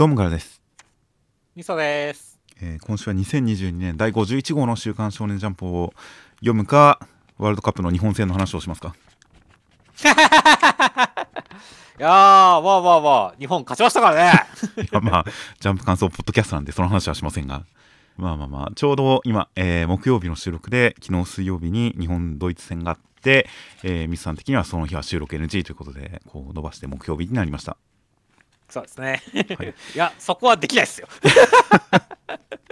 どうもからです、みそです。えー今週は2022年第51号の週刊少年ジャンプを読むかワールドカップの日本戦の話をしますか いやー、まあまあまあ、日本勝ちましたからね。いやまあジャンプ感想ポッドキャストなんでその話はしませんがまあまあまあちょうど今、えー木曜日の収録で昨日水曜日に日本ドイツ戦があって、えーミスさん的にはその日は収録 NG ということでこう伸ばして木曜日になりましたそうですね。はい いや、そこはできないですよ。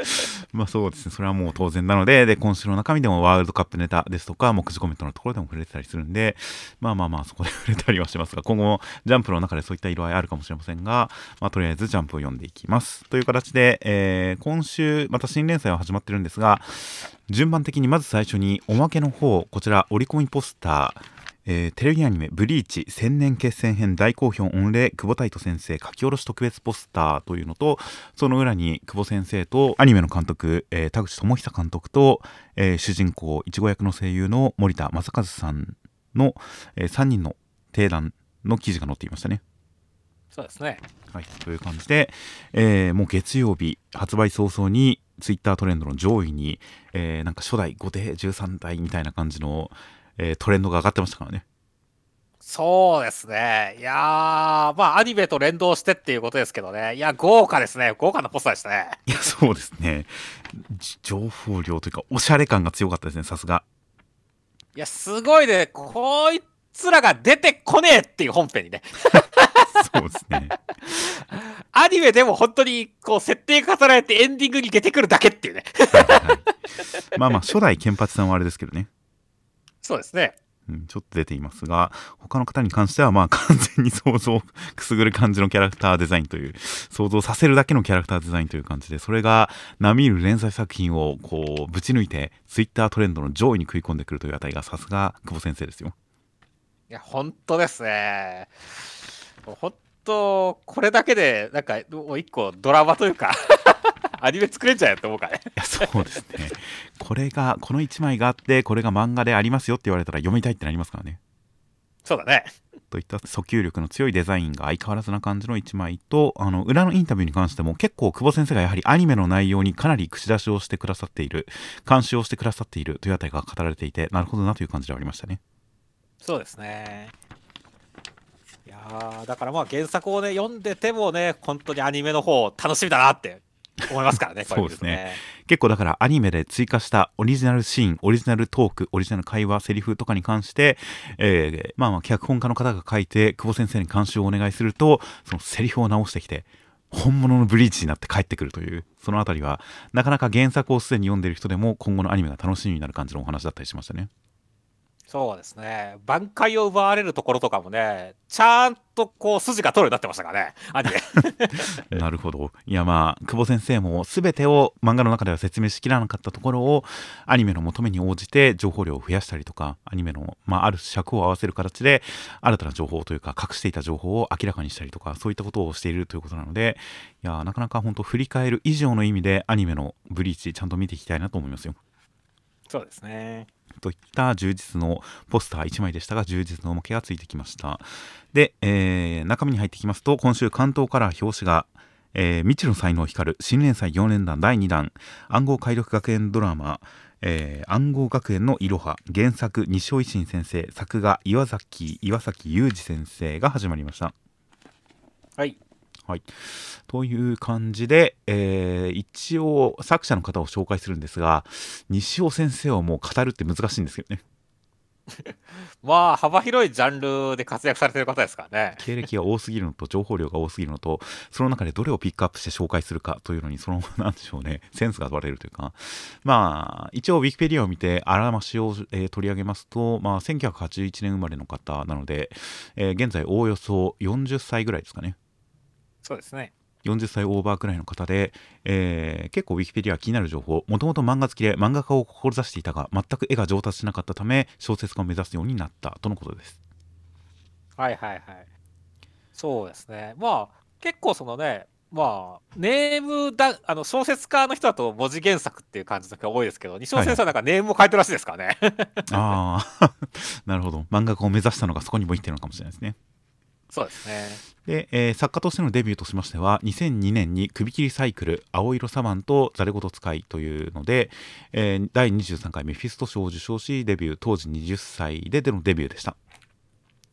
まあそうですね、それはもう当然なので、で、今週の中身でもワールドカップネタですとか、目次コメントのところでも触れてたりするんで、まあまあまあ、そこで触れたりはしますが、今後もジャンプの中でそういった色合いあるかもしれませんが、まあとりあえずジャンプを読んでいきます。という形で、えー今週、また新連載は始まってるんですが、順番的にまず最初におまけの方、こちら、折り込みポスター、えーテレビアニメ「ブリーチ千年決戦編大好評御礼久保太斗先生書き下ろし特別ポスター」というのとその裏に久保先生とアニメの監督、えー田口智久監督と、えー主人公いちご役の声優の森田正和さんの、え3人の定談の記事が載っていましたね。そうですね。はい、という感じで、えーもう月曜日発売早々にツイッタートレンドの上位に、えーなんか初代5代13代みたいな感じの、えートレンドが上がってましたからね。そうですね。いやー、まあ、アニメと連動してっていうことですけどね。いや、豪華ですね。豪華なポスターでしたね。いや、そうですね。じ情報量というか、おしゃれ感が強かったですね、さすが。いや、すごいね。こいつらが出てこねえっていう本編にね。そうですね。アニメでも本当に、こう、設定が語られてエンディングに出てくるだけっていうね。はいはいはいまあまあ、初代ケンパチさんはあれですけどね。そうですね。うん、ちょっと出ていますが、他の方に関しては、まあ完全に想像をくすぐる感じのキャラクターデザインという、想像させるだけのキャラクターデザインという感じで、それが並みいる連載作品をこう、ぶち抜いて、ツイッタートレンドの上位に食い込んでくるというあたりが、さすが久保先生ですよ。いや、本当ですね。本当、これだけで、なんか、もう一個ドラマというか、アニメ作れんじゃないって思うからね。いや、そうですね。これが、この1枚があって、これが漫画でありますよって言われたら読みたいってなりますからね。そうだね。といった訴求力の強いデザインが相変わらずな感じの1枚とあの裏のインタビューに関しても結構久保先生がやはりアニメの内容にかなり口出しをしてくださっている監修をしてくださっているというあたりが語られていてなるほどなという感じではありましたねそうですね。だからまあ原作をね、読んでてもね、本当にアニメの方楽しみだなって思いますからね、そうです結構だからアニメで追加したオリジナルシーンオリジナルトークオリジナル会話セリフとかに関して、えーまあまあ脚本家の方が書いて久保先生に監修をお願いするとそのセリフを直してきて本物のブリーチになって帰ってくるというそのあたりはなかなか原作をすでに読んでいる人でも今後のアニメが楽しみになる感じのお話だったりしましたねそうですね。挽回を奪われるところとかもね、ちゃんとこう筋が取るようになってましたからね、アニメ。なるほどいやまあ久保先生も全てを漫画の中では説明しきらなかったところをアニメの求めに応じて情報量を増やしたりとかアニメの、まあ、ある尺を合わせる形で新たな情報というか隠していた情報を明らかにしたりとかそういったことをしているということなのでいやなかなか本当振り返る以上の意味でアニメのブリーチちゃんと見ていきたいなと思いますよそうですね。といった充実のポスター1枚でしたが充実のおまけがついてきましたで、えー中身に入ってきますと今週関東から表紙がえー未知の才能光る新連載4連弾第2弾暗号解読学園ドラマ、えー暗号学園のいろは原作西尾維新先生作画岩崎岩崎裕二先生が始まりましたはい。はい、という感じで、えー一応作者の方を紹介するんですが西尾先生をもう語るって難しいんですけどね。まあ、幅広いジャンルで活躍されてる方ですからね。経歴が多すぎるのと情報量が多すぎるのとその中でどれをピックアップして紹介するかというのにそのなんでしょうね。センスが問われるというか。まあ一応ウィキペディアを見てあらましを、えー取り上げますと、まあ、1981年生まれの方なので、えー現在おおよそ40歳ぐらいですかねそうですね。40歳オーバーくらいの方で、えー結構ウィキペディア気になる情報もともと漫画好きで漫画家を志していたが全く絵が上達しなかったため小説家を目指すようになったとのことですはいはいはい。そうですね。まあ、結構そのね、まあ、ネームだ、あの、小説家の人だと文字原作っていう感じの時が多いですけど、西尾先生はなんかネームを書いてるらしいですからね。ああ なるほど漫画家を目指したのがそこにも生きてるのかもしれないですねそうですね。で、えー作家としてのデビューとしましては2002年に首切りサイクル「青色サバン」と「ザレ言使い」というので、えー第23回メフィスト賞を受賞しデビュー当時20歳ででのデビューでした。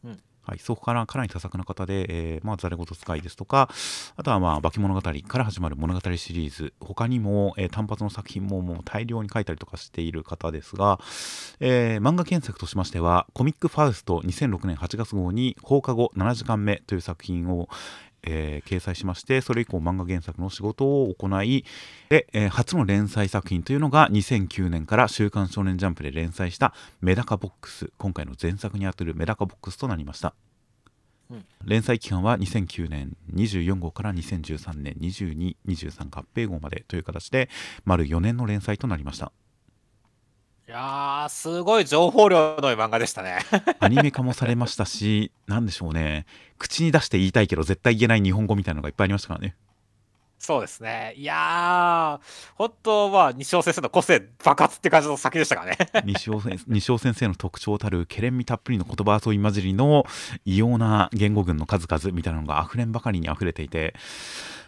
うんはい、そこからかなり多作な方で、えーまあ、ザレ言使いですとか、あとは、まあ、化け物語から始まる物語シリーズ、他にも、えー単発の作品ももう大量に書いたりとかしている方ですが、えー漫画検索としましては、コミックファウスト2006年8月号に放課後7時間目という作品を、えー掲載しまして、それ以降漫画原作の仕事を行い、で、えー初の連載作品というのが2009年から週刊少年ジャンプで連載したメダカボックス、今回の前作にあたるメダカボックスとなりました。うん連載期間は2009年24号から2013年22、23合併号までという形で、丸4年の連載となりました。いやー、すごい情報量の漫画でしたね。アニメ化もされましたし、なんでしょうね、口に出して言いたいけど絶対言えない日本語みたいなのがいっぱいありましたからね。そうですね。いやー、本当まあ、西尾先生の個性爆発って感じの作品でしたからね。西尾先西尾先生の特徴たるけれんみたっぷりの言葉遊び混じりの異様な言語群の数々みたいなのが溢れんばかりに溢れていて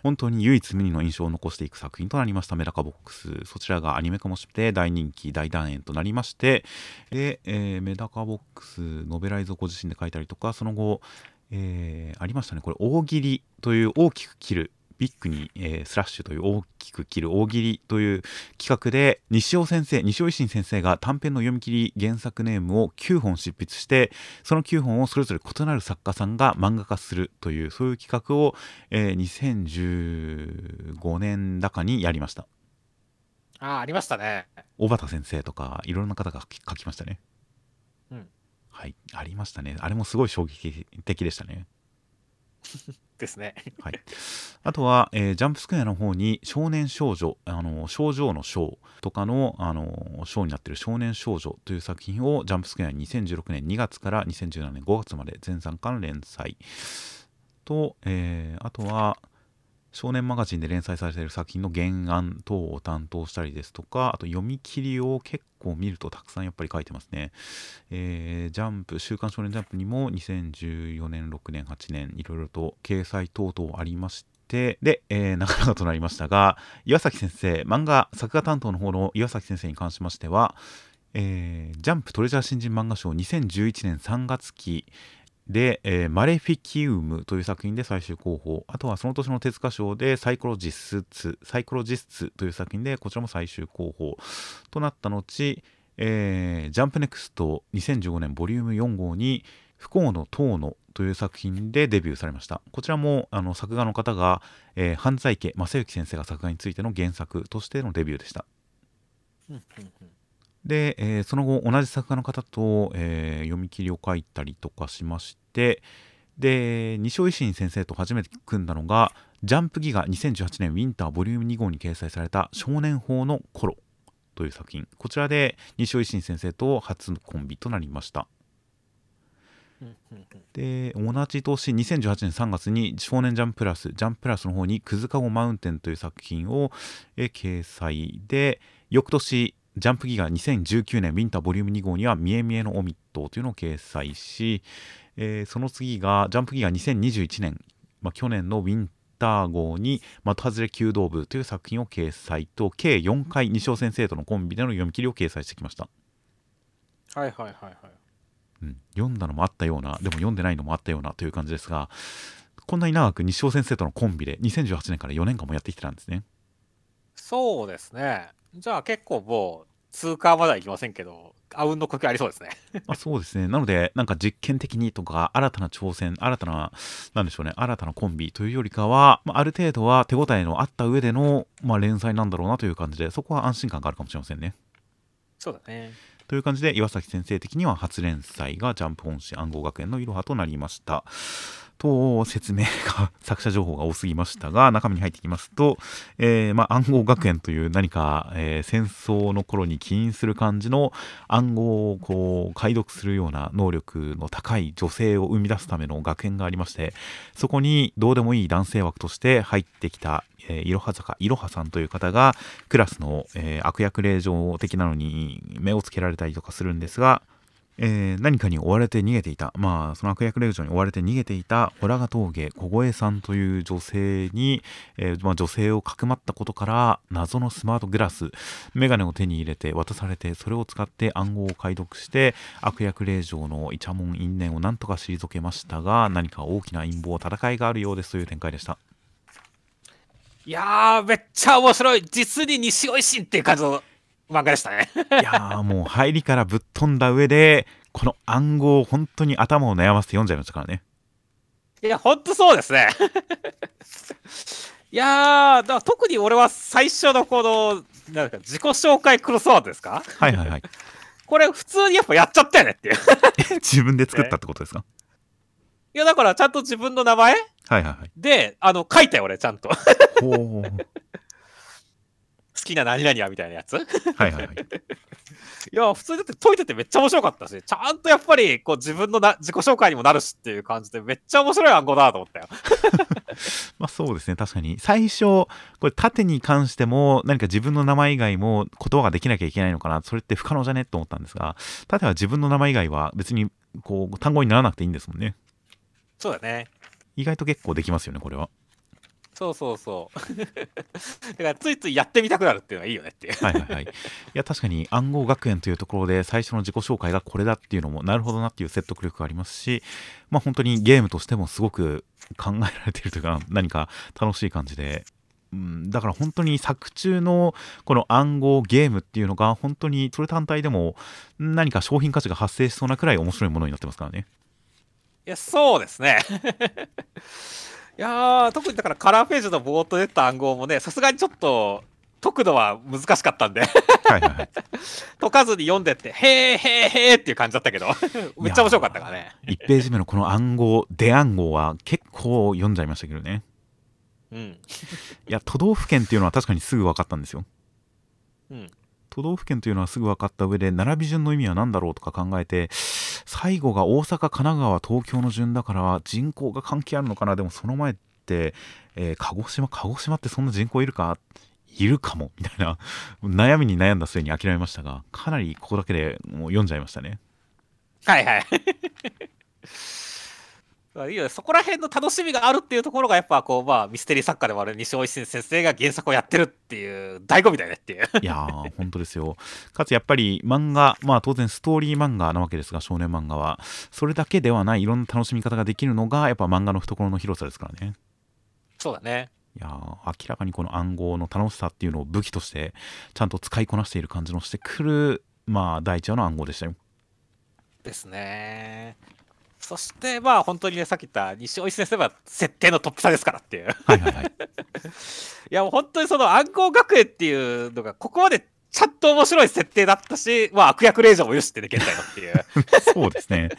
本当に唯一無二の印象を残していく作品となりましたメダカボックスそちらがアニメ化もして大人気大団円となりましてで、えーメダカボックスノベライズをご自身で書いたりとかその後、えーありましたねこれ大喜利という大きく切るビッグに、えースラッシュという大きく切る大喜利という企画で西尾先生西尾維新先生が短編の読み切り原作ネームを9本執筆してその9本をそれぞれ異なる作家さんが漫画化するというそういう企画を、えー2015年だかにやりましたあー、ありましたね。小畑先生とかいろんな方が書き書きましたねうん。はいありましたねあれもすごい衝撃的でしたね ですね。はい、あとは、えージャンプスクエアの方に少年少女、あの症状の章とかの、あの章になっている少年少女という作品をジャンプスクエア2016年2月から2017年5月まで全3巻連載と、えーあとは少年マガジンで連載されている作品の原案等を担当したりですとかあと読み切りを結構見るとたくさんやっぱり書いてますね、えージャンプ「週刊少年ジャンプ」にも2014年6年8年いろいろと掲載等々ありましてで、えー、なかなかとなりましたが岩崎先生漫画作画担当の方の岩崎先生に関しましてはえージャンプトレジャー新人漫画賞2011年3月期で、えーマレフィキウムという作品で最終候補。あとはその年の手塚賞でサイコロジスツサイコロジスツという作品でこちらも最終候補。となった後、えージャンプネクスト2015年ボリューム4号に不幸の塔のという作品でデビューされました。こちらもあの作画の方が、えー犯罪家正幸先生が作画についての原作としてのデビューでした。で、えーその後同じ作家の方と、えー読み切りを書いたりとかしましてで西尾維新先生と初めて組んだのが「ジャンプギガ2018年ウィンターボリューム2号」に掲載された「少年法の頃」という作品。こちらで西尾維新先生と初のコンビとなりました。で同じ年2018年3月に「少年ジャンプラス」ジャンプラスの方に「クズカゴマウンテン」という作品を、え掲載で翌年ジャンプギガ2019年ウィンターボリューム2号には「みえみえのオミット」というのを掲載し、えーその次がジャンプギガ2021年、まあ、去年のウィンター号に「的外れ弓道部」という作品を掲載と計4回西尾先生とのコンビでの読み切りを掲載してきました。はいはいはいはい。うん、読んだのもあったようなでも読んでないのもあったようなという感じですがこんなに長く西尾先生とのコンビで2018年から4年間もやってきてたんですねそうですね。じゃあ結構もう、通過まではいきませんけど、あうんの呼吸ありそうですね。ま あそうですねなのでなんか実験的にとか新たな挑戦新たななんでしょうね新たなコンビというよりかは、まあ、ある程度は手応えのあった上での、まあ、連載なんだろうなという感じでそこは安心感があるかもしれませんねそうだね。という感じで岩崎先生的には初連載がジャンプ本誌暗号学園のいろはとなりました。と説明が作者情報が多すぎましたが中身に入っていきますと、えーまあ、暗号学園という何か、えー戦争の頃に起因する感じの暗号をこう解読するような能力の高い女性を生み出すための学園がありましてそこにどうでもいい男性枠として入ってきた、えーいろは坂いろはさんという方がクラスの、えー悪役令嬢的なのに目をつけられたりとかするんですがえー何かに追われて逃げていた。まあその悪役令嬢に追われて逃げていた。ホラガ峠小越さんという女性に、えーまあ、女性をかくまったことから謎のスマートグラスメガネを手に入れて渡されてそれを使って暗号を解読して悪役令嬢のイチャモン因縁をなんとか退けましたが何か大きな陰謀戦いがあるようですという展開でした。いやー、めっちゃ面白い。実に西尾維新っていう感じの漫画でしたね。いやーもう入りからぶっ飛んだ上でこの暗号を本当に頭を悩ませて読んじゃいましたからねいや、ほんとそうですね。いやー、特に俺は最初のこの、なんか自己紹介クロスワードですか？はいはいはい これ普通にやっぱやっちゃったよねっていう。自分で作ったってことですか？いや、だからちゃんと自分の名前はいはいはいで、あの、書いたよ俺、ちゃんと。好ほうきな何々はみたいなやつ？いはいはいは いや、普通にだって解いててめっちゃ面白かったし、ちゃんとやっぱりこう自分のな自己紹介にもなるしっていう感じで、めっちゃ面白い暗号だなと思ったよ。まあそうですね確かに最初これ縦に関しても何か自分の名前以外も言葉ができなきゃいけないのかなそれって不可能じゃねと思ったんですが縦は自分の名前以外は別にこう単語にならなくていいんですもんねそうだね。意外と結構できますよねこれはそうそうそう。だからついついやってみたくなるっていうのはいいよねっていう。はいはいはいいや確かに暗号学園というところで最初の自己紹介がこれだっていうのもなるほどなっていう説得力がありますしまあ本当にゲームとしてもすごく考えられているというか何か楽しい感じでうんだから本当に作中のこの暗号ゲームっていうのが本当にそれ単体でも何か商品価値が発生しそうなくらい面白いものになってますからねいや、そうですね。いやー、特にだからカラーページの冒頭で出た暗号もね、さすがにちょっと解くのは難しかったんで、はいはいはい 解かずに読んでって、へーへーへーっていう感じだったけど、めっちゃ面白かったからね。1ページ目のこの暗号出暗号は結構読んじゃいましたけどねうん。いや都道府県っていうのは確かにすぐ分かったんですようん。都道府県というのはすぐ分かった上で並び順の意味は何だろうとか考えて最後が大阪神奈川東京の順だから人口が関係あるのかな？でもその前って、えー鹿児島鹿児島ってそんな人口いるか？いるかも？みたいな。悩みに悩んだ末に諦めましたがかなりここだけでもう読んじゃいましたね。はいはい。いいよねそこら辺の楽しみがあるっていうところがやっぱこうまあミステリー作家でもある西尾維新先生が原作をやってるっていう醍醐味だよねっていう。いやー本当ですよ。かつやっぱり漫画まあ当然ストーリー漫画なわけですが少年漫画はそれだけではないいろんな楽しみ方ができるのがやっぱ漫画の懐の広さですからね。そうだね。いやー明らかにこの暗号の楽しさっていうのを武器としてちゃんと使いこなしている感じのしてくるまあ第一話の暗号でしたよ。ですねそしてまあ本当にねさっき言った西尾維新先生は設定のトップ差ですからっていう。はいはいはい。いやもう本当にその暗号学園っていうのがここまでちゃんと面白い設定だったし、まあ悪役令嬢もよしってね、現在のっていう。そうですね。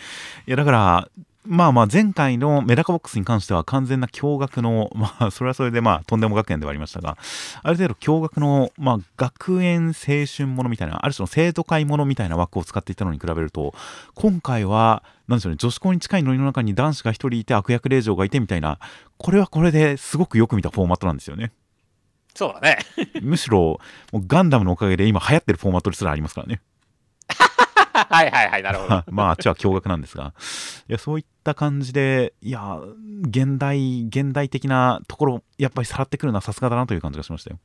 いやだからまあまあ前回のメダカボックスに関しては完全な驚愕の まあそれはそれでまあとんでも学園ではありましたがある程度驚愕のまあ学園青春ものみたいなある種の生徒会ものみたいな枠を使っていたのに比べると今回はなんでしょうね女子校に近いノリの中に男子が一人いて悪役令嬢がいてみたいなこれはこれですごくよく見たフォーマットなんですよねそうだね。むしろもうガンダムのおかげで今流行ってるフォーマットですらありますからね はいはいはい、なるほど。まああっちは驚愕なんですがいやそういった感じでいや現代現代的なところやっぱりさらってくるのはさすがだなという感じがしましたよ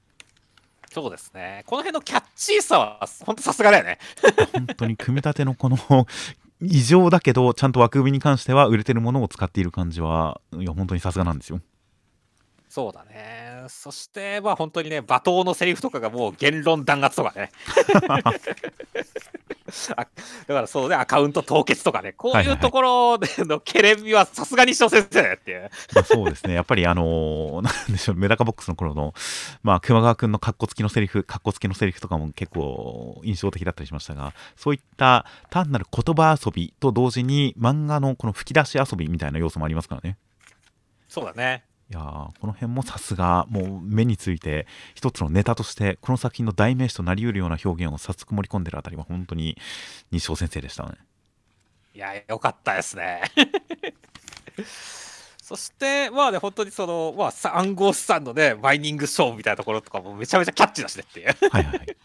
そうですね。この辺のキャッチーさは、本当さすがだよね。本当に組み立てのこの異常だけどちゃんと枠組みに関しては売れてるものを使っている感じはいや本当にさすがなんですよそうだね。そして、まあ本当にね、罵倒のセリフとかがもう言論弾圧とかね。あだからそうね、アカウント凍結とかね、こうはいうところでのケレン味はさすがに西尾先生だよっていう。まあそうですねやっぱりあのーなんでしょうメダカボックスの頃のまあ熊川君のカッコつきのセリフカッコつきのセリフとかも結構印象的だったりしましたがそういった単なる言葉遊びと同時に漫画のこの吹き出し遊びみたいな要素もありますからねそうだね。いやーこの辺もさすがもう目について一つのネタとしてこの作品の代名詞となりうるような表現を早速盛り込んでるあたりは本当に西尾先生でしたねいや、よかったですね。そして、まあね、本当にその、まあ、さ暗号資産のね、マイニングショーみたいなところとかもめちゃめちゃキャッチだしねっていう。いはいはいはい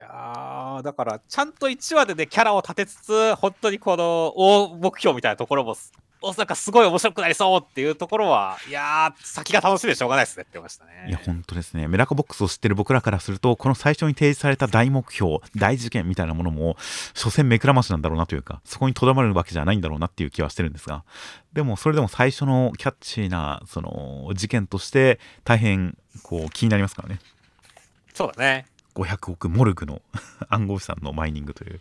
やだから、ちゃんと1話でね、キャラを立てつつ、本当にこの大目標みたいなところも、おなんかすごい面白くなりそうっていうところは、いやー、先が楽しみでしょうがないですねって言いましたね。いや、本当ですね。メダカボックスを知ってる僕らからすると、この最初に提示された大目標、大事件みたいなものも、所詮目くらましなんだろうなというか、そこにとどまるわけじゃないんだろうなっていう気はしてるんですが、でも、それでも最初のキャッチーな、その、事件として、大変、こう、気になりますからね。そうだね。500億モルグの暗号資産のマイニングという。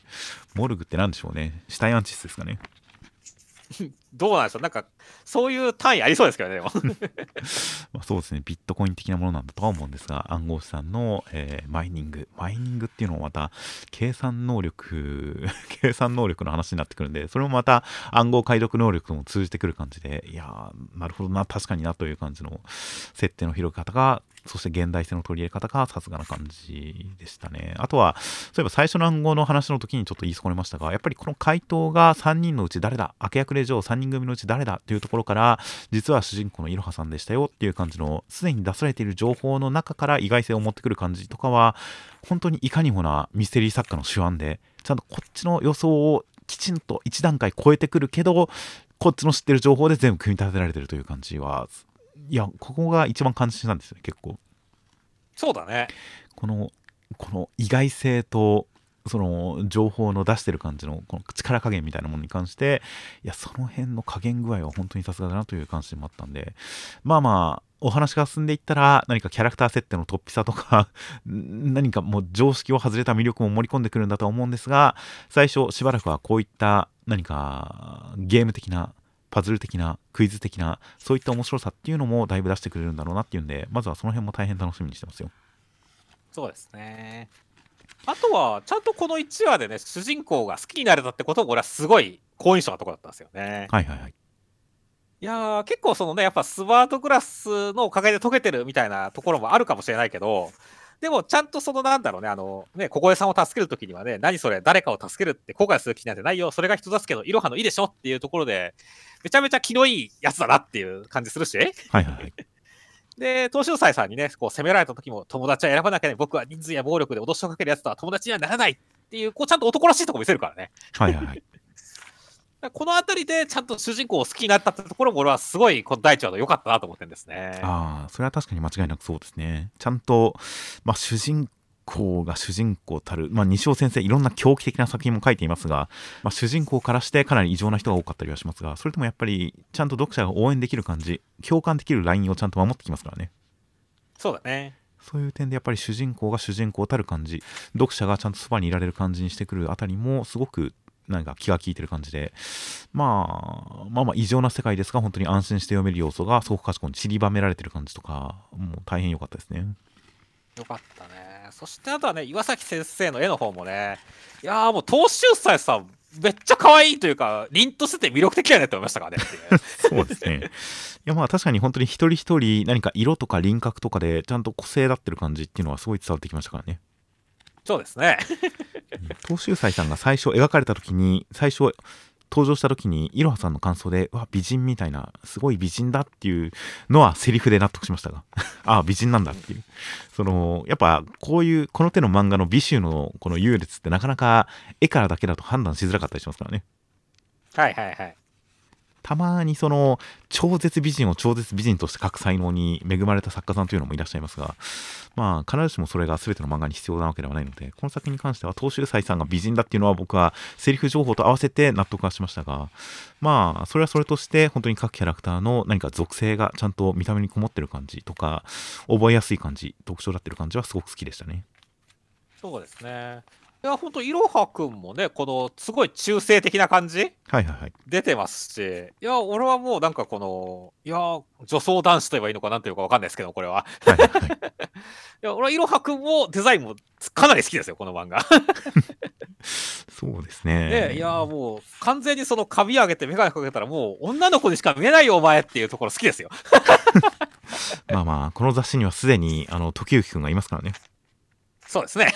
モルグって何でしょうね。死体安置室ですかね。どうなんでしょう？なんか、そういう単位ありそうですけどね、まあそうですね、ビットコイン的なものなんだとは思うんですが、暗号資産の、えー、マイニング、マイニングっていうのもまた、計算能力 計算能力の話になってくるんで、それもまた暗号解読能力とも通じてくる感じで、いやー、なるほどな、確かになという感じの設定の広げ方がそして現代性の取り入れ方がさすがな感じでしたね。あとは、そういえば最初の暗号の話の時にちょっと言い損ねましたが、やっぱりこの回答が3人のうち誰だ、悪役令嬢3人組のうち誰だというところから、実は主人公のいろはさんでしたよっていう感じの、すでに出されている情報の中から意外性を持ってくる感じとかは、本当にいかにもなミステリー作家の手腕で、ちゃんとこっちの予想をきちんと1段階超えてくるけど、こっちの知ってる情報で全部組み立てられてるという感じはいや、ここが一番感じしたんですよ、結構。そうだね。この、この意外性と、その情報の出してる感じのこの力加減みたいなものに関していやその辺の加減具合は本当にさすがだなという感じもあったんでまあまあお話が進んでいったら何かキャラクター設定の突飛さとか 何かもう常識を外れた魅力も盛り込んでくるんだと思うんですが最初しばらくはこういった何かゲーム的なパズル的な、クイズ的な、そういった面白さっていうのもだいぶ出してくれるんだろうなっていうんで、まずはその辺も大変楽しみにしてますよ。そうですね。あとは、ちゃんとこの1話でね、主人公が好きになれたってことも、俺はすごい好印象なところだったんですよね。はいはいはい。いや結構そのね、やっぱスマートグラスのおかげで解けてるみたいなところもあるかもしれないけど、でもちゃんとそのなんだろうね、あの、ね、小声さんを助けるときにはね、何それ、誰かを助けるって後悔する気なんてないよ、それが人助けのいろはのいいでしょっていうところで、めちゃめちゃ気のいいやつだなっていう感じするし。はいはいはい。で、東秀斎さんにね、こう責められた時も、友達は選ばなきゃね、僕は人数や暴力で脅しをかけるやつとは友達にはならないっていう、こうちゃんと男らしいとこ見せるからね。はいはいはい。この辺りでちゃんと主人公を好きになったってところも俺はすごいこの第一話の良かったなと思ってるんですね。ああ、それは確かに間違いなくそうですね。ちゃんと、まあ、主人公が主人公たる、まあ、西尾先生いろんな狂気的な作品も書いていますが、まあ、主人公からしてかなり異常な人が多かったりはしますがそれともやっぱりちゃんと読者が応援できる感じ共感できるラインをちゃんと守ってきますからねそうだねそういう点でやっぱり主人公が主人公たる感じ読者がちゃんとそばにいられる感じにしてくるあたりもすごくなんか気が利いてる感じで、まあ、まあまあ異常な世界ですが、本当に安心して読める要素がすごく賢いに散りばめられてる感じとか、もう大変良かったですね。よかったね。そしてあとはね、岩崎先生の絵の方もね、いやーもう東秀斎さん、めっちゃ可愛いというか、凛としてて魅力的やねって思いましたからね。そうですね。いやまあ確かに本当に一人一人何か色とか輪郭とかでちゃんと個性立ってる感じっていうのはすごい伝わってきましたからね。そうですね。東秀斎さん。が最初描かれた時に、最初登場した時にいろはさん。の感想で「わ美人みたいなすごい美人だ」っていうのはセリフで納得しましたがああ美人なん。だっていうそのやっぱこういうこの手の漫画の美醜のこの優劣ってなかなか絵からだけだと判断しづらかったりしますからねはいはいはいたまにその超絶美人を超絶美人として書く才能に恵まれた作家さんというのもいらっしゃいますが、まあ、必ずしもそれが全ての漫画に必要なわけではないので、この作品に関しては、東秀斎さんが美人だっていうのは僕はセリフ情報と合わせて納得はしましたが、まあ、それはそれとして、本当に各キャラクターの何か属性がちゃんと見た目にこもってる感じとか、覚えやすい感じ、特徴立ってる感じはすごく好きでしたね。そうですね。いや、ほんと、いろはくんもね、この、すごい中性的な感じ？はいはいはい。出てますし、いや、俺はもうなんかこの、いや、女装男子と言えばいいのかなんていうかわかんないですけど、これは。はいはいはい、いや、俺はいろはくんもデザインもかなり好きですよ、この漫画。そうですね。ねいや、もう、完全にその、髪上げて眼鏡かけたら、もう、女の子にしか見えないよ、お前っていうところ好きですよ。まあまあ、この雑誌にはすでに、あの、時行くんがいますからね。そうですね。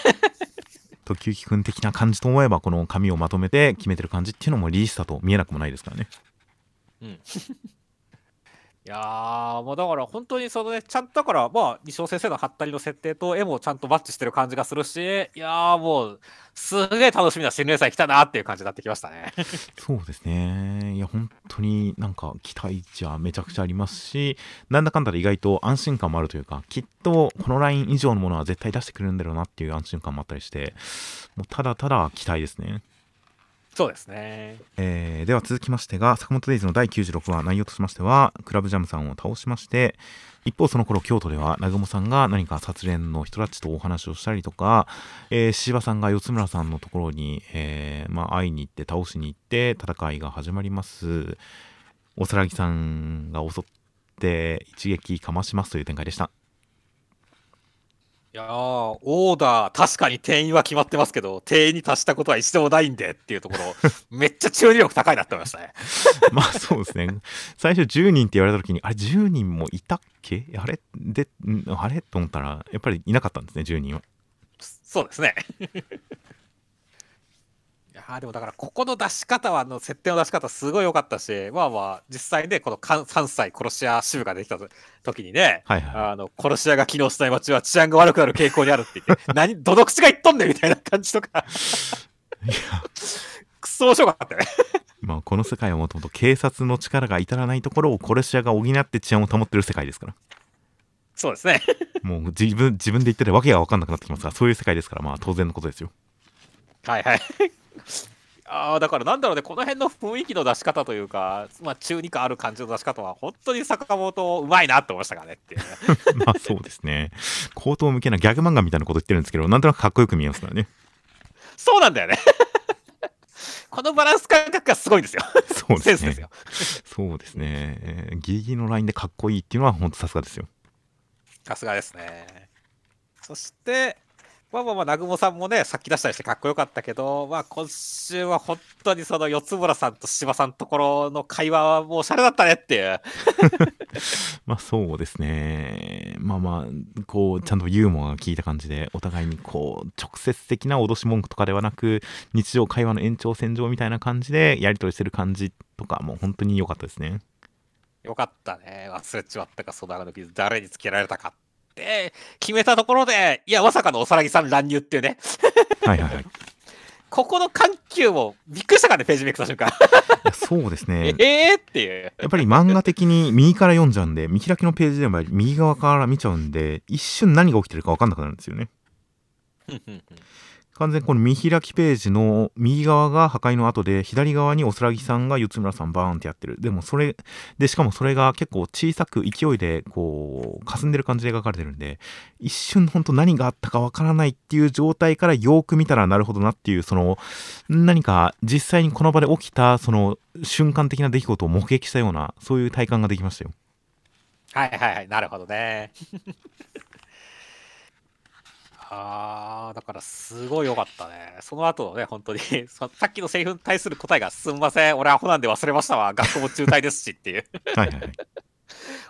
時行くん的な感じと思えばこの紙をまとめて決めてる感じっていうのもリリースだと見えなくもないですからね。うん。いいやー、もうだから本当にそのね、ちゃんとだから、まあ、西尾先生のハったりの設定と絵もちゃんとマッチしてる感じがするし、いやーもう、すげえ楽しみな新連載来たなっていう感じになってきましたね。そうですね。いや、本当になんか期待値はめちゃくちゃありますし、なんだかんだで意外と安心感もあるというか、きっとこのライン以上のものは絶対出してくれるんだろうなっていう安心感もあったりして、もうただただ期待ですね。そうですね。えーでは続きましてが坂本デイズの第96話内容としましてはクラブジャムさんを倒しまして一方その頃京都では南雲さんが何か殺練の人たちとお話をしたりとか、えー、柴さんが四村さんのところに、えーまあ、会いに行って倒しに行って戦いが始まりますおさらぎさんが襲って一撃かましますという展開でしたいやー、オーダー、確かに定員は決まってますけど、定員に達したことは一度もないんでっていうところ、めっちゃ注意力高いなって思いましたね。まあそうですね。最初10人って言われた時にあれ10人もいたっけ？あれ？でん？あれ？と思ったらやっぱりいなかったんですね10人は。そうですね。いやーでもだからここの出し方はあの設定の出し方すごい良かったしまあまあ実際ねこの関3歳殺し屋支部ができた時にねはいはいあの殺し屋が機能しない街は治安が悪くなる傾向にあるって言って 何どの口が言っとんねんみたいな感じとかいやくそ面白かったね。まあこの世界はもともと警察の力が至らないところを殺し屋が補って治安を保ってる世界ですからそうですね。もう自分自分で言っててわけが分かんなくなってきますからそういう世界ですからまあ当然のことですよはいはい。ああだからなんだろうねこの辺の雰囲気の出し方というか、まあ、中二感ある感じの出し方は本当に坂本うまいなって思いましたからね。っていうねまあそうですね。口頭向けなギャグ漫画みたいなこと言ってるんですけどなんとなくかっこよく見えますからね。そうなんだよね。このバランス感覚がすごいんですよ。そうですね。そうですね、えーギリギリのラインでかっこいいっていうのは本当さすがですよ。さすがですね。そしてまあまあまあ南雲さんもねさっき出したりしてかっこよかったけどまあ今週は本当にその四つ村さんと柴さんのところの会話はもうおしゃれだったねっていう。まあそうですね。まあまあこうちゃんとユーモアが効いた感じでお互いにこう直接的な脅し文句とかではなく日常会話の延長線上みたいな感じでやり取りしてる感じとかもう本当に良かったですね。よかったね。忘れちまったか、そのあの傷、誰につけられたか。って決めたところで、いや、まさかのおさらぎさん乱入っていうね、はいはいはい。い ここの緩急もびっくりしたからね、ページめくった瞬間。やそうですね。えーっていう。やっぱり漫画的に右から読んじゃうんで見開きのページでも右側から見ちゃうんで一瞬何が起きてるか分かんなくなるんですよね完全にこの見開きページの右側が破壊の後で左側におすらぎさんが四村さんバーンってやってるでもそれでしかもそれが結構小さく勢いでこう霞んでる感じで描かれてるんで一瞬本当何があったかわからないっていう状態からよく見たらなるほどなっていうその何か実際にこの場で起きたその瞬間的な出来事を目撃したようなそういう体感ができましたよはいはいはい、なるほどね。あー、だからすごい良かったね。その後のね、本当に そさっきのセリフに対する答えが、すんません、俺アホなんで忘れましたわ、学校も中退ですしっていう、はいはいはい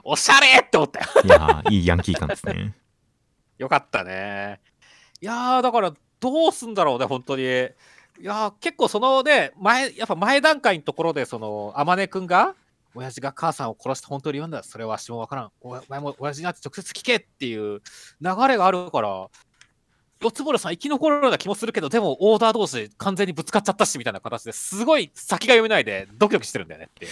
おしゃれって思ったよ。いやーいいヤンキー感ですね よかったね。いやー、だから、どうすんだろうね、本当に。いやー、結構そのね、前、やっぱ前段階のところで、その、天音くんが、親父が母さんを殺して本当に言うんだ、それは私もわからん。おお前も親父に会って直接聞けっていう流れがあるから、四つ森さん生き残るような気もするけど、でもオーダー同士完全にぶつかっちゃったし、みたいな形ですごい先が読めないでドキドキしてるんだよねって。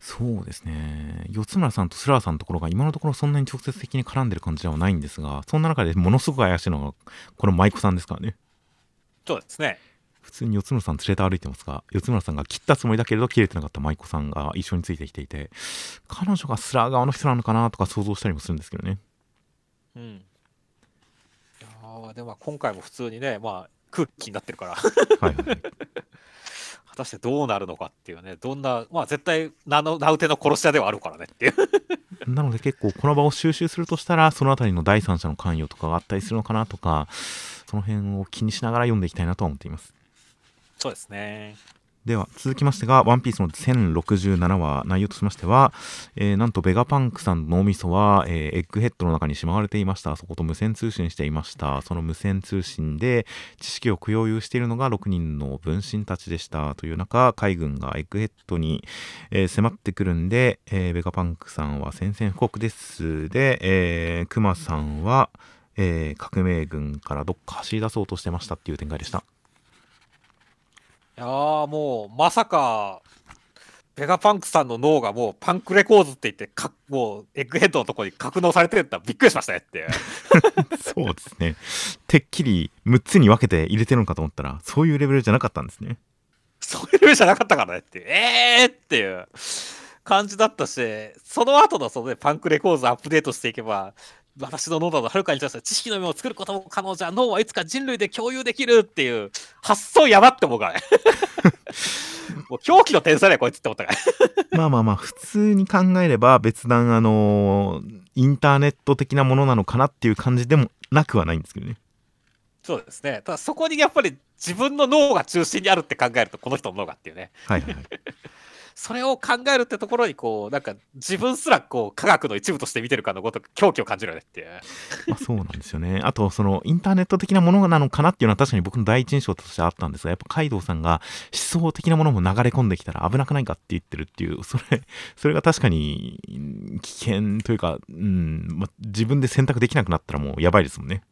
そうですね四つ村さんとスラーさんのところが今のところそんなに直接的に絡んでる感じではないんですがそんな中でものすごく怪しいのがこの舞妓さんですからねそうですね。普通に四つ村さん連れて歩いてますが四つ村さんが切ったつもりだけれど切れてなかった舞妓さんが一緒についてきていて彼女がスラー側の人なのかなとか想像したりもするんですけどねうん。いやーでもまあ今回も普通にね、まあ空気になってるから。はいはいはい 果たしてどうなるのかっていうね、どんな、まあ絶対名の名うての殺し屋ではあるからねっていう。なので結構この場を収集するとしたらそのあたりの第三者の関与とかがあったりするのかなとかその辺を気にしながら読んでいきたいなとは思っていますそうですね。では続きましてが「ワンピースの1067話内容としましては、えー、なんとベガパンクさんの脳みそは、えー、エッグヘッドの中にしまわれていました。そこと無線通信していました。その無線通信で知識を共有しているのが6人の分身たちでした。という中海軍がエッグヘッドに、えー、迫ってくるんで、えベガパンクさんは宣戦布告です。で、えー、クマさんは、え革命軍からどっか走り出そうとしてましたっていう展開でした。やーもうまさかベガパンクさんの脳がもうパンクレコーズって言ってかもうエッグヘッドのとこに格納されてるってびっくりしましたねって。そうですね。てっきり6つに分けて入れてるのかと思ったらそういうレベルじゃなかったんですね。そういうレベルじゃなかったからねって。えーっていう感じだったしその後のその、ね、パンクレコーズアップデートしていけば私の脳などはるかに対して知識の目を作ることも可能じゃ。脳はいつか人類で共有できるっていう発想やばって思うからね。もう狂気の天才だよこいつって思ったから。まあまあまあ普通に考えれば別段あのー、インターネット的なものなのかなっていう感じでもなくはないんですけどね。そうですね。ただそこにやっぱり自分の脳が中心にあるって考えるとこの人の脳がっていうね。はいはいそれを考えるってところにこうなんか自分すらこう科学の一部として見てるかのごとく狂気を感じるよねっていう。まあそうなんですよね。あとそのインターネット的なものなのかなっていうのは確かに僕の第一印象としてあったんですがやっぱカイドウさんが思想的なものも流れ込んできたら危なくないかって言ってるっていうそれそれが確かに危険というか、うんまあ、自分で選択できなくなったらもうやばいですもんね。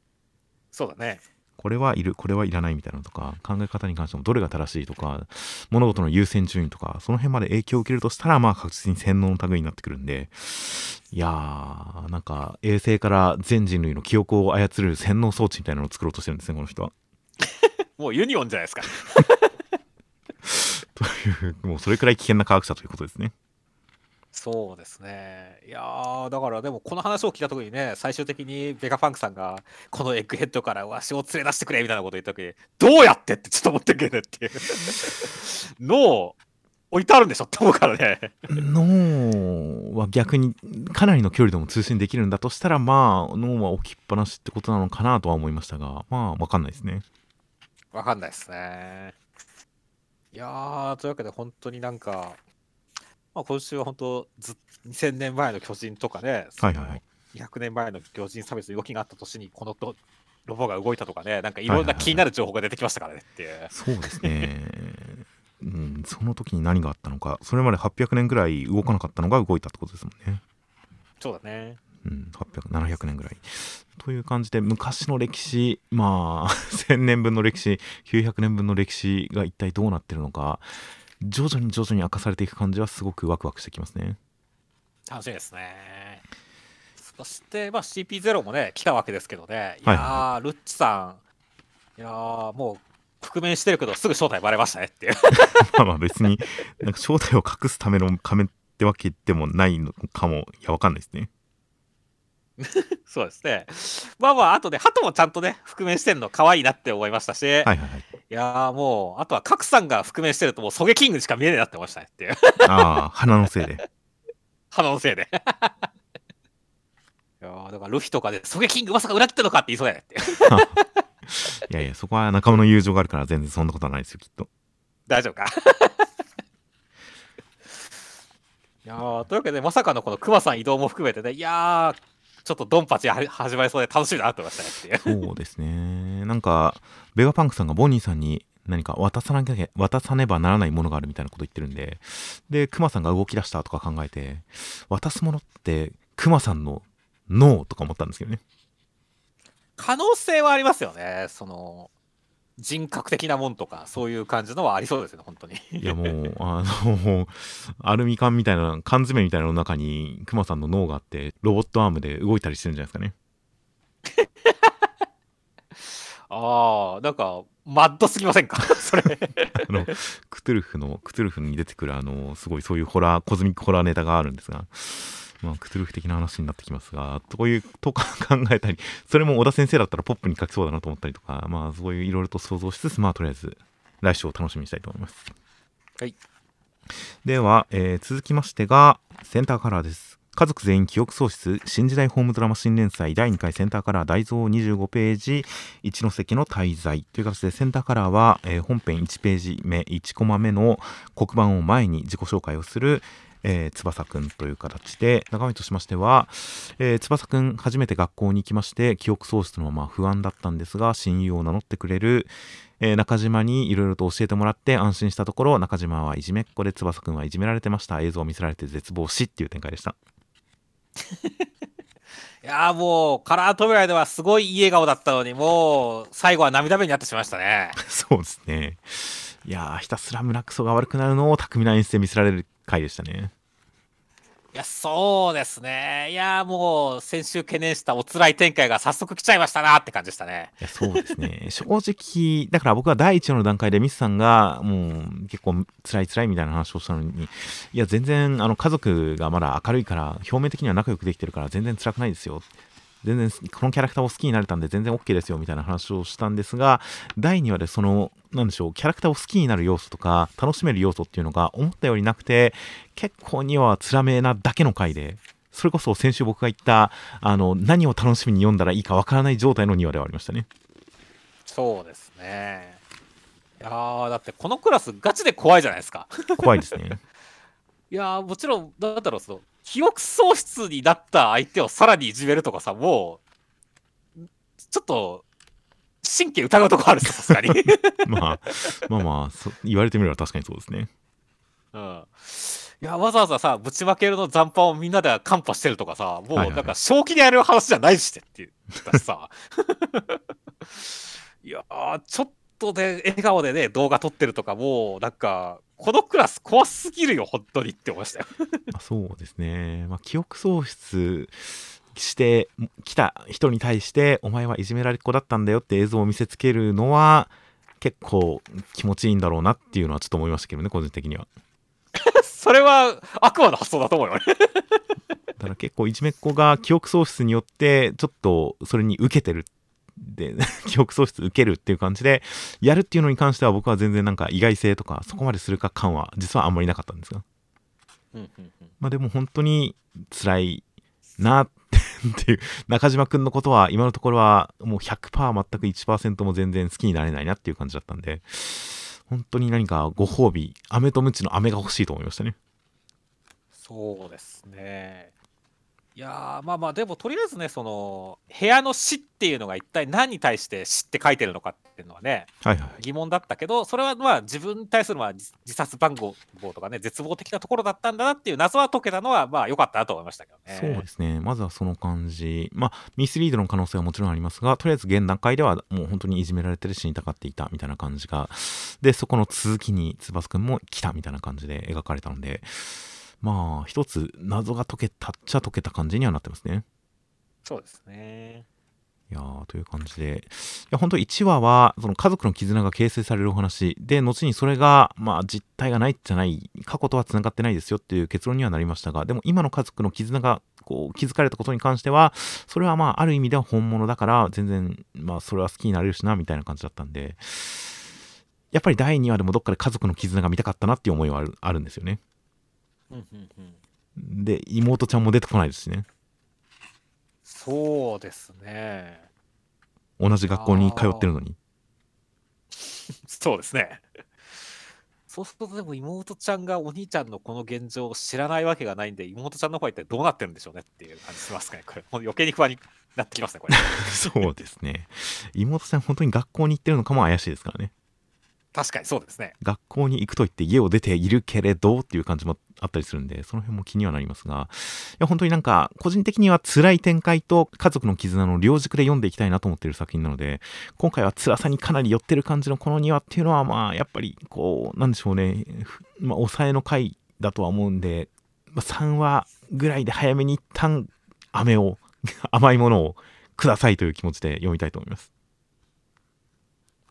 そうだねこれはいるこれはいらないみたいなのとか考え方に関してもどれが正しいとか物事の優先順位とかその辺まで影響を受けるとしたらまあ確実に洗脳の類になってくるんでいやーなんか衛星から全人類の記憶を操る洗脳装置みたいなのを作ろうとしてるんですねこの人は。もうユニオンじゃないですか。というもうそれくらい危険な科学者ということですねそうですね。いやー、だからでもこの話を聞いた時にね、最終的にベガパンクさんが、このエッグヘッドからわしを連れ出してくれみたいなこと言った時に、どうやってってちょっと思ってるけどっていう。脳、置いてあるんでしょって思うからね。脳は逆にかなりの距離でも通信できるんだとしたら、まあ、脳は置きっぱなしってことなのかなとは思いましたが、まあ、わかんないですね。わかんないですね。いやー、というわけで本当になんか、まあ、今週は本当ず、2000年前の巨人とかね、はいはい200年前の巨人差別の動きがあった年に、このとロボが動いたとかね、なんかいろんな気になる情報が出てきましたからねっていう。はいはいはい、そうですね。うん、その時に何があったのか、それまで800年ぐらい動かなかったのが動いたってことですもんね。そうだね。うん、800、700年ぐらい。という感じで、昔の歴史、まあ、1000年分の歴史、900年分の歴史が一体どうなってるのか、徐々に徐々に明かされていく感じはすごくワクワクしてきますね。楽しみですね。そして、まあ、CP0 もね来たわけですけどね。いやー、はい、ルッチさん。いやーもう覆面してるけどすぐ正体バレましたねっていう。まあまあ別になんか正体を隠すための仮面ってわけでもないのかもいやわかんないですね そうですね。まあまあ、あとね、ハトもちゃんとね、覆面してるの可愛いなって思いましたし、はいはいはい、いやもう、あとは、カクさんが覆面してると、もう、ソゲキングしか見えねえなって思いましたねっていう。ああ、鼻のせいで。鼻のせいで。いやだから、ルフィとかで、ソゲキングまさか裏切ったのかって言いそうやねって。いやいや、そこは仲間の友情があるから、全然そんなことはないですよ、きっと。大丈夫か？いやというわけで、まさかのこのクマさん移動も含めてね、いやー、ちょっとドンパチ始まりそうで楽しみだなと思いましたねそうですね。なんか、ベガパンクさんがボニーさんに何か渡さなきゃ、渡さねばならないものがあるみたいなこと言ってるんで、で、クマさんが動き出したとか考えて、渡すものってクマさんの脳とか思ったんですけどね。可能性はありますよね。その、人格的なもんとかそういう感じのはありそうですね本当に。いやもうあのアルミ缶みたいな缶詰みたいなの中にクマさんの脳があってロボットアームで動いたりしてるんじゃないですかね。ああなんかマッドすぎませんか？それ。あのクトゥルフのクトゥルフに出てくるあのすごいそういうホラーコズミックホラーネタがあるんですがまあ、クトゥルフ的な話になってきますが、というとか 考えたり、それも小田先生だったらポップに書きそうだなと思ったりとか、まあ、そういういろいろと想像しつつ、まあ、とりあえず、来週を楽しみにしたいと思います。はい。では、えー、続きましてが、センターカラーです。家族全員記憶喪失新時代ホームドラマ新連載第2回センターカラー大蔵25ページ一ノ関の滞在という形でセンターカラーは、えー本編1ページ目1コマ目の黒板を前に自己紹介をするえー翼くんという形で中身としましては、えー翼くん初めて学校に行きまして記憶喪失のまま不安だったんですが親友を名乗ってくれる、えー中島にいろいろと教えてもらって安心したところ中島はいじめっ子で翼くんはいじめられてました。映像を見せられて絶望しっていう展開でした。いやーもうカラー扉ではすごいいい笑顔だったのにもう最後は涙目になってしまいましたね。そうですね。いやーひたすら胸くそが悪くなるのを巧みな演出で見せられる回でしたね。いやそうですね。いやーもう先週懸念したお辛い展開が早速来ちゃいましたなって感じでしたね。いやそうですね。正直だから僕は第一話の段階でミスさんがもう結構辛い辛いみたいな話をしたのにいや全然あの家族がまだ明るいから表面的には仲良くできてるから全然辛くないですよ全然このキャラクターを好きになれたんで全然 OK ですよみたいな話をしたんですが第2話でそのなんでしょうキャラクターを好きになる要素とか楽しめる要素っていうのが思ったよりなくて結構2話は辛めなだけの回でそれこそ先週僕が言ったあの何を楽しみに読んだらいいかわからない状態の2話ではありましたね。そうですね。いやーだってこのクラスガチで怖いじゃないですか。怖いですね。いやーもちろんだろうその記憶喪失になった相手をさらにいじめるとかさもうちょっと神経疑うとこあるさすがに。まあまあまあそ言われてみれば確かにそうですね。うん。いやわざわざさぶちまけるの残飯をみんなでカンパしてるとかさもうなんか正気でやる話じゃないしてって言ったしさ。いやーちょっとで笑顔でね動画撮ってるとかもうなんかこのクラス怖すぎるよ本当にって思いましたよ。ま あそうですね、まあ、記憶喪失して来た人に対してお前はいじめられっ子だったんだよって映像を見せつけるのは結構気持ちいいんだろうなっていうのはちょっと思いましたけどね個人的には。それは悪魔の発想だと思うよね だから結構いじめっ子が記憶喪失によってちょっとそれに受けてるで 記憶喪失受けるっていう感じでやるっていうのに関しては僕は全然なんか意外性とかそこまでするか感は実はあんまりなかったんですがうんうんうん。まあでも本当に辛いなって いう中島くんのことは今のところはもう100%全く1%も全然好きになれないなっていう感じだったんで本当に何かご褒美飴とムチの飴が欲しいと思いましたね。そうですね。いやーまあまあでもとりあえずねその部屋の死っていうのが一体何に対して死って書いてるのかっていうのはねはいはい。疑問だったけどそれはまあ自分に対するまあ自自殺番号とかね絶望的なところだったんだなっていう謎は解けたのはまあ良かったなと思いましたけどね。そうですね。まずはその感じ。まあミスリードの可能性はもちろんありますがとりあえず現段階ではもう本当にいじめられてる死にたかっていたみたいな感じがでそこの続きに翼くんも来たみたいな感じで描かれたのでまあ一つ謎が解けたっちゃ解けた感じにはなってますね。そうですね。いやーという感じで。いや本当1話はその家族の絆が形成されるお話で後にそれがまあ実態がないじゃない過去とはつながってないですよっていう結論にはなりましたがでも今の家族の絆がこう築かれたことに関してはそれはまあある意味では本物だから全然まあそれは好きになれるしなみたいな感じだったんでやっぱり第2話でもどっかで家族の絆が見たかったなっていう思いはあるんですよねで妹ちゃんも出てこないですしね。そうですね。同じ学校に通ってるのに。そうですね。そうするとでも妹ちゃんがお兄ちゃんのこの現状を知らないわけがないんで妹ちゃんの方は一体どうなってるんでしょうねっていう感じしますかねこれ。もう余計に不安になってきますねこれ。そうですね。妹ちゃん本当に学校に行ってるのかも怪しいですからね。確かにそうですね。学校に行くと言って家を出ているけれどっていう感じもあったりするんでその辺も気にはなりますがいや本当になんか個人的には辛い展開と家族の絆の両軸で読んでいきたいなと思ってる作品なので今回は辛さにかなり寄ってる感じのこの2話っていうのはまあやっぱりこうなんでしょうねまあ抑えの回だとは思うんで、まあ、3話ぐらいで早めに一旦飴を 甘いものをくださいという気持ちで読みたいと思います。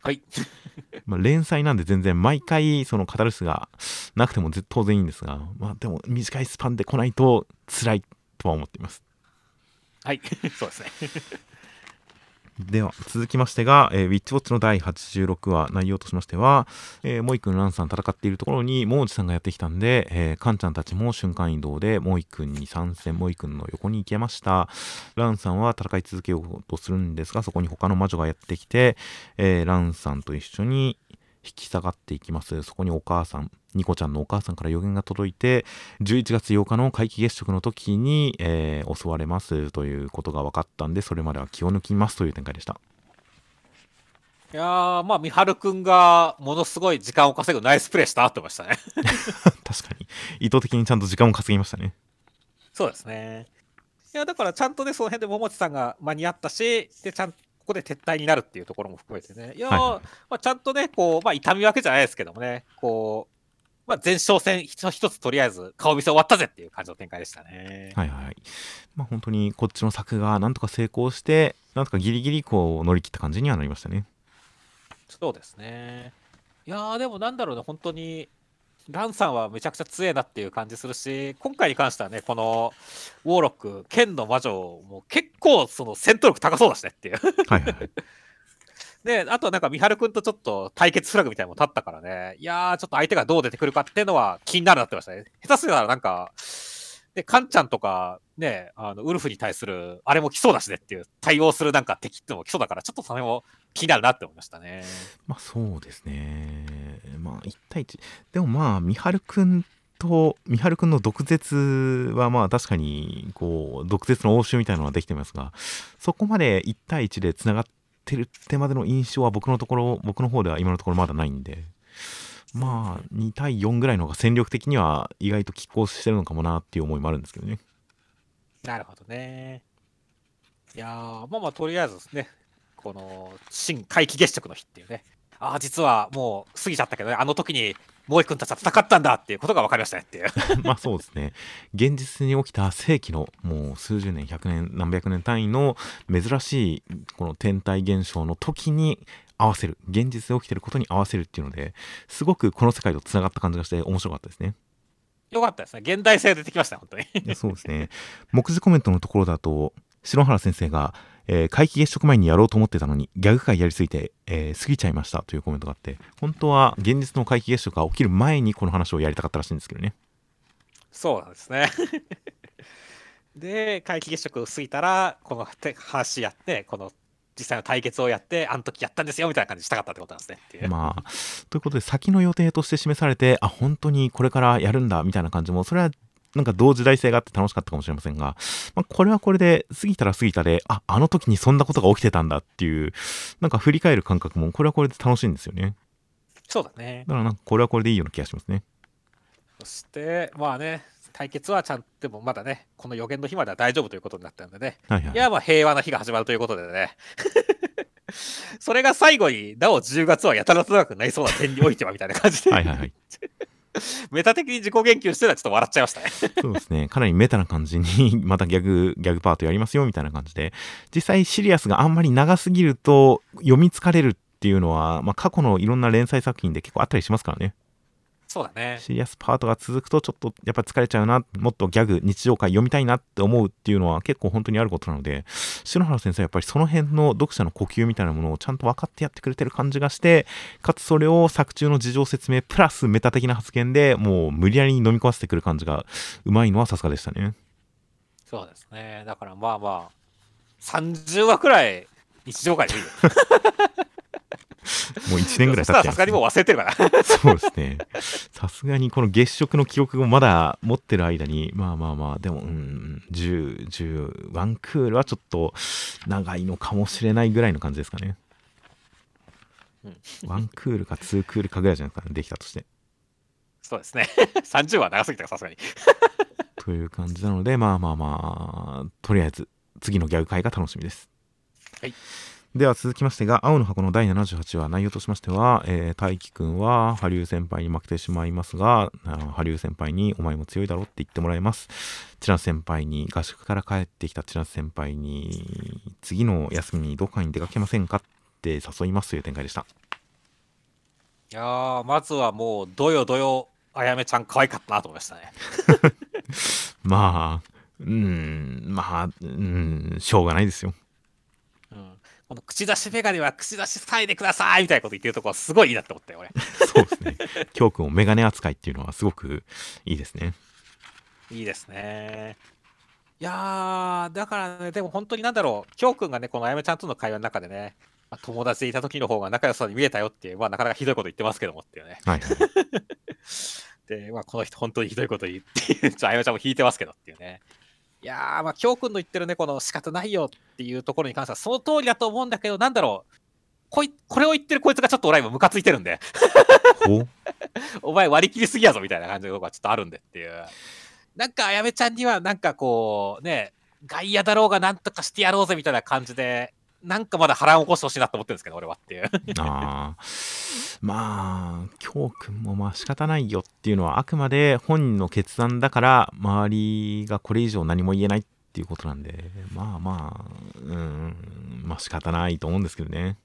はい。まあ、連載なんで全然毎回そのカタルスがなくてもぜ当然いいんですが、まあ、でも短いスパンで来ないと辛いとは思っています。はい。そうですねでは続きましてが、えーウィッチウォッチの第86話内容としましては、えー、モイ君ランさん戦っているところにモージさんがやってきたんで、えーカンちゃんたちも瞬間移動でモイ君に参戦モイ君の横に行けました。ランさんは戦い続けようとするんですがそこに他の魔女がやってきて、えーランさんと一緒に引き下がっていきます。そこにお母さんニコちゃんのお母さんから予言が届いて11月8日の皆既月食の時に、えー襲われますということが分かったんでそれまでは気を抜きますという展開でした。いやー、まあ、みはるくんがものすごい時間を稼ぐナイスプレーしたってましたね。確かに。意図的にちゃんと時間を稼ぎましたね。そうですね。いや、だからちゃんとね、その辺で桃地さんが間に合ったし、で、ちゃんとここで撤退になるっていうところも含めてね、いやー、はいはい。まあ、ちゃんとね、こう、まあ、痛み分けじゃないですけどもね、こう、まあ、前哨戦一つとりあえず顔見せ終わったぜっていう感じの展開でしたね。はいはいまあ本当にこっちの作がなんとか成功してなんとかギリギリこう乗り切った感じにはなりましたねそうですね。いやー、でもなんだろうね、本当に、ランさんはめちゃくちゃ強えなっていう感じするし、今回に関してはね、このウォーロック、剣の魔女も結構その戦闘力高そうだしねっていう。はいはいはいで、あとはなんか、みはるくんとちょっと対決フラグみたいなのも立ったからね、いやー、ちょっと相手がどう出てくるかっていうのは気になるなってましたね。下手すりゃなんか、で、カンちゃんとか、ね、あのウルフに対する、あれも来そうだしねっていう、対応するなんか敵ってのも来そうだから、ちょっとそれも気になるなって思いましたね。まあそうですねまあ1対1でもまあみはるくんとみはるくんの毒舌はまあ確かにこう毒舌の応酬みたいなのはできてますがそこまで1対1でつながってるってまでの印象は僕のところ僕の方では今のところまだないんで。まあ2対4ぐらいの方が戦力的には意外と拮抗してるのかもなっていう思いもあるんですけどね。なるほどね。いや、まあまあ、とりあえずですね、この新皆既月食の日っていうね、ああ、実はもう過ぎちゃったけどね、あの時に萌えくんたちは戦ったんだっていうことが分かりましたねっていう。まあそうですね現実に起きた世紀のもう数十年100年何百年単位の珍しいこの天体現象の時に合わせる現実で起きてることに合わせるっていうのですごくこの世界とつながった感じがして面白かったですねよかったですね。現代性出てきましたね、本当に。そうですね目次コメントのところだと篠原先生が、えー皆既月食前にやろうと思ってたのにギャグ界やりすぎて、えー過ぎちゃいましたというコメントがあって本当は現実の皆既月食が起きる前にこの話をやりたかったらしいんですけどねそうなんですね。で、皆既月食過ぎたら、このて話やって、この実際の対決をやって、あの時やったんですよみたいな感じにしたかったってことなんですね。まあ、ということで先の予定として示されてあ本当にこれからやるんだみたいな感じもそれはなんか同時代性があって楽しかったかもしれませんが、まあ、これはこれで過ぎたら過ぎたでああの時にそんなことが起きてたんだっていうなんか振り返る感覚もこれはこれで楽しいんですよね。そうだね。だからなんかこれはこれでいいような気がしますね。そして、まあね、対決はちゃんと、でもまだね、この予言の日までは大丈夫ということになったんでね、はいはい。いや、まあ平和な日が始まるということでね。それが最後に、なお10月はやたらと長くなりそうな点においてはみたいな感じで、はいはいはい メタ的に自己言及してたらちょっと笑っちゃいましたね。そうですね。かなりメタな感じに またギャグギャグパートやりますよみたいな感じで。実際シリアスがあんまり長すぎると読み疲れるっていうのは、まあ、過去のいろんな連載作品で結構あったりしますからね。そうだね。シリアスパートが続くとちょっとやっぱ疲れちゃうなもっとギャグ日常会読みたいなって思うっていうのは結構本当にあることなので篠原先生はやっぱりその辺の読者の呼吸みたいなものをちゃんと分かってやってくれてる感じがしてかつそれを作中の事情説明プラスメタ的な発言でもう無理やりに飲み込ませてくる感じがうまいのはさすがでしたねそうですね。だからまあまあ、30話くらい日常会でいいよ。もう1年ぐらい経っちゃいますすがにもう忘れてるから。そうですね。さすがにこの月食の記憶をまだ持ってる間に、まあまあまあ、でも、うん、10、10、ワンクールはちょっと長いのかもしれないぐらいの感じですかね。ワンクールかツークールかぐらいじゃないですかね、できたとして。そうですね。30話長すぎたか、さすがに。という感じなので、まあまあまあ、とりあえず次のギャグ会が楽しみです。はい。では続きましてが、青の箱の第78話、内容としましては、えー、大輝くんは、羽生先輩に負けてしまいますが、羽生先輩に、お前も強いだろって言ってもらいます。千奈先輩に、合宿から帰ってきた千奈先輩に、次の休みにどっかに出かけませんかって誘いますという展開でした。いやー、まずはもう、どよどよ、あやめちゃん可愛かったなと思いましたね。まあ、うん、まあ、うん、しょうがないですよ。うん、この口出しメガネは口出しさえでくださいみたいなこと言ってるところすごいいいなって思ったよ、俺。そうですね。きょうくんをメガネ扱いっていうのはすごくいいですね。いいですね。いやー、だからね、でも本当になんだろう、きょうくんがね、このあやめちゃんとの会話の中でね、まあ友達でいた時の方が仲良さに見えたよっていう、まあなかなかひどいこと言ってますけどもっていうね。はいはい。で、まあこの人本当にひどいこと言って、ちょあやめちゃんも引いてますけどっていうね。いやー、まあきょうくんの言ってるね、この仕方ないよっていうところに関しては、その通りだと思うんだけど、なんだろう、こいこれを言ってるこいつがちょっと俺は今ムカついてるんで、お前割り切りすぎやぞみたいな感じのとこがちょっとあるんでっていう。なんかあやめちゃんにはなんかこうね、外野だろうがなんとかしてやろうぜみたいな感じで、なんかまだ波乱を起こしてほしいなと思ってるんですけど、俺はっていう。ああ。まあ、きょうくんもまあ仕方ないよっていうのはあくまで本人の決断だから周りがこれ以上何も言えないっていうことなんで、まあまあ、うん、まあ仕方ないと思うんですけどね。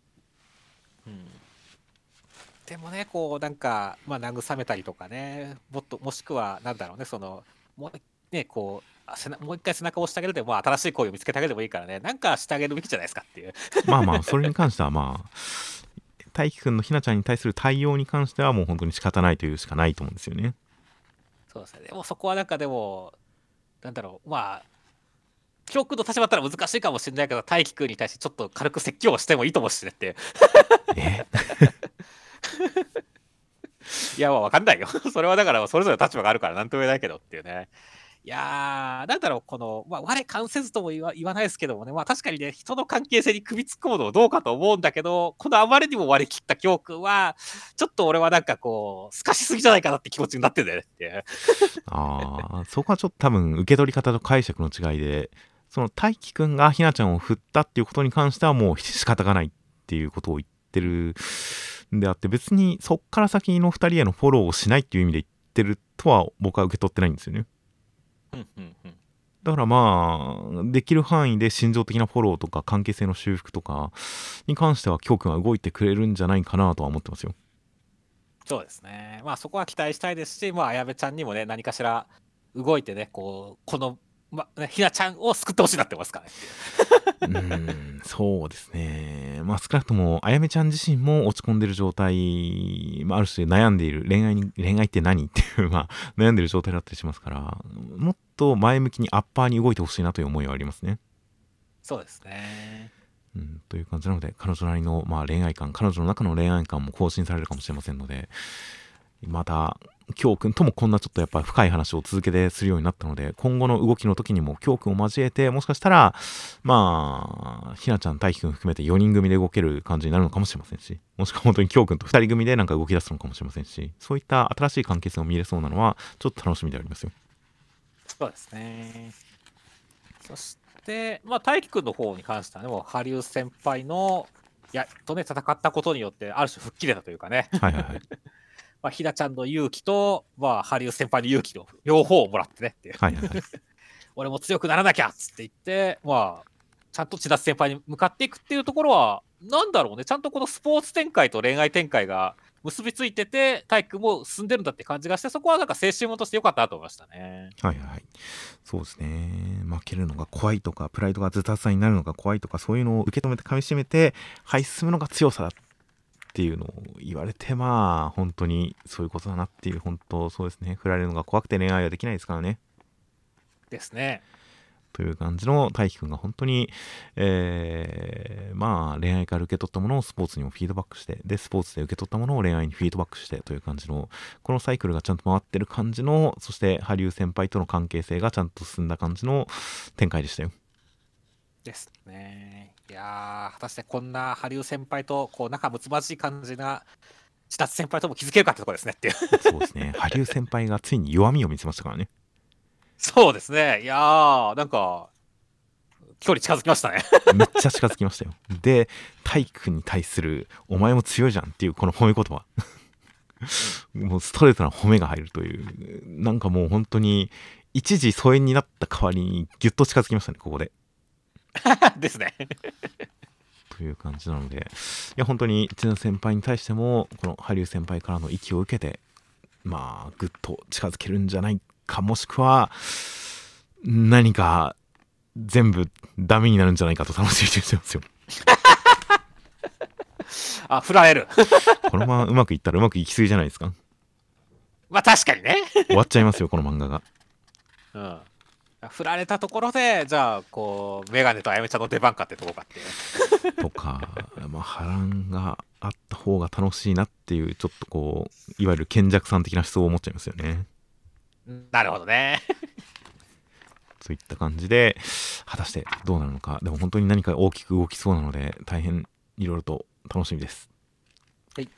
でもね、こうなんか、まあ慰めたりとかね、もっと、もしくはなんだろうね、その、もうね、こう、もう一回背中を押してあげるでも、まあ、新しい恋を見つけてあげればいいからね、なんかしてあげるべきじゃないですかっていう。まあまあ、それに関してはまあ、大輝くんのひなちゃんに対する対応に関してはもう本当に仕方ないというしかないと思うんですよね。そうですね。でもそこはなんかでも、なんだろう、まあ、教訓の立場だったら難しいかもしれないけど、大輝くんに対してちょっと軽く説教をしてもいいと思うしねって。え？いや、まあわかんないよ。それはだから、それぞれ立場があるからなんとも言えないけどっていうね。いやー、なんだろう、この、まあ、我関せずとも言わないですけどもね、まあ確かにね、人の関係性に首突っ込むのもどうかと思うんだけど、このあまりにも割り切った教訓は、ちょっと俺はなんかこう、透かしすぎじゃないかなって気持ちになってんだよねって。ああ、そこはちょっと多分受け取り方と解釈の違いで、その大輝くんがひなちゃんを振ったっていうことに関してはもう仕方がないっていうことを言ってるんであって、別にそっから先の2人へのフォローをしないっていう意味で言ってるとは僕は受け取ってないんですよね。うんうんうんだからまあ、できる範囲で心情的なフォローとか関係性の修復とかに関しては、きょうくんは動いてくれるんじゃないかなとは思ってますよ。そうですね。まあそこは期待したいですし、まあ、あやべちゃんにもね、何かしら動いてね、こう、この、まあ、ねひなちゃんを救ってほしいなってますからねう。ん、そうですね。まあ少なくとも、あやめちゃん自身も落ち込んでる状態、まあ、ある種悩んでいる、恋愛に、恋愛って何っていう、まあ、悩んでる状態だったりしますから、もっと前向きにアッパーに動いてほしいなという思いはありますね。そうですね。うん、という感じなので、彼女なりの、まあ、恋愛観、彼女の中の恋愛観も更新されるかもしれませんので、また、きょうくんともこんなちょっとやっぱ深い話を続けてするようになったので、今後の動きの時にもきょうくんを交えて、もしかしたら、まあ、ひなちゃん、大輝くん含めて4人組で動ける感じになるのかもしれませんし、もしくは本当にきょうくんと2人組でなんか動き出すのかもしれませんし、そういった新しい関係性を見れそうなのは、ちょっと楽しみでありますよ。そうですね。そして、まあ、大輝くんの方に関してはね、もう、羽生先輩の、やっとね、戦ったことによって、ある種吹っ切れたというかね、はいはいはい。まあ、ひなちゃんの勇気と、まあ、羽生先輩の勇気の両方をもらってねっていう。はいはいはい。俺も強くならなきゃっつって言って、まあ、ちゃんと千田先輩に向かっていくっていうところは、なんだろうね、ちゃんとこのスポーツ展開と恋愛展開が結びついてて、体育も進んでるんだって感じがして、そこはなんか青春もとしてよかったなと思いましたね。はいはい。そうですね。負けるのが怖いとか、プライドがズタズタになるのが怖いとか、そういうのを受け止めて噛み締めて、はい、進むのが強さだっていうのを言われて、まあ、本当にそういうことだなっていう、本当そうですね。振られるのが怖くて恋愛はできないですからね。ですね。という感じの大輝くんが本当に、えーまあ恋愛から受け取ったものをスポーツにもフィードバックして、で、スポーツで受け取ったものを恋愛にフィードバックしてという感じの、このサイクルがちゃんと回ってる感じの、そして羽生先輩との関係性がちゃんと進んだ感じの展開でしたよ。ですね。いやー、果たしてこんな羽生先輩とこう仲睦まじい感じな千田先輩とも気づけるかってところですねっていう。そうですね。羽生先輩がついに弱みを見せましたからね。そうですね。いやー、なんか、距離近づきましたね。めっちゃ近づきましたよ。で、大輝くんに対する、お前も強いじゃんっていうこの褒め言葉。もうストレートな褒めが入るという、なんかもう本当に、一時疎遠になった代わりにギュッと近づきましたね、ここで。ですね。という感じなので、いや、本当に千田先輩に対しても、この羽生先輩からの息を受けて、まあ、ぐっと近づけるんじゃないか、もしくは、何か、全部ダメになるんじゃないかと楽しみにしてますよ。あ、振られる。このままうまくいったらうまくいきすぎじゃないですかまあ確かにね。終わっちゃいますよこの漫画がうん。振られたところで、じゃあ、こう、メガネとあやめちゃんの出番かってとこかって。とか、まあ、波乱があった方が楽しいなっていうちょっとこういわゆる賢弱さん的な思想を持っちゃいますよねなるほどね。そういった感じで果たしてどうなるのか。でも本当に何か大きく動きそうなので大変いろいろと楽しみです。はい。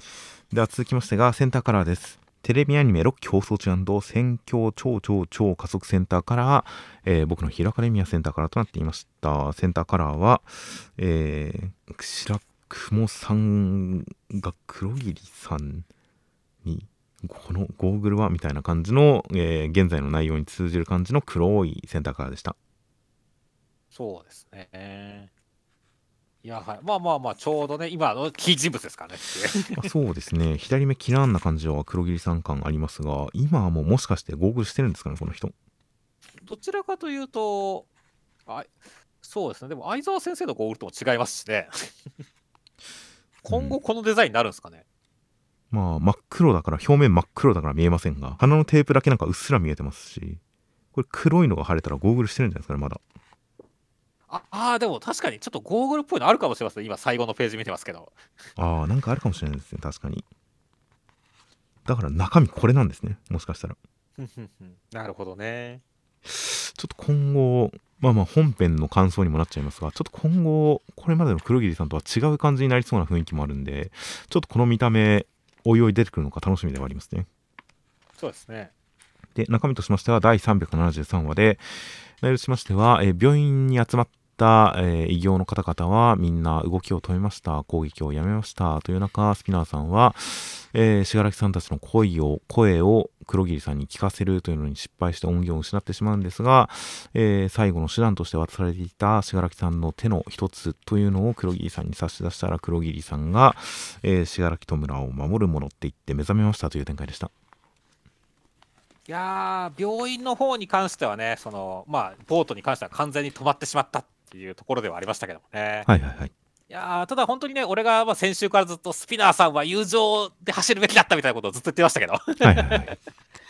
では続きましてがセンターカラーです。テレビアニメ6期放送中戦況超超超加速センターカラー、えー僕のヒーローアカデミアセンターカラーとなっていました。センターカラーは、えー、白雲さんが黒桐さんにこのゴーグルはみたいな感じの、えー現在の内容に通じる感じの黒いセンターカラーでしたそうですね。いや、はい。まあまあまあ、ちょうどね、今のキー人物ですからね そうですね左目キラーンな感じは黒桐さん感ありますが今はもうもしかしてゴーグルしてるんですかねこの人どちらかというと、あそうですね。でも、相沢先生のゴールとも違いますしね。今後このデザインになるんですかね。まあ真っ黒だから表面真っ黒だから見えませんが鼻のテープだけなんかうっすら見えてますしこれ黒いのが晴れたらゴーグルしてるんじゃないですかねまだああー、でも確かにちょっとゴーグルっぽいのあるかもしれません。今、最後のページ見てますけど。ああなんかあるかもしれないですね確かにだから中身これなんですねもしかしたらなるほどね。ちょっと今後まあまあ本編の感想にもなっちゃいますがちょっと今後これまでの黒桐さんとは違う感じになりそうな雰囲気もあるんでちょっとこの見た目おいおい出てくるのか楽しみではありますねそうですね。で中身としましては第373話で内容としましては、えー病院に集まった、えー異形の方々はみんな動きを止めました攻撃をやめましたという中スピナーさんはえー、信楽さんたちの声を声を黒桐さんに聞かせるというのに失敗して音源を失ってしまうんですが、えー最後の手段として渡されていた信楽さんの手の一つというのを黒桐さんに差し出したら黒桐さんが、えー、信楽戸村を守るものって言って目覚めましたという展開でした。いやー、病院の方に関してはね、その、まあ、ボートに関しては完全に止まってしまったっていうところではありましたけどもね。はいはいはい。いやーただ本当にね、俺がまあ先週からずっとスピナーさんは友情で走るべきだったみたいなことをずっと言ってましたけど、はいはいはい。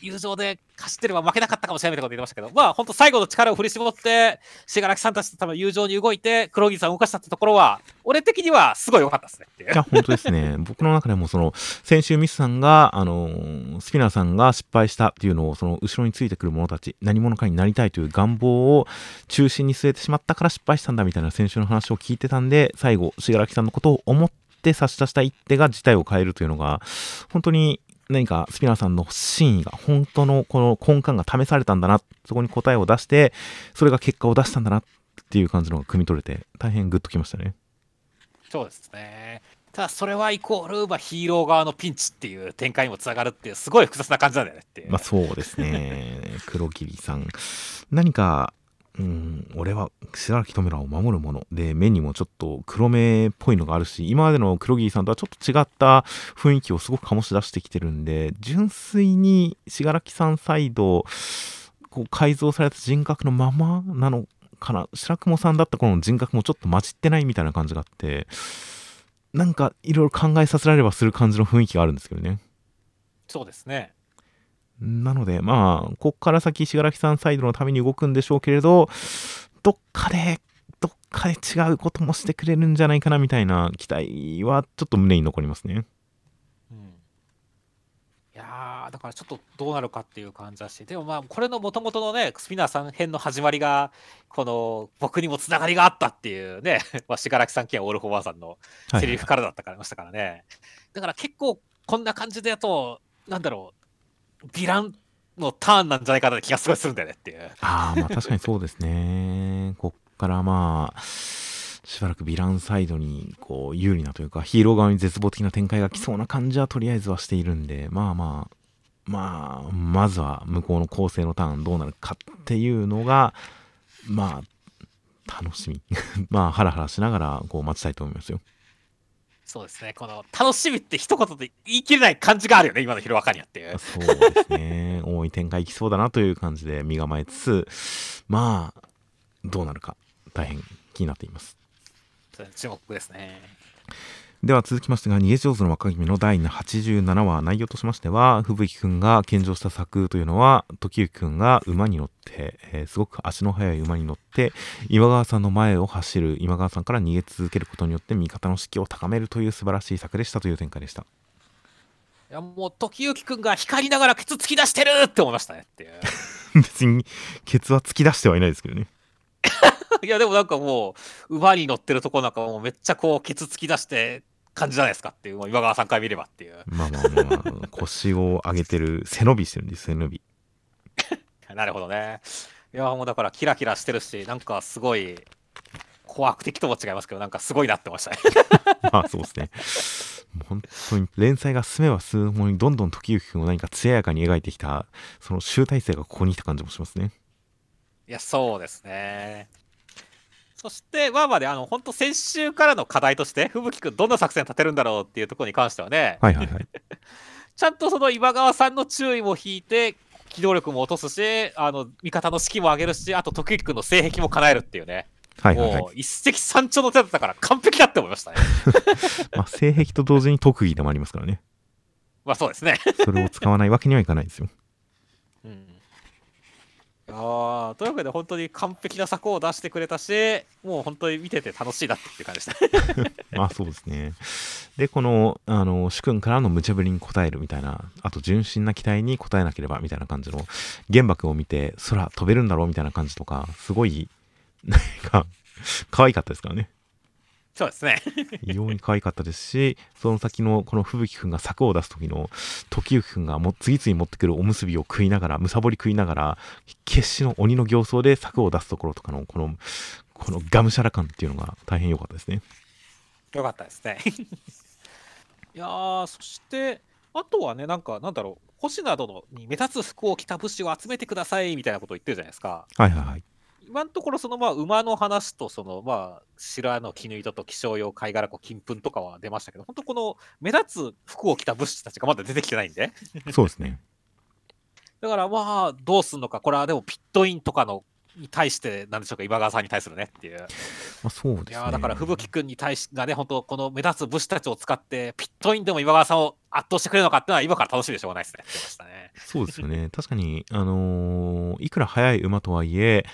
友情で走ってれば負けなかったかもしれないみたいなこと言ってましたけど、まあ本当最後の力を振り絞って、信楽さんたちと多分友情に動いて、黒木さんを動かしたってところは、俺的にはすごい良かったですねっていい。や、本当ですね。僕の中でも、その、先週ミスさんが、あのースピナーさんが失敗したっていうのを、その、後ろについてくる者たち、何者かになりたいという願望を中心に据えてしまったから失敗したんだみたいな先週の話を聞いてたんで、最後、信楽さんのことを思って差し出した一手が事態を変えるというのが、本当に何かスピナーさんの真意が、本当のこの根幹が試されたんだな、そこに答えを出して、それが結果を出したんだなっていう感じのが汲み取れて、大変グッときましたね。そうですね。ただそれはイコール、まあ、ヒーロー側のピンチっていう展開にもつながるっていう、すごい複雑な感じなんだよねって。まあそうですね。黒桐さん。何か、うん、俺は白木富村を守るもので、目にもちょっと黒目っぽいのがあるし、今までの黒桐さんとはちょっと違った雰囲気をすごく醸し出してきてるんで、純粋に信楽さんサイド、こう改造された人格のままなのかな。白雲さんだった頃の人格もちょっと混じってないみたいな感じがあって、なんかいろいろ考えさせられればする感じの雰囲気があるんですけどね。そうですね。なので、まあ、こっから先、信楽さんサイドのために動くんでしょうけれど、どっかで、どっかで違うこともしてくれるんじゃないかなみたいな期待は、ちょっと胸に残りますね。うん。いやーだからちょっとどうなるかっていう感じだしでもまあこれのもともとのねスピナーさん編の始まりがこの僕にもつながりがあったっていうね まあ死柄木さん兼オールフォーさんのはいセリフからだったからましたからね、だから結構こんな感じでやとなんだろうヴィランのターンなんじゃないかなって気がすごいするんだよねっていうああ、まあ確かにそうですね。こっからまあ、しばらくヴィランサイドにこう有利なというか、ヒーロー側に絶望的な展開が来そうな感じはとりあえずはしているんで、まあまあ、まあ、まずは向こうの構成のターンどうなるかっていうのが、まあ、楽しみ。まあ、ハラハラしながらこう待ちたいと思いますよ。そうですねこの楽しみって一言で言い切れない感じがあるよね今のヒロアカニアっていうそうですね。多い展開いきそうだなという感じで身構えつつ、まあ、どうなるか大変気になっています。注目ですねでは続きましてが逃げ上手の若君の第87話内容としましては吹雪くんが献上した作というのは時行くんが馬に乗って、えーすごく足の速い馬に乗って今川さんの前を走る今川さんから逃げ続けることによって味方の士気を高めるという素晴らしい作でしたという展開でした。いやもう時行くんが光りながらケツ突き出してるって思いましたねっていう。別にケツは突き出してはいないですけどね。いやでもなんかもう馬に乗ってるとこなんかもうめっちゃこうケツ突き出して感じじゃないですかっていう今川さんから見ればっていうまあまあまあ、腰を上げてる背伸びしてるんです背伸びなるほどねいやもうだからキラキラしてるしなんかすごい怖く敵とも違いますけどなんかすごいなってましたねまあそうですね。本当に連載が進めば進むほどにどんどん時行くんを何か艶やかに描いてきたその集大成がここに来た感じもしますね。いやそうですねそしてまあまあであの本当先週からの課題として吹雪くんどんな作戦立てるんだろうっていうところに関してはね、はいはいはい。ちゃんとその今川さんの注意も引いて機動力も落とすしあの味方の士気も上げるしあと時行くんの性癖も叶えるっていうねはいはいはいもう一石三鳥の手だったから完璧だって思いましたね まあ、性癖と同時に特技でもありますからね。まあそうですねそれを使わないわけにはいかないですよ。ああというわけで本当に完璧な策を出してくれたしもう本当に見てて楽しいなっていう感じでした まあそうですね。で、この、あの、主君からの無茶ぶりに応えるみたいな、あと純真な期待に応えなければみたいな感じの、原爆を見て空飛べるんだろうみたいな感じとか、すごい、なんか、可愛かったですからね。そうですね。異様に可愛かったですしその先のこの吹雪くんが柵を出す時の時行くんがも次々持ってくるおむすびを食いながらむさぼり食いながら決死の鬼の形相で柵を出すところとかのこのこのがむしゃら感っていうのが大変良かったですね。よかったですね。いやーそしてあとはねなんかなんだろう星などのに目立つ服を着た武士を集めてくださいみたいなことを言ってるじゃないですか。はいはいはい今のところそのまあ馬の話とそのまあ白の絹糸と気象用貝殻子金粉とかは出ましたけど本当この目立つ服を着た武士たちがまだ出てきてないんで。そうですね。だからまあどうすんのかこれはでもピットインとかのに対してなんでしょうか今川さんに対するねっていう。まあそうですね。いやーだから吹雪君に対しがね本当この目立つ武士たちを使ってピットインでも今川さんを圧倒してくれるのかっていうのは今から楽しみでしょうがないですね。そうですよね。確かにあのーいくら速い馬とはいえ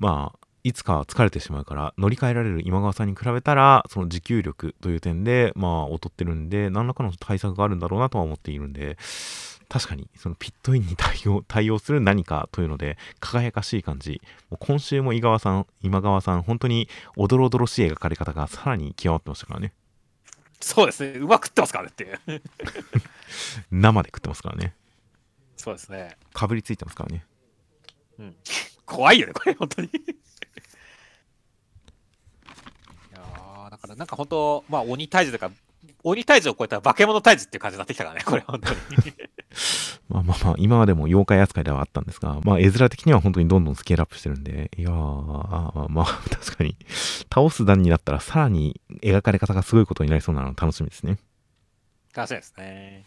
まあいつかは疲れてしまうから乗り換えられる今川さんに比べたらその持久力という点でまあ劣ってるんで何らかの対策があるんだろうなとは思っているんで確かにそのピットインに対応 対応する何かというので輝かしい感じ。もう今週も井川さん今川さん本当におどろおどろしい描かれ方がさらに極まってましたからね。そうですね。うまくってますからねって 生で食ってますからね。そうですね。かぶりついてますからね。うん怖いよねこれ本当に。いやーだからなんか本当まあ鬼退治とか鬼退治を超えたら化け物退治っていう感じになってきたからねこれ本当に。まあまあまあ、今までも妖怪扱いではあったんですが、まあ、絵面的には本当にどんどんスケールアップしてるんで、いやー、あーまあ、確かに、倒す段になったら、さらに描かれ方がすごいことになりそうなの楽しみですね。楽しみですね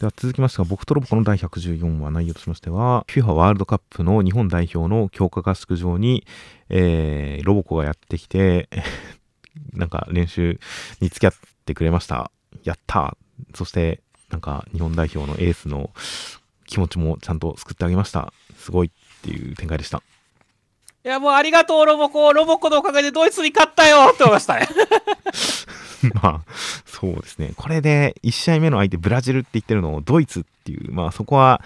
では続きましては、僕とロボコの第114話内容としましては、FIFA ワールドカップの日本代表の強化合宿場に、えー、ロボコがやってきて、なんか練習に付き合ってくれました。やったそして、なんか日本代表のエースの気持ちもちゃんと救ってあげました。すごいっていう展開でした。いやもうありがとうロボコロボコのおかげでドイツに勝ったよって思いましたね まあ、そうですね。これで1試合目の相手ブラジルって言ってるのをドイツっていう、まあそこは、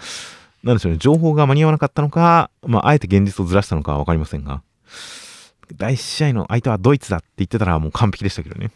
なんでしょうね、情報が間に合わなかったのか、まああえて現実をずらしたのかは分かりませんが、第1試合の相手はドイツだって言ってたらもう完璧でしたけどね。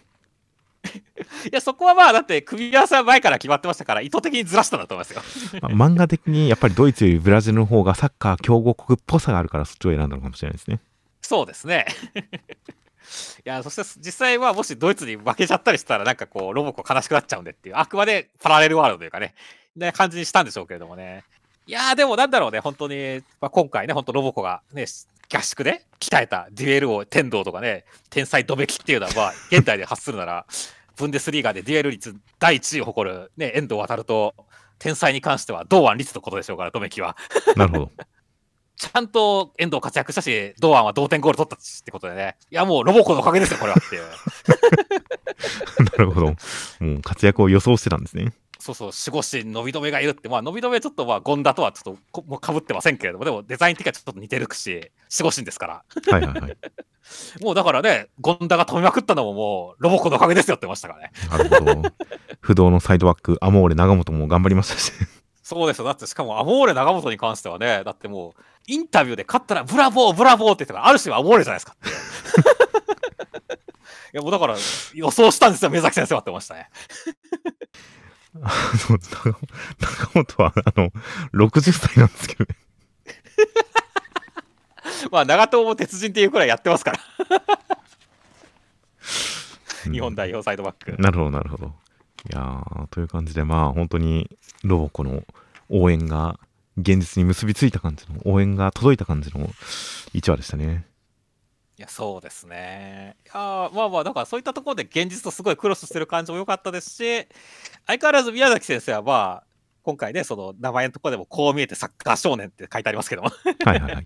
いやそこはまあだって組み合わせは前から決まってましたから意図的にずらしたんだと思いますよ。まあ漫画的にやっぱりドイツよりブラジルの方がサッカー強豪国っぽさがあるからそっちを選んだのかもしれないですね。そうですね。いやそして実際はもしドイツに負けちゃったりしたらなんかこうロボコ悲しくなっちゃうんでっていうあくまでパラレルワールドというかね。ね感じにしたんでしょうけれどもね。いやーでもなんだろうね本当に、まあ、今回ね本当ロボコがね合宿で鍛えたデュエル王天道とかね天才ドベキっていうのはまあ現代で発するならブンデスリーガでデュエル率第1位を誇る、ね、遠藤航と天才に関しては堂安律のことでしょうからドベキはなるほど。ちゃんと遠藤活躍したし、堂安は同点ゴール取ったしってことでね。いや、もうロボコのおかげですよ、これはっていう。なるほど。もう活躍を予想してたんですね。そうそう、守護神、伸び止めがいるって、まあ、伸び止めちょっと、まあ、権田とはちょっとこもうかぶってませんけれども、でもデザイン的にはちょっと似てるし、守護神ですから。はいはいはい。もうだからね、権田が止めまくったのももう、ロボコのおかげですよってましたからね。なるほど。不動のサイドバック、アモーレ長本も頑張りましたし。そうですよ。だって、しかも、アモーレ長本に関してはね、だってもう、インタビューで勝ったら、ブラボー、ブラボーって言ったから、ある種はアモーレじゃないですか。いや、もうだから、予想したんですよ、宮崎先生はって言ってましたね。あの、長長本は、あの、60歳なんですけどね。まあ、長友も鉄人っていうくらいやってますから、うん日本代表サイドバック。なるほど、なるほど。いやー、という感じで、まあ、本当に、ロボコの応援が、現実に結びついた感じの、応援が届いた感じの1話でしたね。いや、そうですね。いやーまあまあ、だからそういったところで現実とすごいクロスしてる感じも良かったですし、相変わらず宮崎先生はまあ、今回ね、その名前のところでもこう見えてサッカー少年って書いてありますけども、はいはいはい。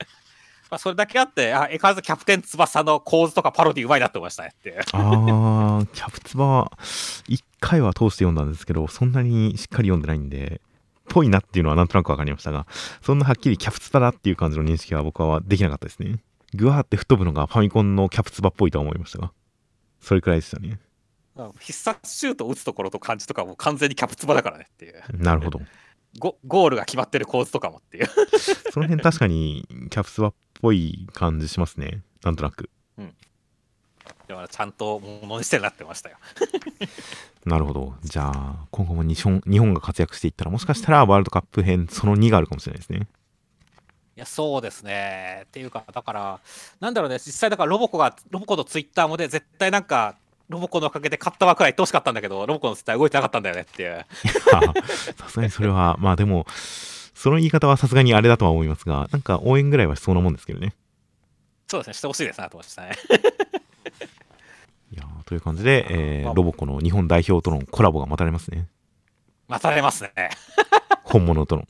まあそれだけあって、あ、相変わらずキャプテン翼の構図とかパロディうまいなって思いましたねって。あー、キャプツバは、1回は通して読んだんですけど、そんなにしっかり読んでないんで、ぽいなっていうのはなんとなくわかりましたが、そんなはっきりキャプツバだっていう感じの認識は僕はできなかったですね。グワーって吹っ飛ぶのがファミコンのキャプツバっぽいとは思いましたが、それくらいでしたね。あ必殺シュートを打つところと感じとかもう完全にキャプツバだからねっていう。なるほど。ゴゴールが決まってる構図とかもっていう。その辺確かにキャプツバっぽい感じしますね。なんとなく。だからちゃんとものにしてなってましたよ。なるほど。じゃあ、今後も日本日本が活躍していったら、もしかしたらワールドカップ編その2があるかもしれないですね。いや、そうですね。っていうか、だから、なんだろうね、実際だからロボコが、ロボコのツイッターもで、絶対なんか、ロボコのおかげで勝ったわくらい言ってほしかったんだけど、ロボコのツイッター動いてなかったんだよねっていう。さすがにそれは、まあでも、その言い方はさすがにあれだとは思いますが、なんか応援ぐらいはしそうなもんですけどね。そうですね、してほしいですなと思いましたね。いやーという感じで、えーまあロボコの日本代表とのコラボが待たれますね。待たれますね。本物との。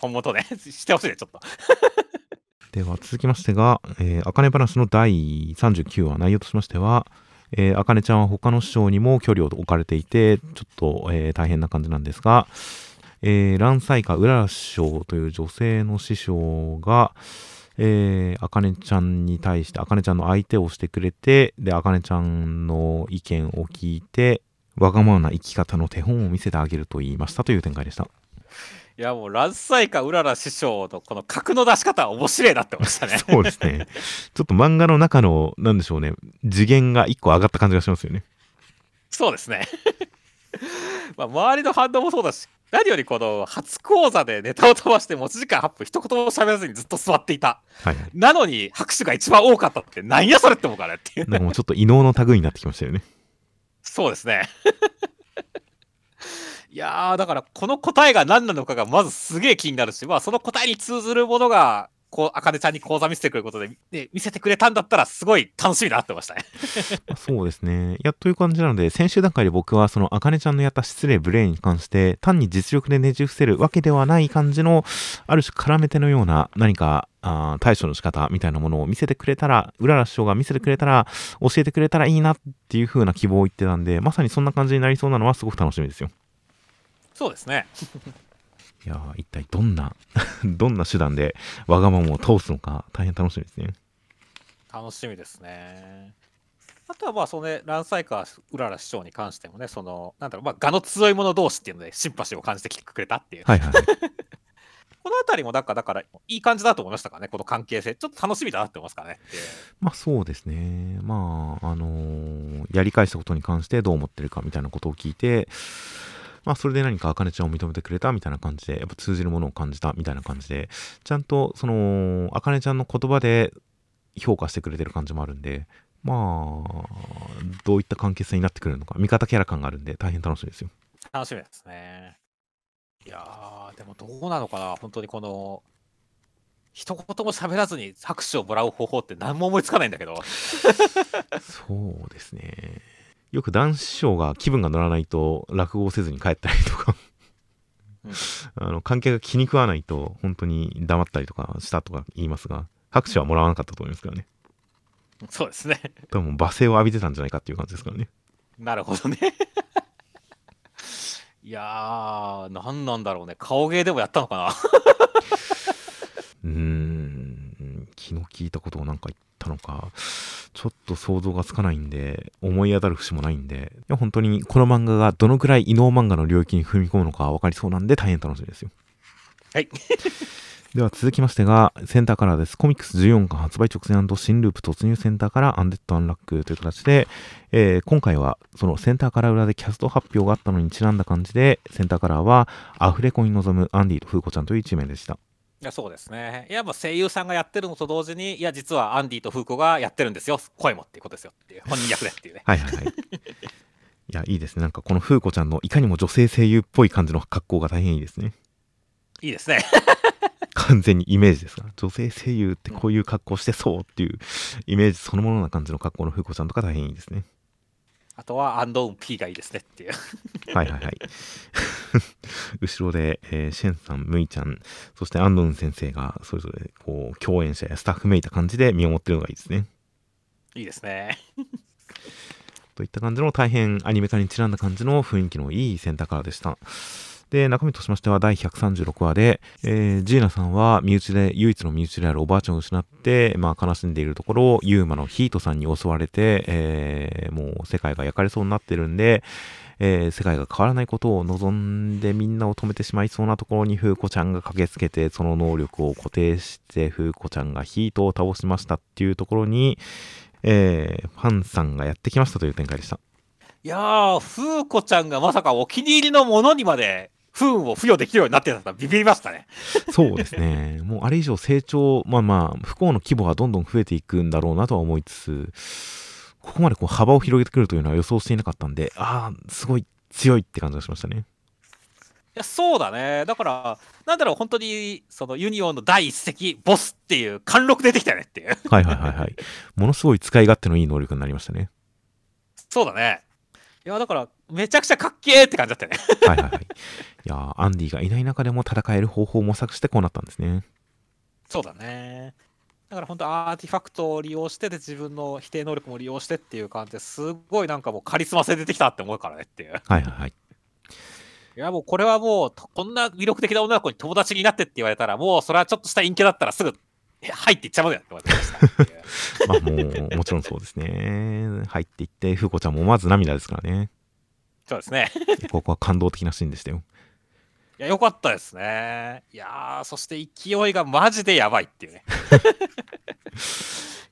本元ね。してほしいね、ちょっと。では続きましてが、えー、あかね話の第39話、内容としましては、えー、あかねちゃんは他の師匠にも距離を置かれていて、ちょっと、えー大変な感じなんですが、えー、蘭妻家うらら師匠という女性の師匠が、えー、あかねちゃんに対して、あかねちゃんの相手をしてくれて、で、あかねちゃんの意見を聞いて、わがままな生き方の手本を見せてあげると言いましたという展開でした。いや、もう、乱災かうらら師匠のこの格の出し方は面白いなって思いましたね。そうですね。ちょっと漫画の中の、なんでしょうね、次元が一個上がった感じがしますよね。そうですね。まあ、周りの反応もそうだし、何よりこの初講座でネタを飛ばして持ち時間8分一言も喋らずにずっと座っていた。はいはい。なのに拍手が一番多かったってなんやそれって思うからねっていう。なんかもうちょっと異能の類になってきましたよね。そうですね。いやー、だからこの答えが何なのかがまずすげえ気になるし、まあその答えに通ずるものが、こう、あかねちゃんに講座見せてくれることで、ね、見せてくれたんだったらすごい楽しみだなってましたね。そうですね。いや、という感じなので、先週段階で僕は、その、あかねちゃんのやった失礼無礼に関して、単に実力でねじ伏せるわけではない感じの、ある種絡めてのような、何か、あ対処の仕方みたいなものを見せてくれたら、うらら師匠が見せてくれたら、教えてくれたらいいなっていう風な希望を言ってたんで、まさにそんな感じになりそうなのはすごく楽しみですよ。そうですね。いやー一体どんな、どんな手段でわがままを通すのか、大変楽しみですね。楽しみですね。あとはまあ、そのね、ランサイカー、うらら師匠に関してもね、その、なんだろう、まあ、我の強い者同士っていうので、シンパシーを感じてきてくれたっていう。はいはい。このあたりも、なんか、だから、いい感じだと思いましたからね、この関係性。ちょっと楽しみだなって思いますからね。まあそうですね。まあ、あのーやり返したことに関してどう思ってるかみたいなことを聞いて、まあそれで何かあかねちゃんを認めてくれたみたいな感じで、やっぱ通じるものを感じたみたいな感じで、ちゃんとその、あかねちゃんの言葉で評価してくれてる感じもあるんで、まあ、どういった関係性になってくるのか、味方キャラ感があるんで大変楽しみですよ。楽しみですね。いやー、でもどうなのかな、本当にこの、一言も喋らずに拍手をもらう方法って何も思いつかないんだけど、そうですね。よく男子師匠が気分が乗らないと落語をせずに帰ったりとかうんあの観客が気に食わないと本当に黙ったりとかしたとか言いますが拍手はもらわなかったと思いますからねそうですね。多分罵声を浴びてたんじゃないかっていう感じですからねなるほどね。いやー、何なんだろうね。顔芸でもやったのかな うーん気の利いたことをなんか言ったのかちょっと想像がつかないんで思い当たる節もないんでいや本当にこの漫画がどのくらい異能漫画の領域に踏み込むのか分かりそうなんで大変楽しみですよ。はい。では続きましてがセンターカラーです。コミックス14巻発売直前新ループ突入センターからアンデッドアンラックという形で、えー今回はそのセンターカラー裏でキャスト発表があったのにちなんだ感じでセンターカラーはアフレコに臨むアンディとフーコちゃんという一面でしたいやそうですね。いや、もう声優さんがやってるのと同時に、いや、実はアンディとフーコがやってるんですよ。声もっていうことですよっていう。本人役でっていうね。はいはいはい。いや、いいですね。なんかこの風子ちゃんのいかにも女性声優っぽい感じの格好が大変いいですね。いいですね。完全にイメージですから。女性声優ってこういう格好してそうっていうイメージそのものな感じの格好の風子ちゃんとか大変いいですね。あとはアンドウン P がいいですねっていう。はいはいはい。後ろで、えーシェンさん、ムイちゃん、そしてアンドン先生がそれぞれこう共演者やスタッフめいた感じで見守ってるのがいいですね。いいですね。といった感じの大変アニメ化にちなんだ感じの雰囲気のいいセンターカラーでした。で、中身としましては第136話で、えージーナさんは身内で、唯一の身内であるおばあちゃんを失って、まあ悲しんでいるところをユーマのヒートさんに襲われて、えーもう世界が焼かれそうになってるんで、えー世界が変わらないことを望んでみんなを止めてしまいそうなところにフーコちゃんが駆けつけてその能力を固定してフーコちゃんがヒートを倒しましたっていうところに、えーファンさんがやってきましたという展開でした。いやー、フーコちゃんがまさかお気に入りのものにまで不運を付与できるようになってたらビビりましたね。そうですね。もうあれ以上成長、まあまあ、不幸の規模はどんどん増えていくんだろうなとは思いつつ、ここまでこう幅を広げてくるというのは予想していなかったんで、ああ、すごい強いって感じがしましたね。いやそうだね。だから、なんだろう、本当に、そのユニオンの第一席、ボスっていう貫禄出てきたよねっていう。はいはいはいはい。ものすごい使い勝手のいい能力になりましたね。そうだね。いや、だから、めちゃくちゃかっけーって感じだったよね。はいはいはい。いやーアンディがいない中でも戦える方法を模索してこうなったんですね。そうだね。だから本当アーティファクトを利用してで自分の否定能力も利用してっていう感じですごいなんかもうカリスマ性出てきたって思うからねっていう。はいはいはい。いやもうこれはもうとこんな魅力的な女の子に友達になってって言われたらもうそれはちょっとした陰キャだったらすぐえ入っていっちゃうもんやって思ってました。まあもう、もちろんそうですね。入っていって、フーコちゃんも思わず涙ですからね。そうですね。ここは感動的なシーンでしたよ。いや、よかったですね。いやー、そして勢いがマジでやばいっていうね。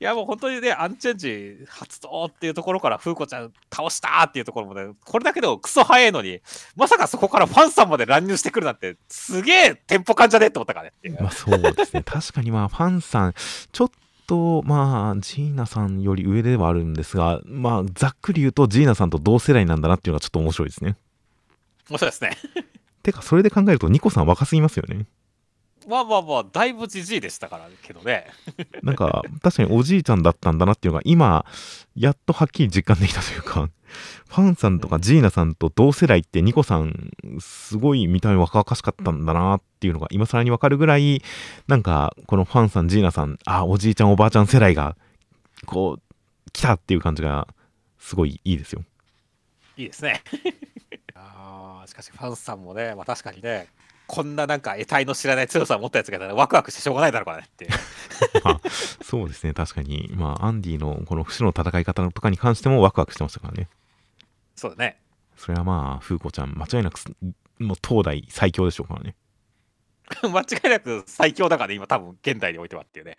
いや、もう本当にね、アンチェンジ発動っていうところから、フーコちゃん倒したーっていうところもね、これだけでもクソ早いのに、まさかそこからファンさんまで乱入してくるなんて、すげえテンポ感じゃねって思ったからね。まあそうですね。確かにまあファンさん、ちょっとまあジーナさんより上ではあるんですが、まあざっくり言うとジーナさんと同世代なんだなっていうのがちょっと面白いですね。面白いですね。てかそれで考えるとニコさん若すぎますよね。まあまあまあ、だいぶじじいでしたからけどね。なんか確かにおじいちゃんだったんだなっていうのが今、やっとはっきり実感できたというか、ファンさんとかジーナさんと同世代ってニコさん、すごい見た目若々しかったんだなっていうのが今更にわかるぐらい、なんかこのファンさん、ジーナさん、あ、おじいちゃんおばあちゃん世代が、こう、来たっていう感じが、すごいいいですよ。いいですね。あーしかしファンさんもね、まあ確かにね、こんななんか得体の知らない強さを持ったやつがいたらワクワクしてしょうがないだろうからねっていう。まあ、そうですね、確かに。まあ、アンディのこの不死の戦い方とかに関してもワクワクしてましたからね。そうだね。それはまあ、フーコちゃん、間違いなくす、もう東大最強でしょうからね。間違いなく最強だからね、今多分現代においてはっていうね。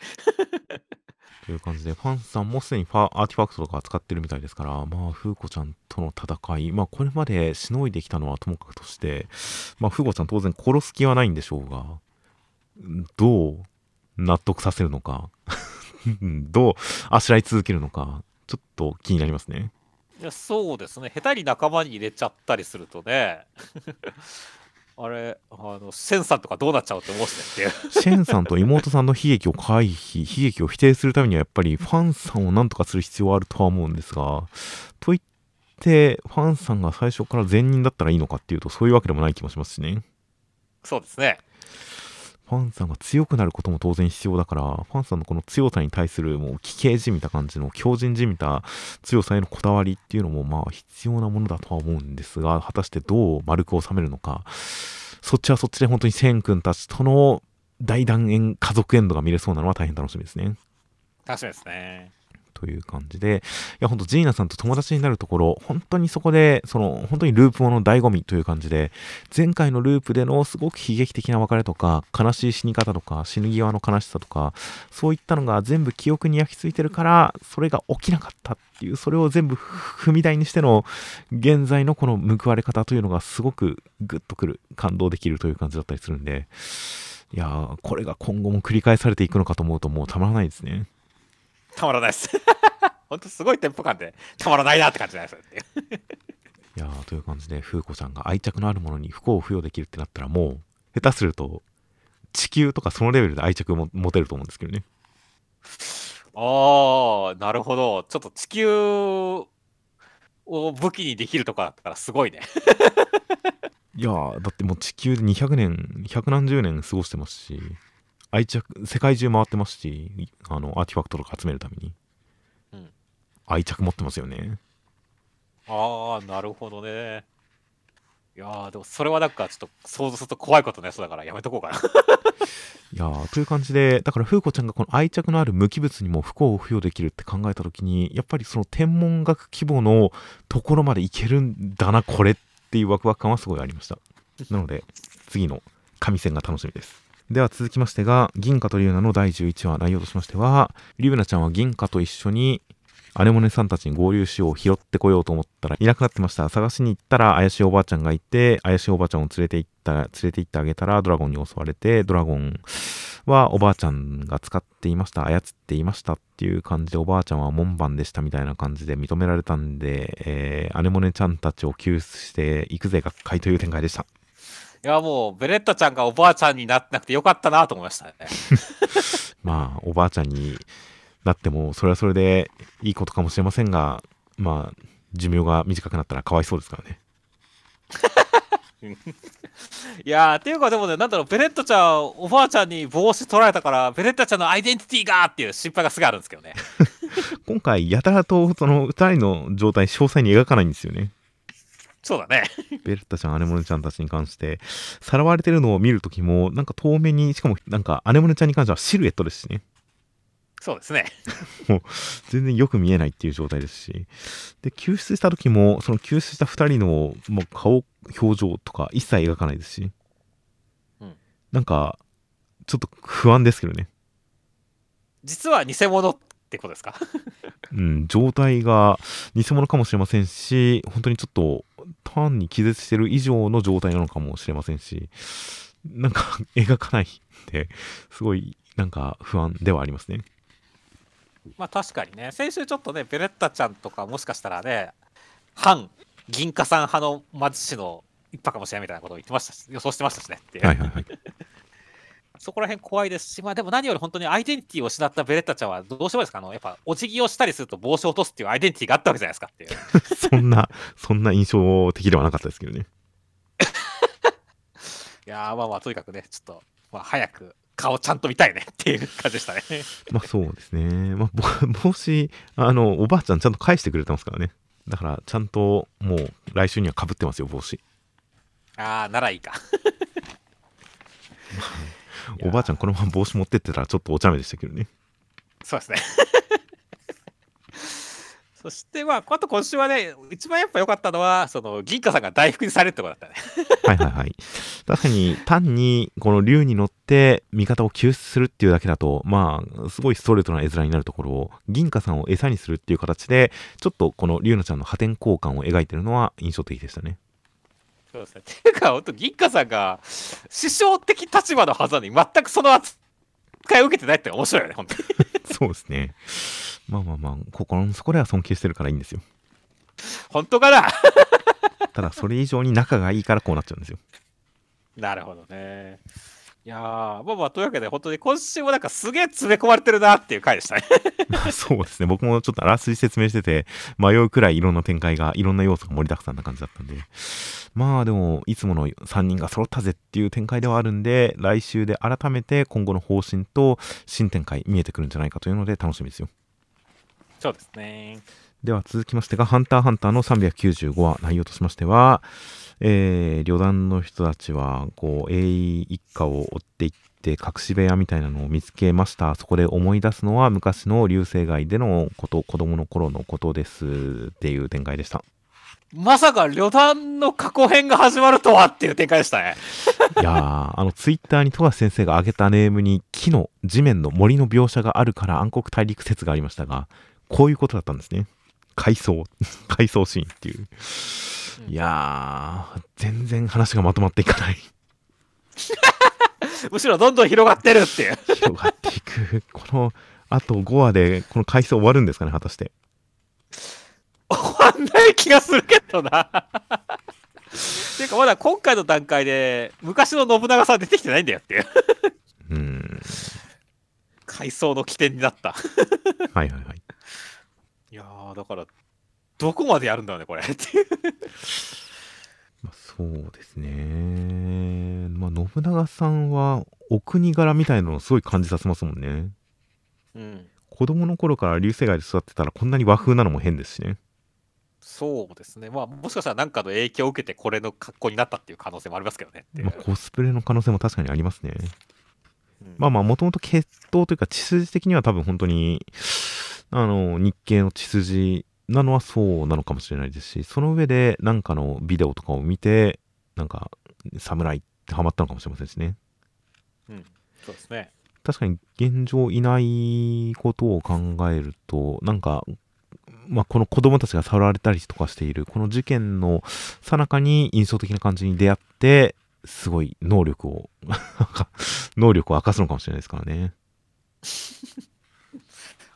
という感じで、ファンさんもすでにファアーティファクトとか扱ってるみたいですから、まあ、フーコちゃんとの戦い、まあ、これまでしのいできたのはともかくとして、まあ、フーコちゃん当然殺す気はないんでしょうが、どう納得させるのか、どうあしらい続けるのか、ちょっと気になりますね。いやそうですね。下手に仲間に入れちゃったりするとね、あれ、あの、センさんとかどうなっちゃうって思うしねっていう。シェンさんと妹さんの悲劇を回避、悲劇を否定するためにはやっぱりファンさんを何とかする必要はあるとは思うんですが、といって、ファンさんが最初から善人だったらいいのかっていうと、そういうわけでもない気もしますしね。そうですね。ファンさんが強くなることも当然必要だから、ファンさんのこの強さに対するもう奇形じみた感じの強靭じみた強さへのこだわりっていうのもまあ必要なものだとは思うんですが、果たしてどう丸く収めるのか、そっちはそっちで本当にセン君たちとの大団円家族エンドが見れそうなのは大変楽しみですね。楽しみですね。という感じで、いや、ほんとジーナさんと友達になるところ、本当にそこで、その、本当にループもの醍醐味という感じで、前回のループでのすごく悲劇的な別れとか、悲しい死に方とか、死ぬ際の悲しさとか、そういったのが全部記憶に焼き付いてるから、それが起きなかったっていう、それを全部踏み台にしての、現在のこの報われ方というのがすごくグッとくる、感動できるという感じだったりするんで、いやー、これが今後も繰り返されていくのかと思うともうたまらないですね。たまらないです。本当すごいテンポ感でたまらないなって感じなんです。いやーという感じで、風子ちゃんが愛着のあるものに不幸を付与できるってなったら、もう、下手すると、地球とかそのレベルで愛着をも持てると思うんですけどね。ああ、なるほど。ちょっと地球を武器にできるとかだったらすごいね。いやーだってもう地球で200年、百何十年過ごしてますし、愛着、世界中回ってますし、あの、アーティファクトとか集めるために。うん愛着持ってますよね。ああ、なるほどね。いやーでもそれはなんかちょっと想像すると怖いことねそうだからやめとこうかな。いやーという感じで、だから風子ちゃんがこの愛着のある無機物にも不幸を付与できるって考えたときに、やっぱりその天文学規模のところまでいけるんだな、これっていうワクワク感はすごいありました。なので、次の神戦が楽しみです。では続きましてが、銀貨と龍奈の第11話、内容としましては、龍奈ちゃんは銀貨と一緒に、アネモネさんたちに合流しよう、拾ってこようと思ったらいなくなってました。探しに行ったら怪しいおばあちゃんがいて、怪しいおばあちゃんを連れて行った、連れて行ってあげたらドラゴンに襲われて、ドラゴンはおばあちゃんが使っていました、操っていましたっていう感じで、おばあちゃんは門番でしたみたいな感じで認められたんで、えー、アネモネちゃんたちを救出していくぜ学会という展開でした。いやもうベレッタちゃんがおばあちゃんになってなくてよかったなと思いましたね。まあ、おばあちゃんになっても、それはそれでいいことかもしれませんが、まあ、寿命が短くなったらかわいそうですからね。いやーっていうかでもねなんだろうベレッタちゃんおばあちゃんに帽子取られたからベレッタちゃんのアイデンティティがっていう心配がすごいあるんですけどね。今回、やたらとその2人の状態、詳細に描かないんですよね。そうだね。ベルッタちゃん、アネモネちゃんたちに関して、さらわれてるのを見るときも、なんか遠目に、しかもなんかアネモネちゃんに関してはシルエットですしね。そうですね。全然よく見えないっていう状態ですし。で、救出した時も、その救出した2人の、もう顔、表情とか一切描かないですし。うんなんか、ちょっと不安ですけどね。実は偽物ってことですか？うん、状態が偽物かもしれませんし、本当にちょっと単に気絶してる以上の状態なのかもしれませんし、なんか 描かないって、すごいなんか不安ではありますね。まあ確かにね先週ちょっとねベレッタちゃんとかもしかしたらね反銀貨さん派の魔術師の一派かもしれないみたいなことを言ってましたし予想してましたしねっていう、はいはいはい。そこら辺怖いですしまあでも何より本当にアイデンティティを失ったベレッタちゃんはどうしようですか？あのやっぱお辞儀をしたりすると帽子を落とすっていうアイデンティティがあったわけじゃないですかっていうそんな、そんな印象的ではなかったですけどね。いやーまあまあとにかくねちょっと、まあ、早く顔ちゃんと見たいねっていう感じでしたね まあそうですね。まあぼ帽子、あの、おばあちゃんちゃんと返してくれてますからね。だからちゃんともう来週には被ってますよ、帽子。ああならいいか おばあちゃんこのまま帽子持ってってたらちょっとお茶目でしたけどね。そうですね。そしてまああと今週はね一番やっぱ良かったのはその銀貨さんが大福にされるってことだったね。はいはいはい。確かに単にこの竜に乗って味方を救出するっていうだけだと、まあ、すごいストレートな絵面になるところを、銀貨さんを餌にするっていう形で、ちょっとこの竜奈ちゃんの破天荒感を描いてるのは印象的でしたね。そうですね。っていうか本当銀貨さんが師匠的立場のはずなのに全くその扱いを受けてないって面白いよね本当に。そうですね。まあまあまあ、心の底では尊敬してるからいいんですよ。本当かな？ただ、それ以上に仲がいいからこうなっちゃうんですよ。なるほどね。いいやー、まあまあ、というわけで、本当に今週もなんかすげえ詰め込まれてるなっていう回でしたね。そうですね。僕もちょっとあらすじ説明してて、迷うくらいいろんな展開が、いろんな要素が盛りだくさんな感じだったんで。まあでも、いつもの3人が揃ったぜっていう展開ではあるんで、来週で改めて今後の方針と新展開見えてくるんじゃないかというので楽しみですよ。そうですね。では続きましてが、ハンターハンターの395話、内容としましては、えー、旅団の人たちは、こう、英一家を追っていって、隠し部屋みたいなのを見つけました。そこで思い出すのは、昔の流星街でのこと、子供の頃のことですっていう展開でした。まさか旅団の過去編が始まるとはっていう展開でしたね。いやー、あの、ツイッターに富樫先生が挙げたネームに、木の、地面の森の描写があるから暗黒大陸説がありましたが、こういうことだったんですね。回想、回想シーンっていう。いやー、全然話がまとまっていかない。むしろどんどん広がってるっていう。広がっていく。この、あと5話で、この回想終わるんですかね、果たして。終わんない気がするけどな。ていうかまだ今回の段階で昔の信長さん出てきてないんだよっていう。うーん。回想の起点になった。はいはいはい。いやー、だから、どこまでやるんだろうね、これ。そうですね。まあ、信長さんは、お国柄みたいなのをすごい感じさせますもんね。うん。子供の頃から流星街で育ってたらこんなに和風なのも変ですしね。そうですね。まあ、もしかしたら何かの影響を受けてこれの格好になったっていう可能性もありますけどね。まあ、コスプレの可能性も確かにありますね。うんまあまあ、もともと血統というか血筋的には多分本当に、あの、日系の血筋なのはそうなのかもしれないですし、その上でなんかのビデオとかを見て、なんか、侍ってハマったのかもしれませんしね。うん。そうですね。確かに現状いないことを考えると、なんか、まあ、この子供たちがさられたりとかしている、この事件の最中に印象的な感じに出会って、すごい能力を、能力を明かすのかもしれないですからね。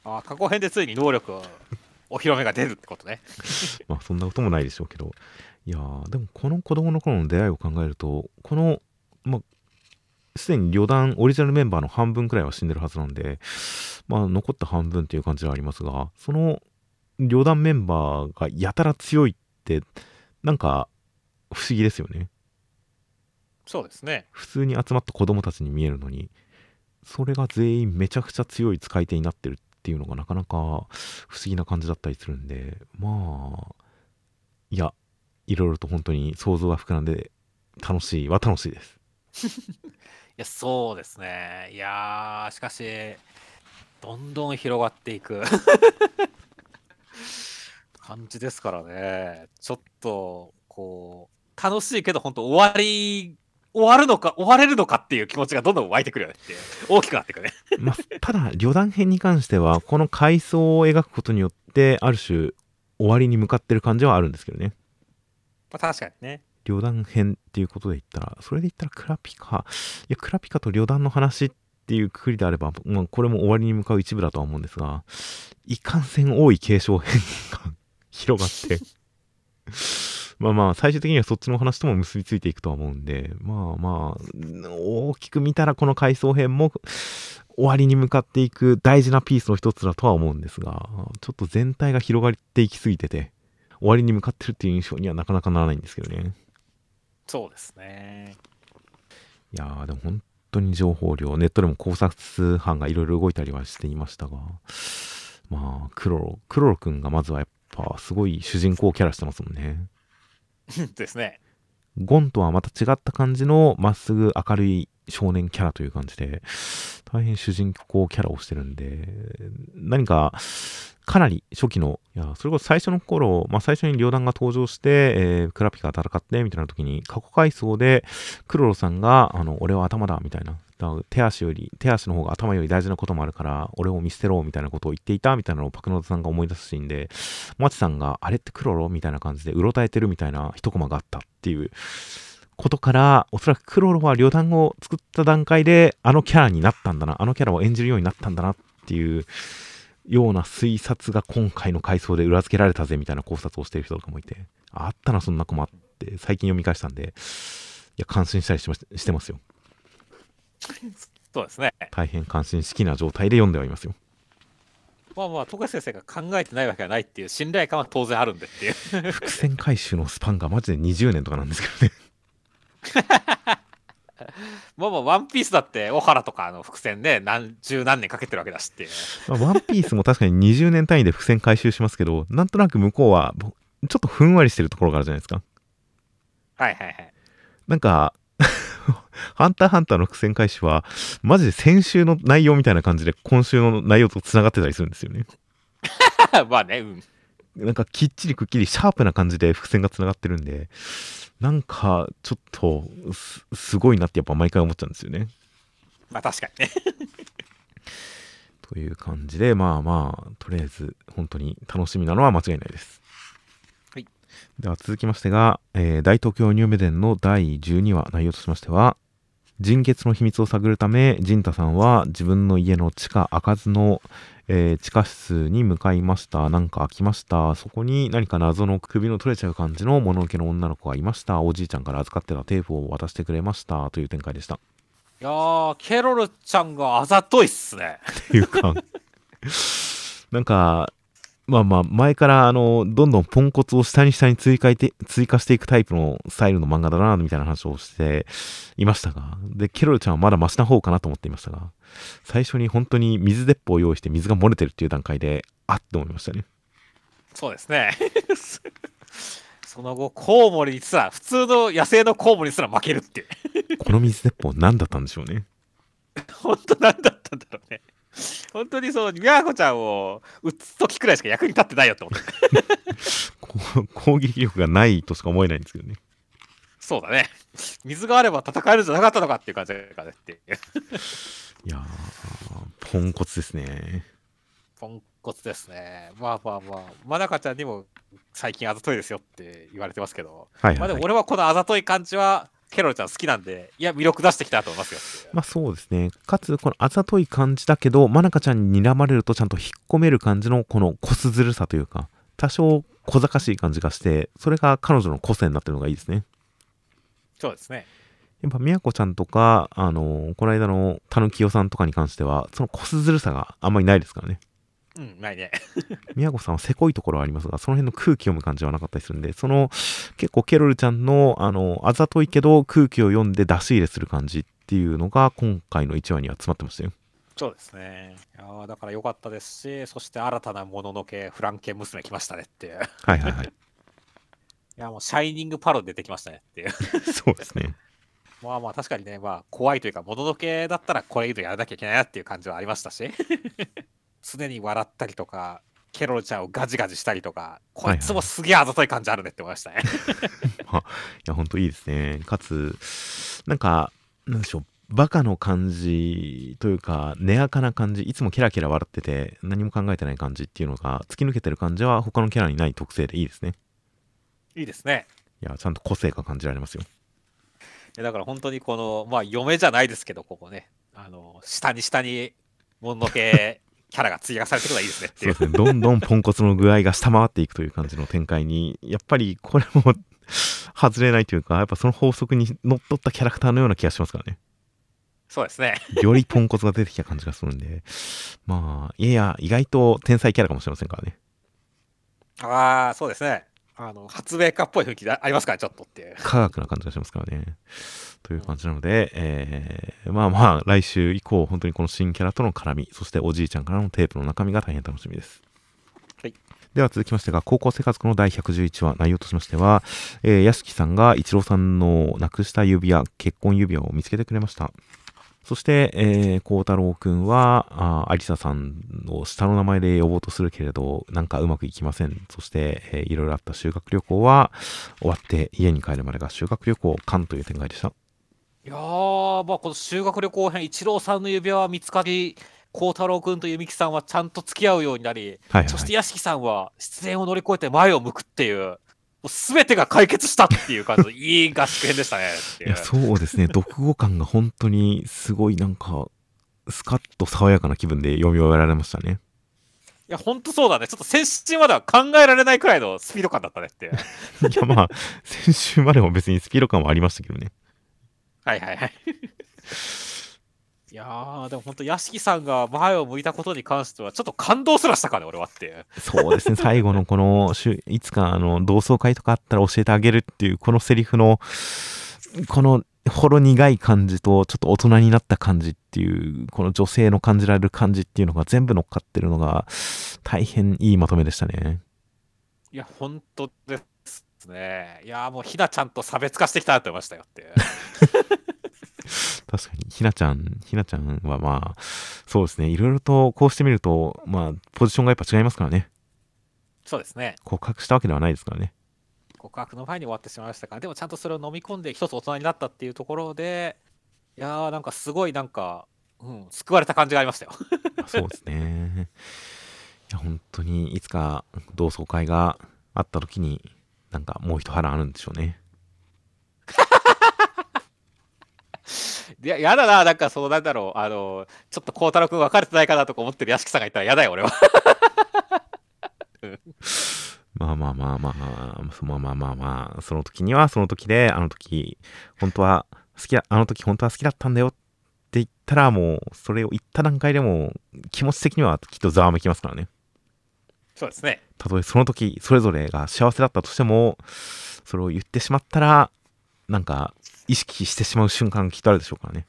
あー過去編でついに能力をお披露目が出るってことね。まあそんなこともないでしょうけど。いやー、でもこの子供の頃の出会いを考えると、この、まあ、すでに旅団オリジナルメンバーの半分くらいは死んでるはずなんで、まあ残った半分っていう感じはありますが、その旅団メンバーがやたら強いって、なんか不思議ですよね。そうですね。普通に集まった子供たちに見えるのに、それが全員めちゃくちゃ強い使い手になってるっっていうのがなかなか不思議な感じだったりするんで、まあ、いや、いろいろと本当に想像が膨らんで楽しいは楽しいです。いや、そうですね。いやー、しかし、どんどん広がっていく 感じですからね。ちょっと、こう、楽しいけど、本当終わり、終わるのか、終われるのかっていう気持ちがどんどん湧いてくるよねって大きくなっていくね。まあ、ただ、旅団編に関しては、この階層を描くことによって、ある種、終わりに向かってる感じはあるんですけどね。まあ、確かにね。旅団編っていうことで言ったら、それで言ったらクラピカ、いや、クラピカと旅団の話っていうくくりであれば、まあ、これも終わりに向かう一部だとは思うんですが、いかんせん多い継承編が 広がって、まあまあ、最終的にはそっちの話とも結びついていくとは思うんで、まあまあ、大きく見たらこの回想編も終わりに向かっていく大事なピースの一つだとは思うんですが、ちょっと全体が広がっていきすぎてて、終わりに向かってるっていう印象にはなかなかならないんですけどね。そうですね。いやー、でも本当に情報量、ネットでも考察班がいろいろ動いたりはしていましたが、まあ、クロロ、クロロくんがまずはやっぱすごい主人公キャラしてますもんね。ですね。ゴンとはまた違った感じのまっすぐ明るい少年キャラという感じで、大変主人公キャラをしてるんで、何か、かなり初期の、いや、それこそ最初の頃、まあ最初に両団が登場して、えークラピカが戦って、みたいな時に、過去回想で、クロロさんが、あの、俺は頭だ、みたいな。だから手足より、手足の方が頭より大事なこともあるから、俺を見捨てろ、みたいなことを言っていた、みたいなのをパクノダさんが思い出すシーンで、マチさんが、あれってクロロみたいな感じで、うろたえてるみたいな一コマがあったっていうことから、おそらくクロロは旅団を作った段階で、あのキャラになったんだな、あのキャラを演じるようになったんだなっていうような推察が今回の回想で裏付けられたぜみたいな考察をしてる人とかもいて、あったな、そんなコマって最近読み返したんで、いや、感心したりしまししてますよ。そうですね。大変関心好きな状態で読んではいますよ。まあまあ、富樫先生が考えてないわけがないっていう信頼感は当然あるんでっていう。伏線回収のスパンがマジで20年とかなんですけどね。まあまあ、ワンピースだって、小原とかの伏線で何十何年かけてるわけだしっていう。まあ、ワンピースも確かに20年単位で伏線回収しますけど、なんとなく向こうはぼちょっとふんわりしてるところがあるじゃないですか。はいはいはい。なんか、ハンターハンターの伏線回収は、マジで先週の内容みたいな感じで今週の内容と繋がってたりするんですよね。まあね、うん。なんかきっちりくっきりシャープな感じで伏線が繋がってるんで、なんかちょっとすすごいなってやっぱ毎回思っちゃうんですよね。まあ確かにね。という感じで、まあまあ、とりあえず本当に楽しみなのは間違いないです。はい。では続きましてが、えー大東京ニューメデンの第12話内容としましては、人血の秘密を探るため、陣太さんは自分の家の地下開かずの、えー地下室に向かいました。なんか開きました。そこに何か謎の首の取れちゃう感じの物のけの女の子がいました。おじいちゃんから預かってたテープを渡してくれました。という展開でした。いやー、ケロルちゃんがあざといっすね。っていうか、なんか、まあまあ、前から、あの、どんどんポンコツを下に下に追加いて追加していくタイプのスタイルの漫画だな、みたいな話をしていましたが、で、ケロルちゃんはまだマシな方かなと思っていましたが、最初に本当に水鉄砲を用意して水が漏れてるっていう段階で、あって思いましたね。そうですね。その後、コウモリにすら、普通の野生のコウモリにすら負けるって。この水鉄砲何だったんでしょうね。本当なんだったんだろうね。本当にそう、みやこちゃんを撃つ時くらいしか役に立ってないよって思って。攻撃力がないとしか思えないんですけどね。そうだね。水があれば戦えるんじゃなかったのかっていう感じだからねっていう。いやー、ポンコツですね。ポンコツですね。まあまあまあ、まなかちゃんにも最近あざといですよって言われてますけど、はいはい、はい。まあでも俺はこのあざとい感じは、ケロルちゃん好きなんで、いや、魅力出してきたと思いますよ。まあそうですね。かつ、このあざとい感じだけど、まなかちゃんに睨まれるとちゃんと引っ込める感じのこのこすずるさというか、多少小賢しい感じがして、それが彼女の個性になってるのがいいですね。そうですね。やっぱ、みやこちゃんとか、あのこの間のたぬきよさんとかに関しては、そのこすずるさがあんまりないですからね。うん、ないね。みやこさんはせこいところはありますが、その辺の空気読む感じはなかったりするんで、その結構ケロルちゃんの、あの、あざといけど空気を読んで出し入れする感じっていうのが今回の1話には詰まってましたよ。そうですね。いやーだから良かったですし、そして新たなもののけ、フランケン娘来ましたねっていう。いはいはいはい。や、もう、シャイニングパロ出てきましたねっていう。そうですね。まあまあ、確かにね、まあ、怖いというか、もののけだったらこれ以上やらなきゃいけないなっていう感じはありましたし、常に笑ったりとか、ケロルちゃんをガジガジしたりとか、こいつもすげえあざとい感じあるねって思いましたね。いや、ほんといいですね。かつ、なんか、なんでしょう、バカの感じというか、根垢な感じ、いつもキラキラ笑ってて、何も考えてない感じっていうのが、突き抜けてる感じは他のキャラにない特性でいいですね。いいですね。いや、ちゃんと個性が感じられますよ。いやだから本当にこの、まあ、嫁じゃないですけど、ここね、あの、下に下に、もののけキャラが追加されてるのはいいですねっていう。そうですね。どんどんポンコツの具合が下回っていくという感じの展開に、やっぱりこれも外れないというか、やっぱその法則にのっとったキャラクターのような気がしますからね。そうですね。よりポンコツが出てきた感じがするんで、まあ、いやいや、意外と天才キャラかもしれませんからね。ああ、そうですね。あの、発明家っぽい雰囲気ありますから、ちょっとっていう。科学な感じがしますからね。という感じなので、えー、まあまあ、来週以降、本当にこの新キャラとの絡み、そしておじいちゃんからのテープの中身が大変楽しみです。はい。では続きましてが、高校生活の第111話、内容としましては、えー、屋敷さんが一郎さんのなくした指輪、結婚指輪を見つけてくれました。そして、えー、孝太郎くんは、あありささんを下の名前で呼ぼうとするけれど、なんかうまくいきません。そして、えーいろいろあった修学旅行は、終わって家に帰るまでが修学旅行完という展開でした。いやー、まあ、この修学旅行編、一郎さんの指輪は見つかり、孝太郎君と弓木さんはちゃんと付き合うようになり、はいはい、そして屋敷さんは失恋を乗り越えて前を向くっていう、もう全てが解決したっていう感じの いい合宿編でしたねいういや、そうですね。読後感が本当にすごいなんか、スカッと爽やかな気分で読み終えられましたね。いや、ほんとそうだね。ちょっと先週までは考えられないくらいのスピード感だったねって。いや、まあ、先週までも別にスピード感はありましたけどね。はいはいはい。いやー、でも本当、屋敷さんが前を向いたことに関しては、ちょっと感動すらしたからね、俺はって。そうですね、最後のこの、いつかあの同窓会とかあったら教えてあげるっていう、このセリフの、このほろ苦い感じと、ちょっと大人になった感じっていう、この女性の感じられる感じっていうのが全部乗っかってるのが、大変いいまとめでしたね。いや、本当ですね。いやー、もうひなちゃんと差別化してきたなって思いましたよって。確かに、ひなちゃん、ひなちゃんはまあ、そうですね、いろいろとこうしてみると、まあ、ポジションがやっぱ違いますからね。そうですね。告白したわけではないですからね。告白の前に終わってしまいましたから、でもちゃんとそれを飲み込んで一つ大人になったっていうところで、いやー、なんかすごいなんか、うん、救われた感じがありましたよ。そうですね。いや、本当にいつか同窓会があった時に、なんかもう一波乱あるんでしょうね。いや、やだな、なんかそうなんだろう、あの、ちょっと孝太郎君別れてないかなとか思ってる屋敷さんがいたらやだよ、俺は。まあまあまあまあ、まあまあまあまあ、その時にはその時で、あの時、本当は好きだ、あの時本当は好きだったんだよって言ったら、もう、それを言った段階でも、気持ち的にはきっとざわめきますからね。そうですね。たとえその時、それぞれが幸せだったとしても、それを言ってしまったら、なんか、意識してしまう瞬間がきっとあるでしょうからね。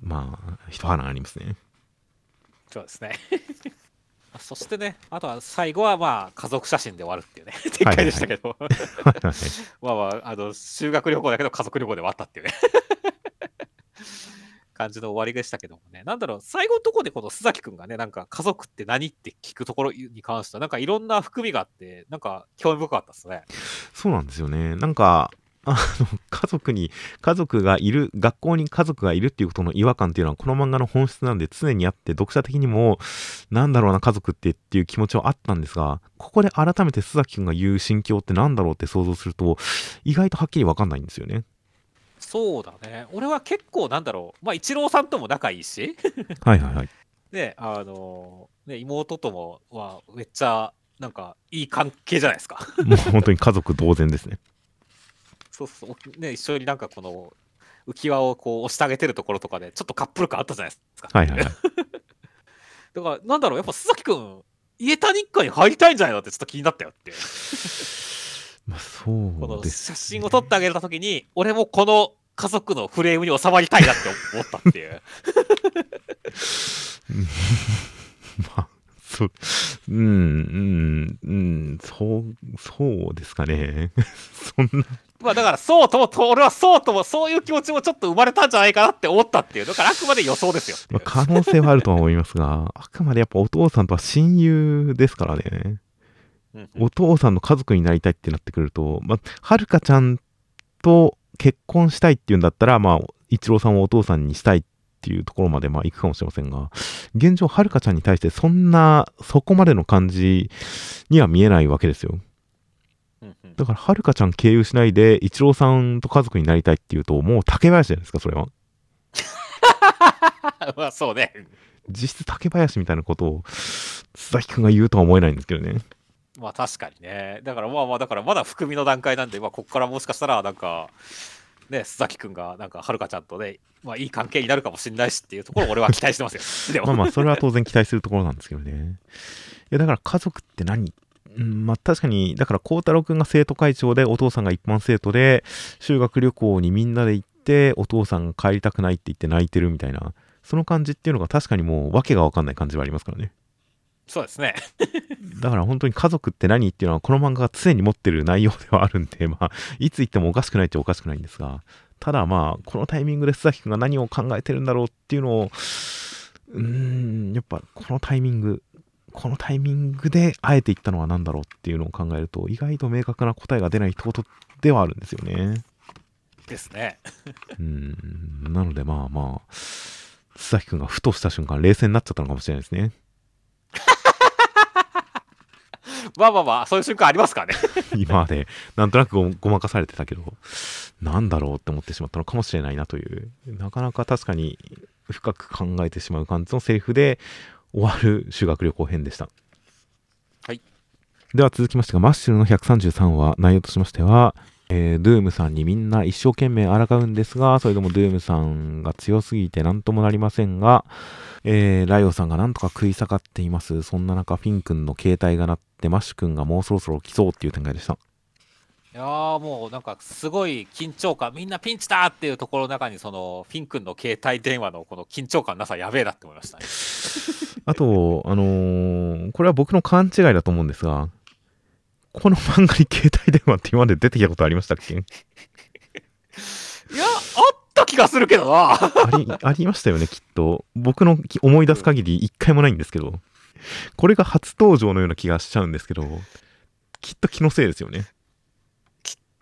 まあ、一波乱ありますね。そうですね。そしてね、あとは最後はまあ家族写真で終わるっていうね、展開でしたけど、まあまあ、あの修学旅行だけど家族旅行で終わったっていうね、感じの終わりでしたけどもね、なんだろう、最後のところでこの須崎くんがね、なんか家族って何って聞くところに関しては、なんかいろんな含みがあって、なんか興味深かったですね。そうなんですよね。なんか、あの、家族に、家族がいる、学校に家族がいるっていうことの違和感っていうのは、この漫画の本質なんで常にあって、読者的にも、なんだろうな、家族ってっていう気持ちはあったんですが、ここで改めて須崎くんが言う心境ってなんだろうって想像すると、意外とはっきりわかんないんですよね。そうだね。俺は結構なんだろう、まあ一郎さんとも仲いいし、はいはいはい。ね、あの、ね、妹ともはめっちゃ、なんかいい関係じゃないですか。もう本当に家族同然ですね。そうそう、ね、一緒になんかこの浮き輪をこう押してあげてるところとかで、ちょっとカップル感あったじゃないですか。はいはいはい。だから、なんだろう、やっぱ須崎くん、家谷一家に入りたいんじゃないのってちょっと気になったよって。まあ、そこのうです、写真を撮ってあげたときに、俺もこの家族のフレームに収まりたいなって思ったっていう。まあ、そう、うん、うん、うん、そう、そうですかね。そんな、まあだから、そうとも、と俺はそうとも、そういう気持ちもちょっと生まれたんじゃないかなって思ったっていう。だからあくまで予想ですよまあ、可能性はあるとは思いますが、あくまでやっぱお父さんとは親友ですからね。うんうんお父さんの家族になりたいってなってくると、まあ、はるかちゃんと結婚したいっていうんだったら、まあ、一郎さんをお父さんにしたいっていうところまで、まあ、行くかもしれませんが、現状、はるかちゃんに対してそんな、そこまでの感じには見えないわけですよ。だから、はるかちゃん経由しないで、一郎さんと家族になりたいっていうと、もう竹林じゃないですか、それは。まあそうね。実質竹林みたいなことを、須崎くんが言うとは思えないんですけどね。まあ確かにね。だからまあまあ、だからまだ含みの段階なんで、まあここからもしかしたらなんか、ね、須崎くんがなんかはるかちゃんとね、まあいい関係になるかもしれないしっていうところを俺は期待してますよ。まあまあ、それは当然期待するところなんですけどね。いや、だから家族って何？うん、まあ確かに、だから孝太郎くんが生徒会長で、お父さんが一般生徒で、修学旅行にみんなで行って、お父さんが帰りたくないって言って泣いてるみたいな、その感じっていうのが確かにもう訳がわかんない感じはありますからね。そうですね。だから本当に家族って何っていうのは、この漫画が常に持ってる内容ではあるんで、まあ、いつ言ってもおかしくないっちゃおかしくないんですが、ただまあ、このタイミングで須崎くんが何を考えてるんだろうっていうのを、うーん、やっぱこのタイミング、このタイミングであえて言ったのは何だろうっていうのを考えると、意外と明確な答えが出ないってことではあるんですよね。ですね。うん、なのでまあまあ、須崎くんがふとした瞬間、冷静になっちゃったのかもしれないですね。まあまあまあ、そういう瞬間ありますからね。今までなんとなくごごまかされてたけどなんだろうって思ってしまったのかもしれないなというなかなか確かに深く考えてしまう感じのセリフで終わる修学旅行編でしたはいでは続きましてがマッシュルの133話内容としましてはえードゥームさんにみんな一生懸命抗うんですが、それでもドゥームさんが強すぎて何ともなりませんが、えーライオさんがなんとか食い下がっています。そんな中、フィン君の携帯が鳴って、マッシュ君がもうそろそろ来そうっていう展開でした。いやーもうなんかすごい緊張感みんなピンチだっていうところの中にそのフィン君の携帯電話のこの緊張感なさやべえなって思いましたね。あと、あのーこれは僕の勘違いだと思うんですが、この漫画に携帯電話って今まで出てきたことありましたっけ？いやあった気がするけどな。あり、ありましたよね、きっと。僕のき思い出す限り一回もないんですけど、これが初登場のような気がしちゃうんですけど、きっと気のせいですよね。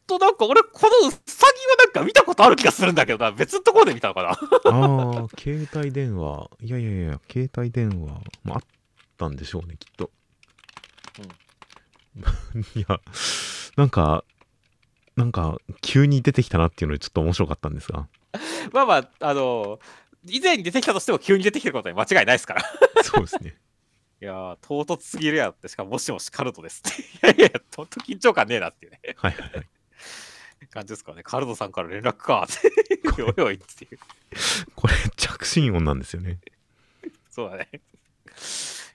となんか俺このウサギはなんか見たことある気がするんだけどな別のところで見たのかな。ああ、携帯電話。いやいやいや、携帯電話、まあ、あったんでしょうね、きっと。いや、なんか、なんか、急に出てきたなっていうので、ちょっと面白かったんですが。まあまああの以前に出てきたとしても急に出てきてることに間違いないですから。そうですね。いやー唐突すぎるやんってしかももしもしカルトですって。いやいやほんと緊張感ねえなっていうねはいはいはい。感じですからね。カルトさんから連絡かって。おいおいっていう。これ、着信音なんですよね。そうだね。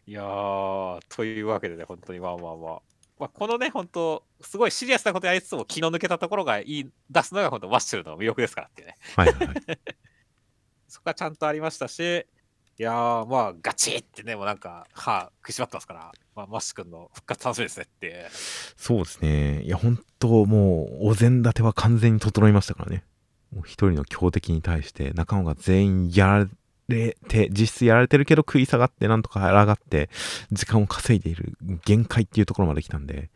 いやー、というわけでね、本当にまあまあまあ。まあ、このね、本当すごいシリアスなことやりつつも気の抜けたところがいい出すのが本当ワッシュルの魅力ですからっていうね。はいはいはい。そこがちゃんとありましたし、いやー、まあ、ガチってね、もうなんか、歯食いしばってますから、まあ、マッシュ君の復活楽しみですねっていう。そうですね。いや、本当もう、お膳立ては完全に整いましたからね。もう一人の強敵に対して、仲間が全員やられて、実質やられてるけど食い下がって、なんとか抗って、時間を稼いでいる限界っていうところまで来たんで、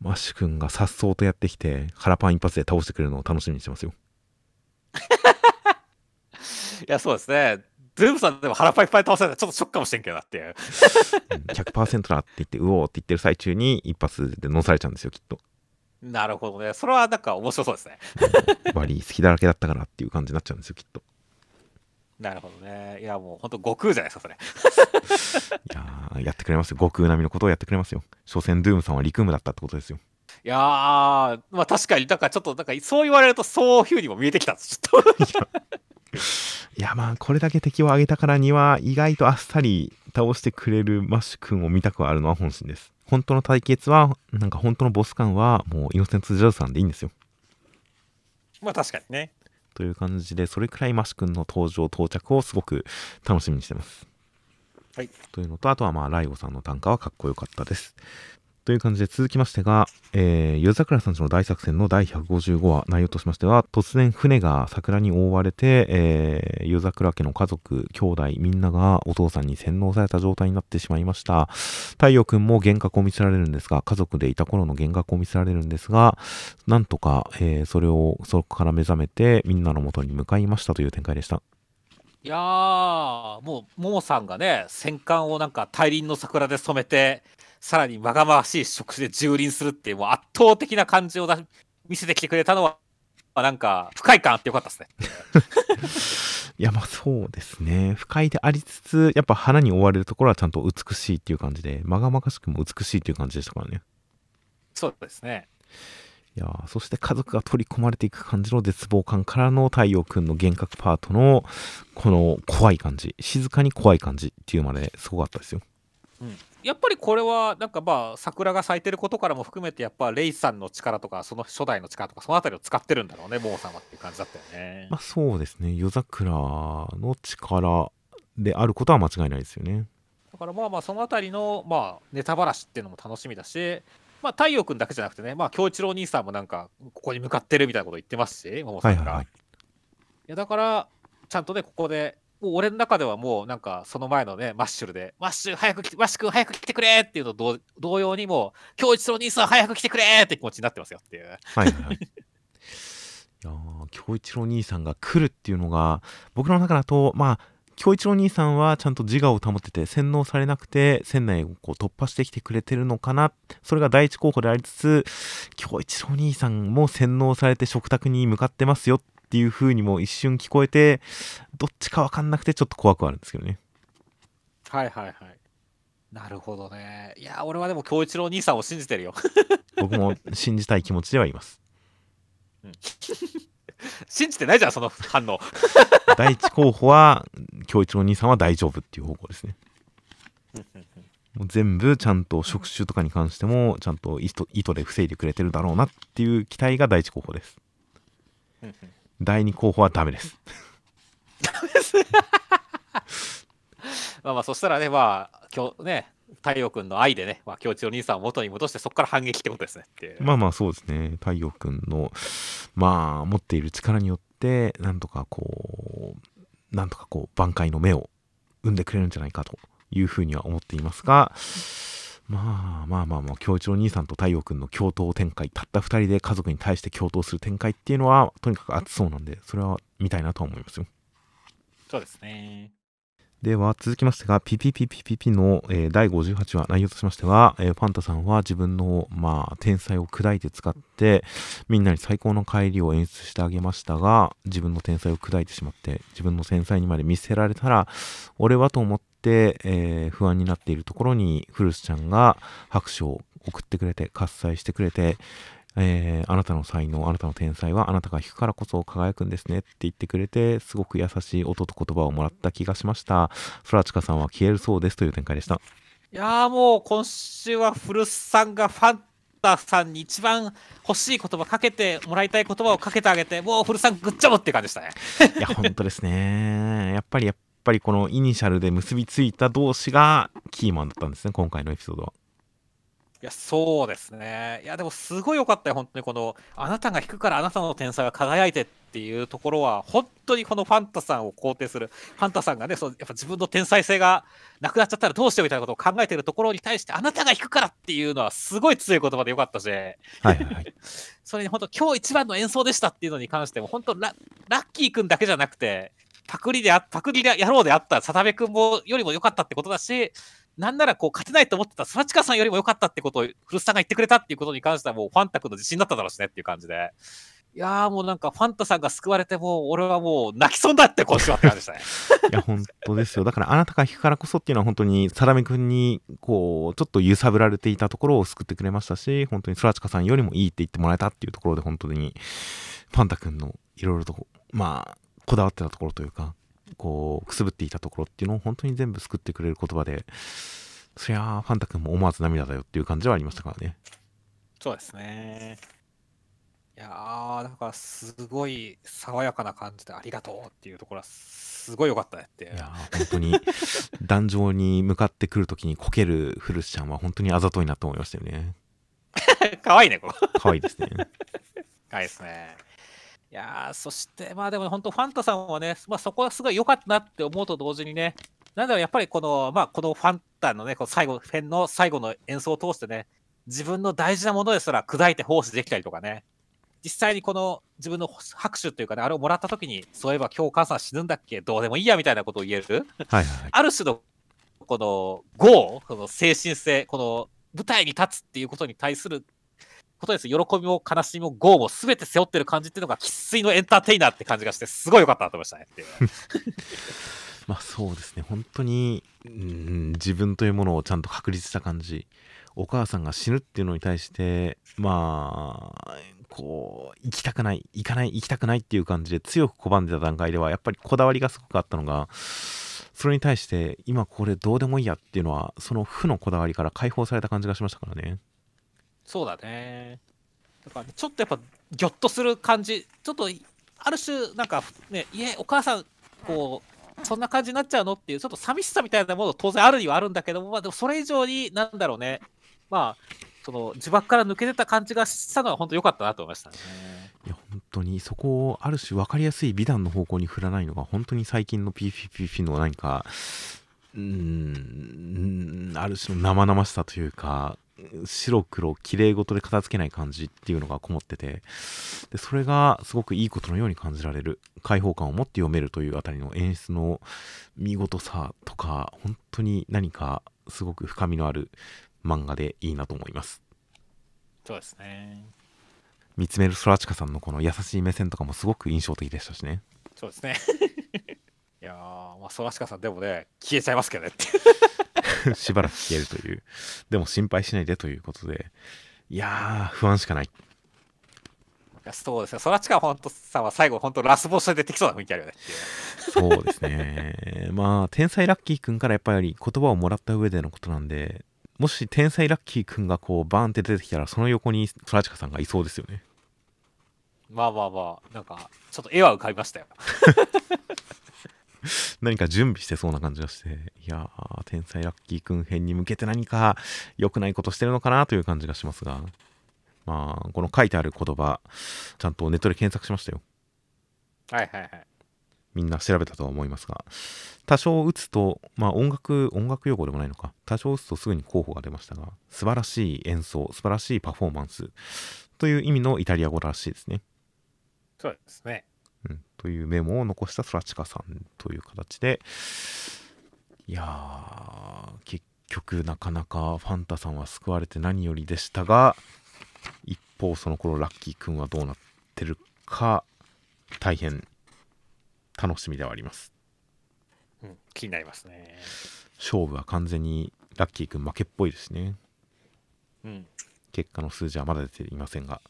マッシュ君が颯爽とやってきて、腹パン一発で倒してくれるのを楽しみにしてますよ。いや、そうですね。ドゥームさんでも腹パンいっぱい倒されたらちょっとショックかもしれんけどなっていう。うん100%だって言って、うおーって言ってる最中に一発で乗されちゃうんですよ、きっと。なるほどね。それはなんか面白そうですね。バリー好きだらけだったからっていう感じになっちゃうんですよ、きっと。なるほどね。いや、もう本当悟空じゃないですか、それ。いやー、やってくれますよ。悟空並みのことをやってくれますよ。所詮、ドゥームさんはリクームだったってことですよ。いやー、まあ確かに、だからちょっと、なんかそう言われると、そういうふうにも見えてきたちょっと。いや、まあ、これだけ敵を挙げたからには、意外とあっさり倒してくれるマッシュ君を見たくはあるのは本心です。本当の対決は、なんか本当のボス感は、もうイノセント・ジャズさんでいいんですよ。まあ確かにね。という感じで、それくらいマッシュ君の登場、到着をすごく楽しみにしてます。はい。というのと、あとはまあ、ライオさんの短歌はかっこよかったです。という感じで続きましてが、えー、夜桜さんちの大作戦の第155話、内容としましては、突然船が桜に覆われて、えー、夜桜家の家族、兄弟、みんながお父さんに洗脳された状態になってしまいました。太陽くんも幻覚を見せられるんですが、家族でいた頃の幻覚を見せられるんですが、なんとか、えーそれをそこから目覚めて、みんなの元に向かいましたという展開でした。いやー、もう、ももさんがね、戦艦をなんか大輪の桜で染めて、さらにまがまがしい食事で蹂躙するっていう、もう圧倒的な感じをだ見せてきてくれたのは、まあなんか、不快感あってよかったですね。いや、まあそうですね。不快でありつつ、やっぱ花に追われるところはちゃんと美しいっていう感じで、まがまがしくも美しいっていう感じでしたからね。そうですね。いやーそして家族が取り込まれていく感じの絶望感からの太陽くんの幻覚パートのこの怖い感じ静かに怖い感じっていうまですごかったですよやっぱりこれは、なんかまあ、桜が咲いてることからも含めて、やっぱレイさんの力とか、その初代の力とか、そのあたりを使ってるんだろうね、ももさんはっていう感じだったよね。まあそうですね夜桜の力であることは間違いないですよねだからまあまあそのあたりのまあネタばらしっていうのも楽しみだし、まあ太陽くんだけじゃなくてね、まあ凶一郎兄さんもなんかここに向かってるみたいなこと言ってますし、ももさんが。はいはいはいいやだからちゃんとねここで。もう俺の中ではもうなんかその前のねマッシュルで「マッシュ早く来てマッシュ君早く来てくれ!」っていうのと同様にもう「凶一郎兄さん早く来てくれ!」って気持ちになってますよっていう。はいはいいやー凶一郎兄さんが来るっていうのが僕の中だとまあ京一郎兄さんはちゃんと自我を保てて洗脳されなくて船内をこう突破してきてくれてるのかなそれが第一候補でありつつ京一郎兄さんも洗脳されて食卓に向かってますよっていう風にも一瞬聞こえてどっちか分かんなくてちょっと怖くはあるんですけどねはいはいはい。なるほどね。いや俺はでも京一郎兄さんを信じてるよ。僕も信じたい気持ちではいます 信じてないじゃん、その反応。第一候補は京一郎兄さんは大丈夫っていう方向ですねもう全部ちゃんと職種とかに関してもちゃんと意図意図で防いでくれてるだろうなっていう期待が第一候補です第二候補はダメです。まあまあ、そしたらね、まあ、今日ね、太陽君の愛でね、まあ、京一郎兄さんを元に戻して、そこから反撃ってことですね。まあまあそうですね。太陽くんのまあ持っている力によってなんとかこうなんとかこう挽回の目を生んでくれるんじゃないかというふうには思っていますがまあまあまあまあ京一郎兄さんと太陽くんの共闘展開たった2人で家族に対して共闘する展開っていうのはとにかく熱そうなんでそれは見たいなと思いますよそうですね。では続きましてが PPPPP の、えー第58話内容としましては、えーファンタさんは自分の、まあ、天才を砕いて使ってみんなに最高の帰りを演出してあげましたが自分の天才を砕いてしまって自分の天才にまで見せられたら俺はと思って、えー不安になっているところにフルスちゃんが拍手を送ってくれて喝采してくれてえーあなたの才能、あなたの天才はあなたが弾くからこそ輝くんですねって言ってくれて、すごく優しい音と言葉をもらった気がしました。フラチカさんは消えるそうですという展開でした。いやーもう今週は古巣さんがファンタさんに一番欲しい言葉かけてもらいたい言葉をかけてあげてもう古巣さんグッジョブって感じでしたね。いや、本当ですね。やっぱり、やっぱりこのイニシャルで結びついた同士がキーマンだったんですね、今回のエピソードは。いやそうですね。いやでもすごい良かったよ本当にこのあなたが弾くからあなたの天才が輝いてっていうところは本当にこのファンタさんを肯定するファンタさんがねそうやっぱ自分の天才性がなくなっちゃったらどうしようみたいなことを考えてるところに対してあなたが弾くからっていうのはすごい強い言葉で良かったし。はいはいはい。それに本当今日一番の演奏でしたっていうのに関しても本当ララッキーくんだけじゃなくてパクリであパクリでやろうであったサタベくんもよりも良かったってことだしなんならこう勝てないと思ってたスラチカさんよりも良かったってことを古巣さんが言ってくれたっていうことに関してはもうファンタ君の自信だっただろうしねっていう感じでいやもうなんかファンタさんが救われても俺はもう泣きそうだって今週はって感じでしたね。いや、本当ですよ。だから、あなたが弾くからこそっていうのは、本当に、サラメ君に、こう、ちょっと揺さぶられていたところを救ってくれましたし、本当に、スラチカさんよりもいいって言ってもらえたっていうところで、本当に、ファンタ君のいろいろと、まあ、こだわってたところというか、こう、くすぶっていたところっていうのを本当に全部救ってくれる言葉で、そりゃあ、ファンタ君も思わず涙だよっていう感じはありましたからね。そうですね。いやーだからすごい爽やかな感じでありがとうっていうところはすごい良かったねっていやー本当に、壇上に向かってくるときにこけるフルスちゃんは本当にあざといなと思いましたよね。かわいいねここ。可愛いですね。はいですね。いやーそして、まあでも本当、ファンタさんはね、まあ、そこはすごい良かったなって思うと同時にね、なんだろう、やっぱりこの、まあ、このファンタのね、この最後、フェンの最後の演奏を通してね、自分の大事なものですら砕いて奉仕できたりとかね、実際にこの自分の拍手というかね、あれをもらった時に、そういえば今日お母さん死ぬんだっけどうでもいいやみたいなことを言える、はいはいはい。ある種のこの GO、この精神性、この舞台に立つっていうことに対することです。喜びも悲しみも GO も全て背負ってる感じっていうのが生粋のエンターテイナーって感じがして、すごい良かったなと思いましたねっていう。まあそうですね、本当に、うん、自分というものをちゃんと確立した感じ。お母さんが死ぬっていうのに対して、まあ、こう、行きたくない、行かない、行きたくないっていう感じで強く拒んでた段階では、やっぱりこだわりがすごくあったのが、それに対して、今これどうでもいいやっていうのは、その負のこだわりから解放された感じがしましたからね。そうだね。だから、ちょっとやっぱギョッとする感じ、ちょっとある種、なんかね、いえ、お母さん、こう、そんな感じになっちゃうの？っていう、ちょっと寂しさみたいなもの当然あるにはあるんだけども、まあ、でもそれ以上に、なんだろうね、まあ、その呪縛から抜け出た感じがしたのは本当良かったなと思いましたね。いや本当にそこをある種分かりやすい美談の方向に振らないのが本当に最近の PPPP の何かうーんある種の生々しさというか白黒綺麗事で片付けない感じっていうのがこもっててでそれがすごくいいことのように感じられる開放感を持って読めるというあたりの演出の見事さとか本当に何かすごく深みのある漫画でいいなと思いますそうですね。見つめるソラチカさんのこの優しい目線とかもすごく印象的でしたしねそうですね。いやー、まあ、ソラシカさんでもね、消えちゃいますけどねっていう。しばらく消えるというでも心配しないでということでいやー不安しかないそうですね。そらちか本当さんは最後本当ラスボスで出てきそうな雰囲気あるよね。そうですね。まあ、天才ラッキーくんからやっぱり言葉をもらった上でのことなんで、もし天才ラッキーくんがこうバーンって出てきたら、その横にソラチカさんがいそうですよね。まあまあまあ、なんか、ちょっと絵は浮かびましたよ。何か準備してそうな感じがして、いやー、天才ラッキーくん編に向けて何か良くないことしてるのかなという感じがしますが、まあ、この書いてある言葉、ちゃんとネットで検索しましたよ。はいはいはい。みんな調べたとは思いますが、多少打つと、まあ音楽、音楽用語でもないのか、多少打つとすぐに候補が出ましたが、素晴らしい演奏、素晴らしいパフォーマンスという意味のイタリア語らしいですね。そうですね。うん、というメモを残したソラチカさんという形で、いやー、結局なかなかファンタさんは救われて何よりでしたが、一方その頃ラッキーくんはどうなってるか、大変楽しみではあります。うん、気になりますね。勝負は完全にラッキーくん負けっぽいですね。うん。結果の数字はまだ出ていませんが。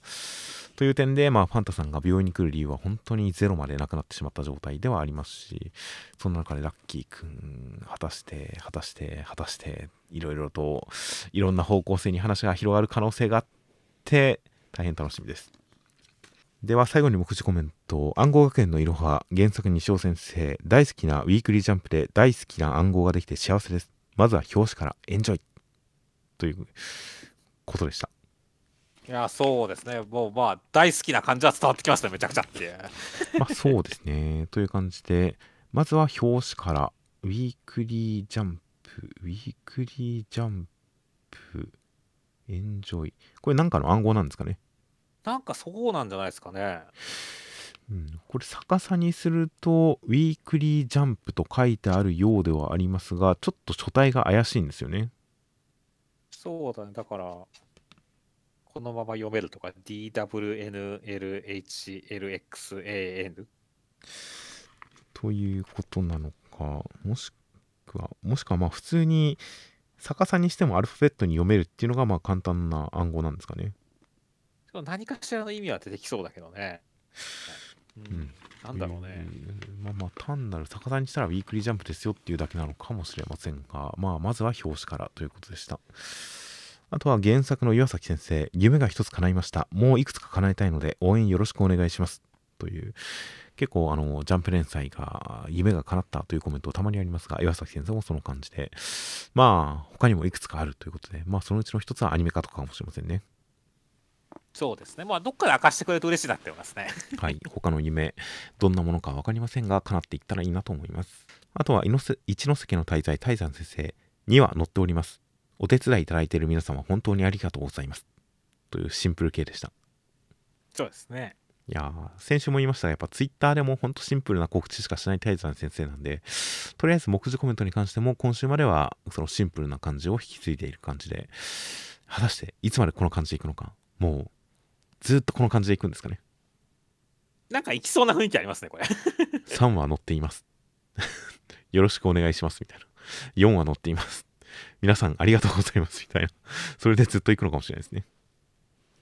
という点で、まあ、ファンタさんが病院に来る理由は本当にゼロまでなくなってしまった状態ではありますし、そんな中でラッキーくん、果たして、果たして、果たして、いろいろと、いろんな方向性に話が広がる可能性があって、大変楽しみです。では最後に目次コメント暗号学園のいろは原作西尾先生大好きなウィークリージャンプで大好きな暗号ができて幸せですまずは表紙からエンジョイということでしたいや、そうですね。もうまあ、大好きな感じは伝わってきましたね、めちゃくちゃっていう。まあそうですねという感じでまずは表紙からウィークリージャンプウィークリージャンプエンジョイこれなんかの暗号なんですかね？なんかそうなんじゃないですかね。うん、これ逆さにすると、ウィークリージャンプと書いてあるようではありますが、ちょっと書体が怪しいんですよね。そうだね。だから、このまま読めるとか、DWNLHLXAN。ということなのか、もしくは、もしくはまあ普通に逆さにしてもアルファベットに読めるっていうのがまあ簡単な暗号なんですかね。何かしらの意味は出てきそうだけどね。ううんん。なんだろうね。うんまあまあ単なる逆さにしたらウィークリージャンプですよっていうだけなのかもしれませんが、まあまずは表紙からということでした。あとは原作の岩崎先生、夢が一つ叶いました。もういくつか叶えたいので応援よろしくお願いします。という、結構あの、ジャンプ連載が夢が叶ったというコメントたまにありますが、岩崎先生もその感じで、まあ他にもいくつかあるということで、まあそのうちの一つはアニメ化とかかもしれませんね。そうですね。まあ、どっかで明かしてくれると嬉しいなって思いますね。はい、他の夢、どんなものか分かりませんが、叶っていったらいいなと思います。あとは、一ノ関の滞在、泰山先生には載っております。お手伝いいただいている皆様、本当にありがとうございます。というシンプル系でした。そうですね。いやー、先週も言いましたが、やっぱツイッターでも本当シンプルな告知しかしない泰山先生なんで、とりあえず目次コメントに関しても、今週まではそのシンプルな感じを引き継いでいる感じで、果たしていつまでこの感じでいくのか、もう、ずっとこの感じでいくんですかね。なんか行きそうな雰囲気ありますね、これ。3話載っています。よろしくお願いしますみたいな。4話載っています。皆さんありがとうございますみたいな。それでずっと行くのかもしれないですね。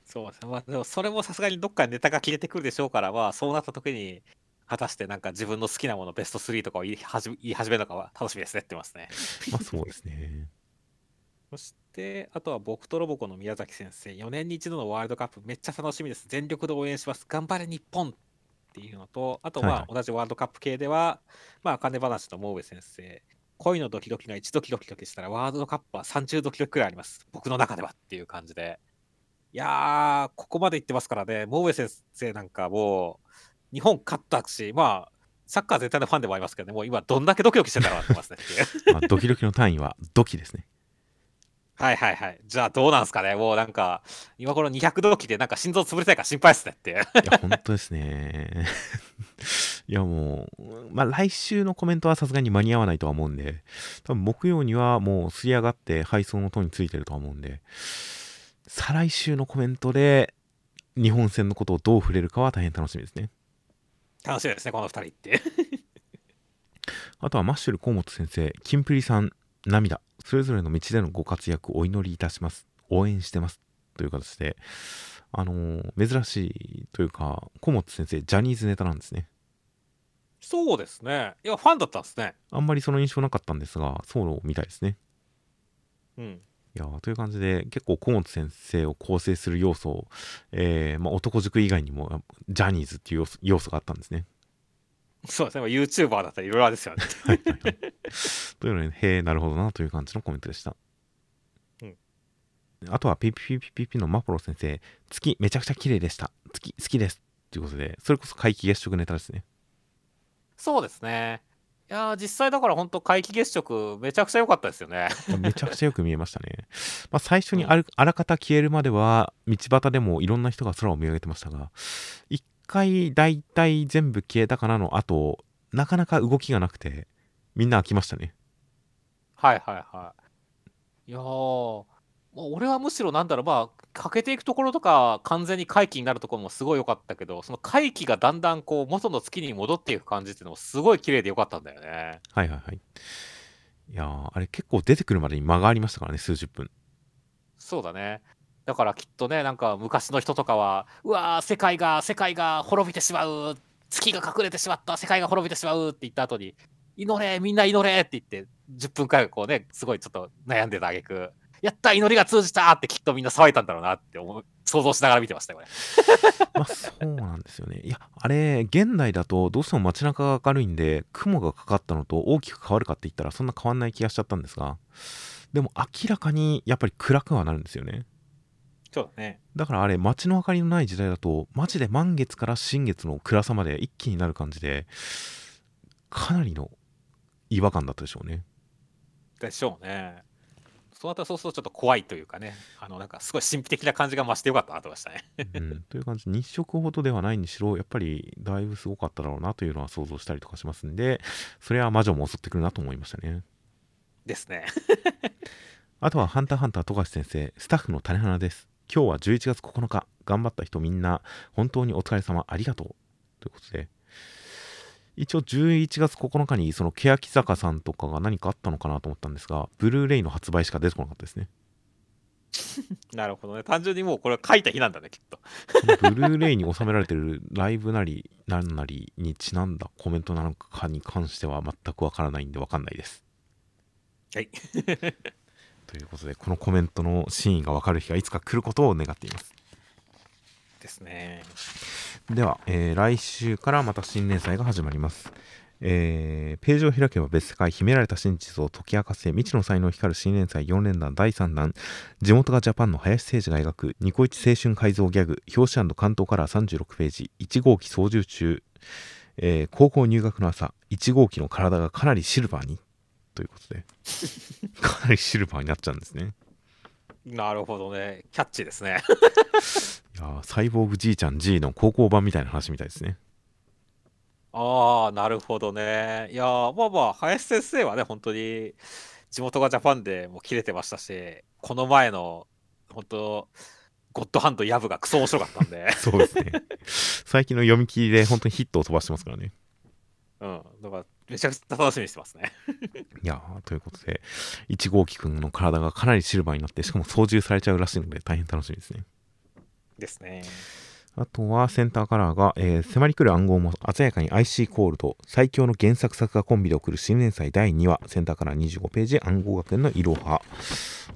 そうですね。まあ、でもそれもさすがにどっかでネタが切れてくるでしょうから、まあ、そうなった時に、果たしてなんか自分の好きなものベスト3とかを言い始め言い始めるのかは楽しみですねって言ってますね。まあそうですね。そして、あとは僕とロボコの宮崎先生、4年に一度のワールドカップめっちゃ楽しみです。全力で応援します。頑張れ日本っていうのと、あとまあ、はい同じワールドカップ系では、まあ、金話のモーベ先生、恋のドキドキが1ドキドキドキしたら、ワールドカップは30ドキドキくらいあります。僕の中ではっていう感じで。いやー、ここまで行ってますからね、モーベ先生なんかもう、日本勝ったし、まあ、サッカー全体のファンでもありますけどね、もう今どんだけドキドキしてたかなってますね。まあ、ドキドキの単位はドキですね。はいはいはい。じゃあどうなんすかねもうなんか、今頃200ドキでなんか心臓潰れたいから心配っすねっていや、本当ですね。いや、もう、まあ来週のコメントはさすがに間に合わないとは思うんで、多分木曜にはもう吸い上がって配送の塔についてるとは思うんで、再来週のコメントで日本戦のことをどう触れるかは大変楽しみですね。楽しみですね、この2人って。あとはマッシュル河本先生、キンプリさん、涙、それぞれの道でのご活躍お祈りいたします。応援してます。という形で、あのー珍しいというか、小本先生、ジャニーズネタなんですね。そうですね。いや、ファンだったんですね。あんまりその印象なかったんですが、そうみたいですね。うん。いやーという感じで、結構小本先生を構成する要素、えーまあ、男塾以外にも、ジャニーズっていう要素があったんですね。そうですね。まあ YouTuber だったらいろいろあるですよね。というので、へえ、なるほどなという感じのコメントでした。うんあとは、ピピピピピピのマポロ先生、月めちゃくちゃ綺麗でした。月好きです。ということで、それこそ皆既月食ネタですね。そうですね。いやー実際だから本当皆既月食めちゃくちゃ良かったですよね。めちゃくちゃよく見えましたね。まあ、最初にあるあらかた消えるまでは、道端でもいろんな人が空を見上げてましたが、一回大体全部消えたかなの後、なかなか動きがなくて、みんな飽きましたね。はいはいはい。いやー、まあ俺はむしろなんだろう、まあ、欠けていくところとか、完全に回帰になるところもすごい良かったけど、その回帰がだんだんこう、元の月に戻っていく感じっていうのもすごい綺麗で良かったんだよね。はいはいはい。いやー、あれ結構出てくるまでに間がありましたからね、数十分。そうだね。だからきっとね、なんか昔の人とかは、うわー、世界が、世界が滅びてしまう、月が隠れてしまった、世界が滅びてしまうって言った後に、祈れ、みんな祈れって言って、10分間こうね、すごいちょっと悩んでたあげく、やった、祈りが通じたってきっとみんな騒いだんだろうなって思う想像しながら見てましたよ、これ。まあそうなんですよね。いや、あれ、現代だとどうしても街中が明るいんで、雲がかかったのと大きく変わるかって言ったら、そんな変わんない気がしちゃったんですが、でも明らかにやっぱり暗くはなるんですよね。そうだね。だからあれ、街の明かりのない時代だと、マジで満月から新月の暗さまで一気になる感じで、かなりの違和感だったでしょうね。でしょうね。そうなったらそうするとちょっと怖いというかね、あのなんかすごい神秘的な感じが増してよかったなと思いましたね。うん、という感じで日食ほどではないにしろやっぱりだいぶすごかっただろうなというのは想像したりとかしますんでそれは魔女も襲ってくるなと思いましたねですね。あとは「ハンターハンター富樫先生スタッフの種花です今日は11月9日頑張った人みんな本当にお疲れ様ありがとうということで一応11月9日にその欅坂さんとかが何かあったのかなと思ったんですがブルーレイの発売しか出てこなかったですね なるほどね。単純にもうこれは書いた日なんだね、きっと。ブルーレイに収められてるライブなりなんなりにちなんだコメントなのかに関しては全くわからないんでわかんないです。はい。ということでこのコメントの真意がわかる日がいつか来ることを願っています。ですね。では、えー来週からまた新連載が始まります。えーページを開けば別世界秘められた真実を解き明かせ未知の才能光る新連載4連弾第3弾地元がジャパンの林誠司が描くニコイチ青春改造ギャグ表紙関東カラー36ページ1号機操縦中、えー高校入学の朝1号機の体がかなりシルバーにということで。かなりシルバーになっちゃうんですね。なるほどね。キャッチーですね。いやーサイボーグじいちゃん G の高校版みたいな話みたいですね。ああ、なるほどね。いやー、まあまあ、林先生はね、本当に地元がジャパンでもう切れてましたし、この前の、本当ゴッドハンドヤブがクソ面白かったんで、そうですね。最近の読み切りで本当にヒットを飛ばしてますからね。うん、だからめちゃくちゃ楽しみにしてますね。いやーということで1号機くんの体がかなりシルバーになってしかも操縦されちゃうらしいので大変楽しみですね。ですね。あとはセンターカラーが、えー迫り来る暗号も鮮やかに IC コールと最強の原作作画コンビで送る新連載第2話センターカラー25ページ暗号学園のいろは。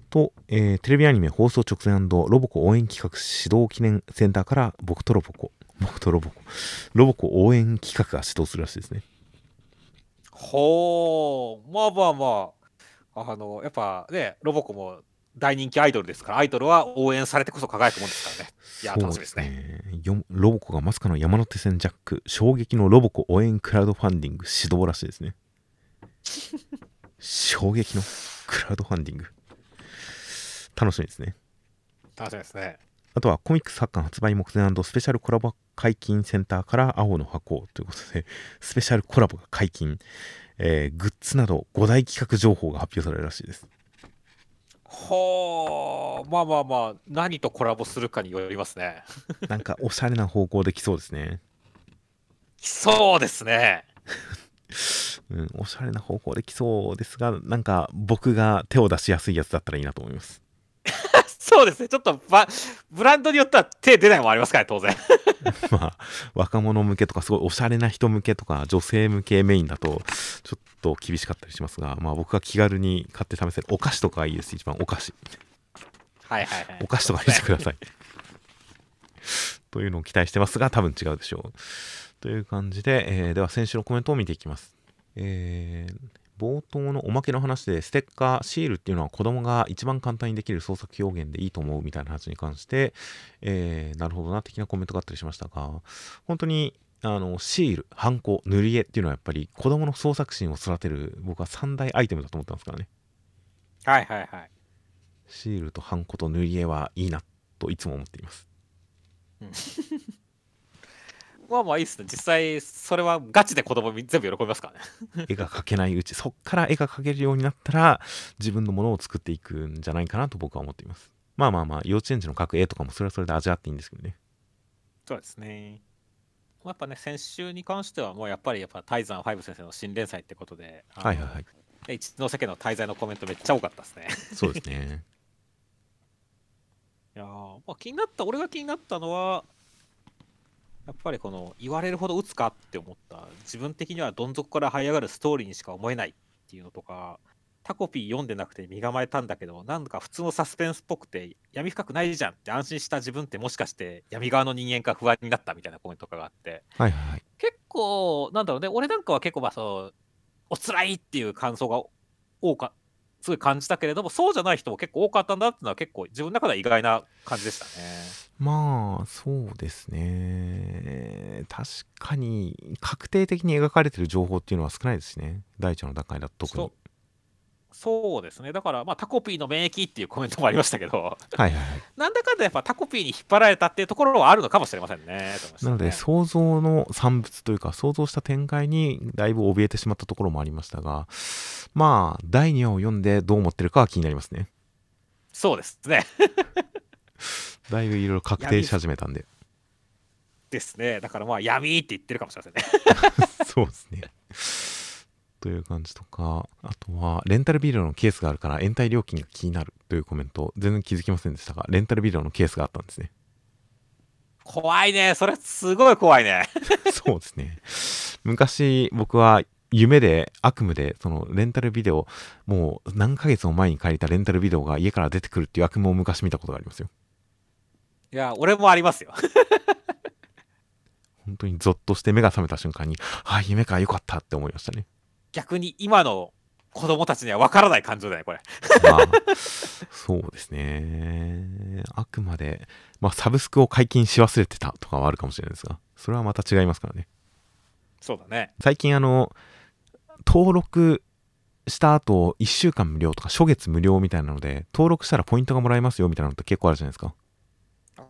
と、えーテレビアニメ放送直前ロボコ応援企画指導記念センターから僕とロボコ。僕とロボコ。ロボコ応援企画が始動するらしいですねほー、まあまあまあ、あの、やっぱね、ロボコも大人気アイドルですから、アイドルは応援されてこそ輝くもんですからね。いや、楽しみですね。ロボコがまさかの山手線ジャック衝撃のロボコ応援クラウドファンディング始動らしいですね 衝撃のクラウドファンディング楽しみですね楽しみですね。あとはコミックス発刊発売目前スペシャルコラボ解禁センターから青の箱ということでスペシャルコラボが解禁、えーグッズなど5大企画情報が発表されるらしいですほー、まあまあまあ、何とコラボするかによりますね。なんかおしゃれな方向できそうですねそうですね。うん、おしゃれな方向できそうですが、なんか僕が手を出しやすいやつだったらいいなと思います。そそうですね。ちょっとばブランドによっては手出ないもんありますからね、当然。まあ、若者向けとか、すごいおしゃれな人向けとか、女性向けメインだと、ちょっと厳しかったりしますが、まあ僕が気軽に買って試せるお菓子とかがいいです、一番お菓子。はいはいはい。お菓子とかにしてください。というのを期待してますが、多分違うでしょう。という感じで、えーでは先週のコメントを見ていきます。えー冒頭のおまけの話で、ステッカー、シールっていうのは子供が一番簡単にできる創作表現でいいと思うみたいな話に関して、えーなるほどな、的なコメントがあったりしましたが、本当に、あの、シール、ハンコ、塗り絵っていうのはやっぱり子供の創作心を育てる、僕は三大アイテムだと思ってますからね。はいはいはい。シールとハンコと塗り絵はいいなといつも思っています。まあまあいいっすね。実際、それはガチで子供み全部喜びますからね。絵が描けないうち、そっから絵が描けるようになったら、自分のものを作っていくんじゃないかなと僕は思っています。まあまあまあ、幼稚園児の描く絵とかもそれはそれで味わっていいんですけどね。そうですね。まあやっぱね、先週に関しては、もうやっぱりやっぱ泰山ファイブ先生の新連載ってことで、はいはいはい。ね一ノ瀬家の滞在のコメントめっちゃ多かったですね。そうですね。いやーまあ、気になった、俺が気になったのは、やっぱりこの言われるほど打つかって思った、自分的にはどん底から這い上がるストーリーにしか思えないっていうのとか、タコピー読んでなくて身構えたんだけど、なんか普通のサスペンスっぽくて闇深くないじゃんって安心した自分ってもしかして闇側の人間か不安になったみたいなコメントとかがあって、はいはいはい。結構、なんだろうね、俺なんかは結構まあそう、おつらいっていう感想が多かすごい感じたけれども、そうじゃない人も結構多かったんだっていうのは結構自分の中では意外な感じでしたね。まあ、そうですね。確かに、確定的に描かれてる情報っていうのは少ないですしね。第一の段階だと特にそ。そうですね。だから、まあ、タコピーの免疫っていうコメントもありましたけど、はいはいはい。なんだかんだやっぱタコピーに引っ張られたっていうところはあるのかもしれませんねなので、想像の産物というか、想像した展開にだいぶ怯えてしまったところもありましたが、まあ、第2話を読んでどう思ってるかは気になりますね。そうですね。だいぶいろいろ確定し始めたんで。ですね。だからまあ闇って言ってるかもしれませんね。そうですね。という感じとか、あとは、レンタルビデオのケースがあるから、延滞料金が気になるというコメント、全然気づきませんでしたが、レンタルビデオのケースがあったんですね。怖いね。それすごい怖いね。そうですね。昔、僕は夢で、悪夢で、そのレンタルビデオ、もう何ヶ月も前に借りたレンタルビデオが家から出てくるっていう悪夢を昔見たことがありますよ。いや、俺もありますよ。本当にゾッとして目が覚めた瞬間に、ああ、夢か、よかったって思いましたね。逆に今の子供たちには分からない感情だね、これ。まあ、そうですね。あくまで、まあ、サブスクを解禁し忘れてたとかはあるかもしれないですが、それはまた違いますからね。そうだね。最近、あの、登録した後、1週間無料とか、初月無料みたいなので、登録したらポイントがもらえますよみたいなのって結構あるじゃないですか。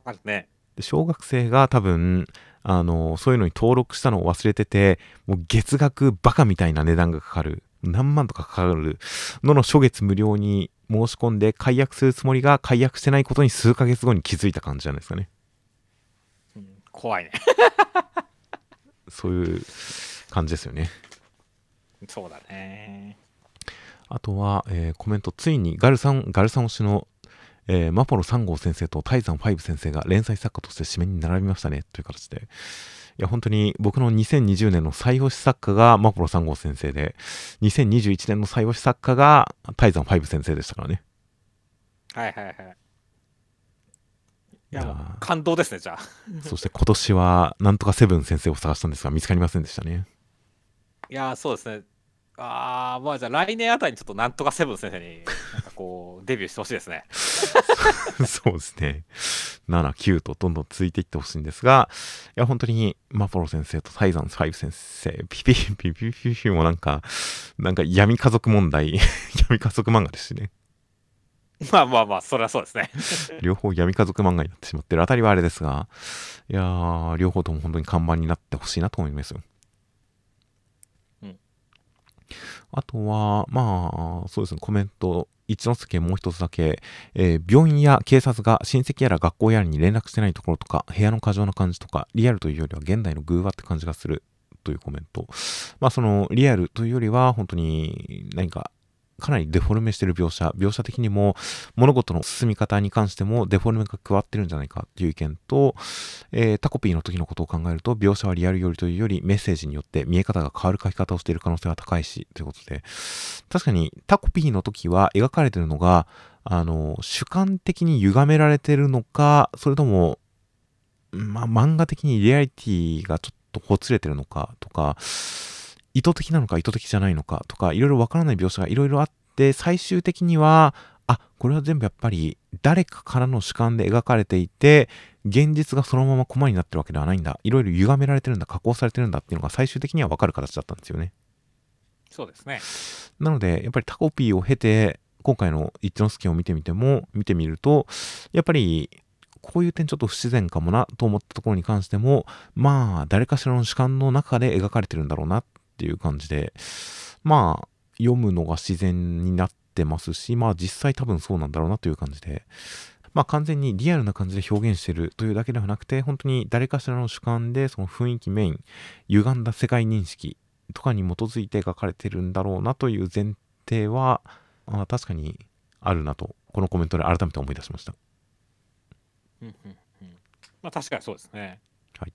あるね。で小学生が多分、あの、そういうのに登録したのを忘れてて、もう月額バカみたいな値段がかかる、何万とかかかるのの初月無料に申し込んで解約するつもりが解約してないことに数ヶ月後に気づいた感じじゃないですかね。うん怖いね。そういう感じですよね。そうだね。あとは、えーコメント、ついにガルさん、ガルさん推しの、えーマポロ3号先生とタイザン5先生が連載作家として締めに並びましたね、という形で。いや、本当に僕の2020年の最推し作家がマポロ3号先生で、2021年の最推し作家がタイザン5先生でしたからね。はいはいはい。いや、感動ですね、じゃあ。そして今年は、なんとかセブン先生を探したんですが、見つかりませんでしたね。いやー、そうですね。あー、まあじゃあ来年あたりにちょっとなんとかセブン先生に、なんかこう、デビューしてほしいですね。そうですね。7、9とどんどん続いていってほしいんですが、いや、本当に、マポロ先生とタイザン5先生、ピピピピピピピもなんか、なんか闇家族問題、闇家族漫画ですしね。まあまあまあ、それはそうですね。両方闇家族漫画になってしまってるあたりはあれですが、いやー、両方とも本当に看板になってほしいなと思いますよ。あとは、まあ、そうですね、コメント、一之輔もう一つだけ、えー病院や警察が親戚やら学校やらに連絡してないところとか、部屋の過剰な感じとか、リアルというよりは現代の偶話って感じがするというコメント。まあ、その、リアルというよりは、本当に何か、かなりデフォルメしてる描写、描写的にも物事の進み方に関してもデフォルメが加わってるんじゃないかっていう意見と、えー、タコピーの時のことを考えると、描写はリアルよりというよりメッセージによって見え方が変わる書き方をしている可能性が高いし、ということで、確かにタコピーの時は描かれてるのが、あの、主観的に歪められてるのか、それとも、まあ、漫画的にリアリティがちょっとほつれてるのかとか、意図的なのか意図的じゃないのかとか、いろいろわからない描写がいろいろあって、最終的には、あ、これは全部やっぱり誰かからの主観で描かれていて、現実がそのままコマになってるわけではないんだ。いろいろ歪められてるんだ、加工されてるんだっていうのが最終的にはわかる形だったんですよね。そうですね。なので、やっぱりタコピーを経て、今回の一之輔を見てみても、見てみると、やっぱりこういう点ちょっと不自然かもなと思ったところに関しても、まあ、誰かしらの主観の中で描かれてるんだろうなっていう感じで、まあ、読むのが自然になってますし、まあ実際多分そうなんだろうなという感じで、まあ完全にリアルな感じで表現してるというだけではなくて、本当に誰かしらの主観でその雰囲気メイン、歪んだ世界認識とかに基づいて描かれてるんだろうなという前提は、あ確かにあるなと、このコメントで改めて思い出しました。うんうんうん。まあ確かにそうですね。はい。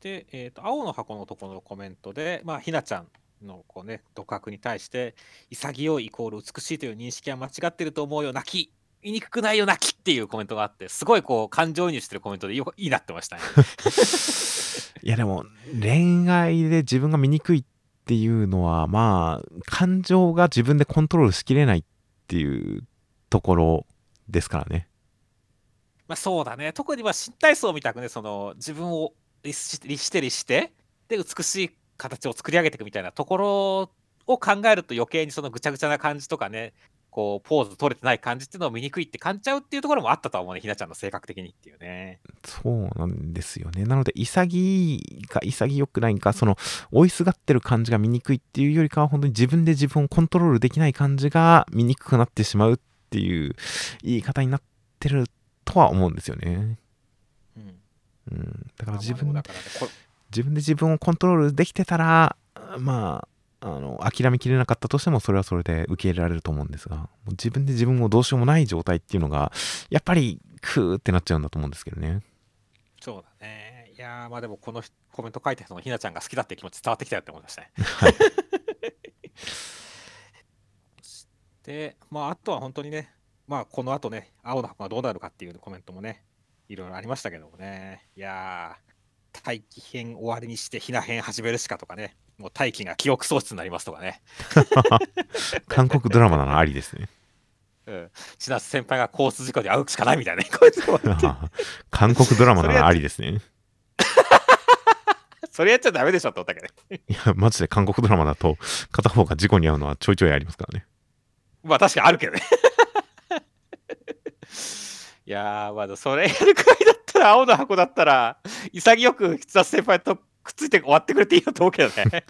で、えっ、と、青の箱のところのコメントで、まあ、ひなちゃんのこうね、独白に対して、潔いイコール美しいという認識は間違ってると思うよ、泣き。言いにくくないよ、泣きっていうコメントがあって、すごいこう、感情移入してるコメントでよいいなってましたね。いやでも、恋愛で自分が醜いっていうのは、まあ、感情が自分でコントロールしきれないっていうところですからね。まあそうだね。特にまあ新体操みたくね、その自分を律して律して、で、美しい形を作り上げていくみたいなところを考えると余計にそのぐちゃぐちゃな感じとかね、こう、ポーズ取れてない感じっていうのを見にくいって感じちゃうっていうところもあったとは思うね、ひなちゃんの性格的にっていうね。そうなんですよね。なので、潔いか潔くないか、その、追いすがってる感じが見にくいっていうよりかは、本当に自分で自分をコントロールできない感じが見にくくなってしまうっていう言い方になってるとは思うんですよね。うん。うん、だから自分、自分で自分をコントロールできてたら、まあ、あの諦めきれなかったとしてもそれはそれで受け入れられると思うんですがもう自分で自分をどうしようもない状態っていうのがやっぱりクーってなっちゃうんだと思うんですけどね。そうだね。いやまあでもこのコメント書いた人のひなちゃんが好きだって気持ち伝わってきたよって思いましたね。はい。でまああとは本当にねまあこの後ね青の箱がどうなるかっていうコメントもねいろいろありましたけどもねいやー大気編終わりにしてひな編始めるしかとかね、もう大気が記憶喪失になりますとかね。韓国ドラマならありですね。うん。千夏先輩が交通事故で会うしかないみたいな、ね、韓国ドラマならありですね。それやっちゃダメでしょって思ったけどね。いや、マジで韓国ドラマだと、片方が事故に遭うのはちょいちょいありますからね。まあ確かにあるけどね。いやー、まだそれやるくらいだったら、青の箱だったら、潔く筆達先輩とくっついて終わってくれていいよと思うけどね。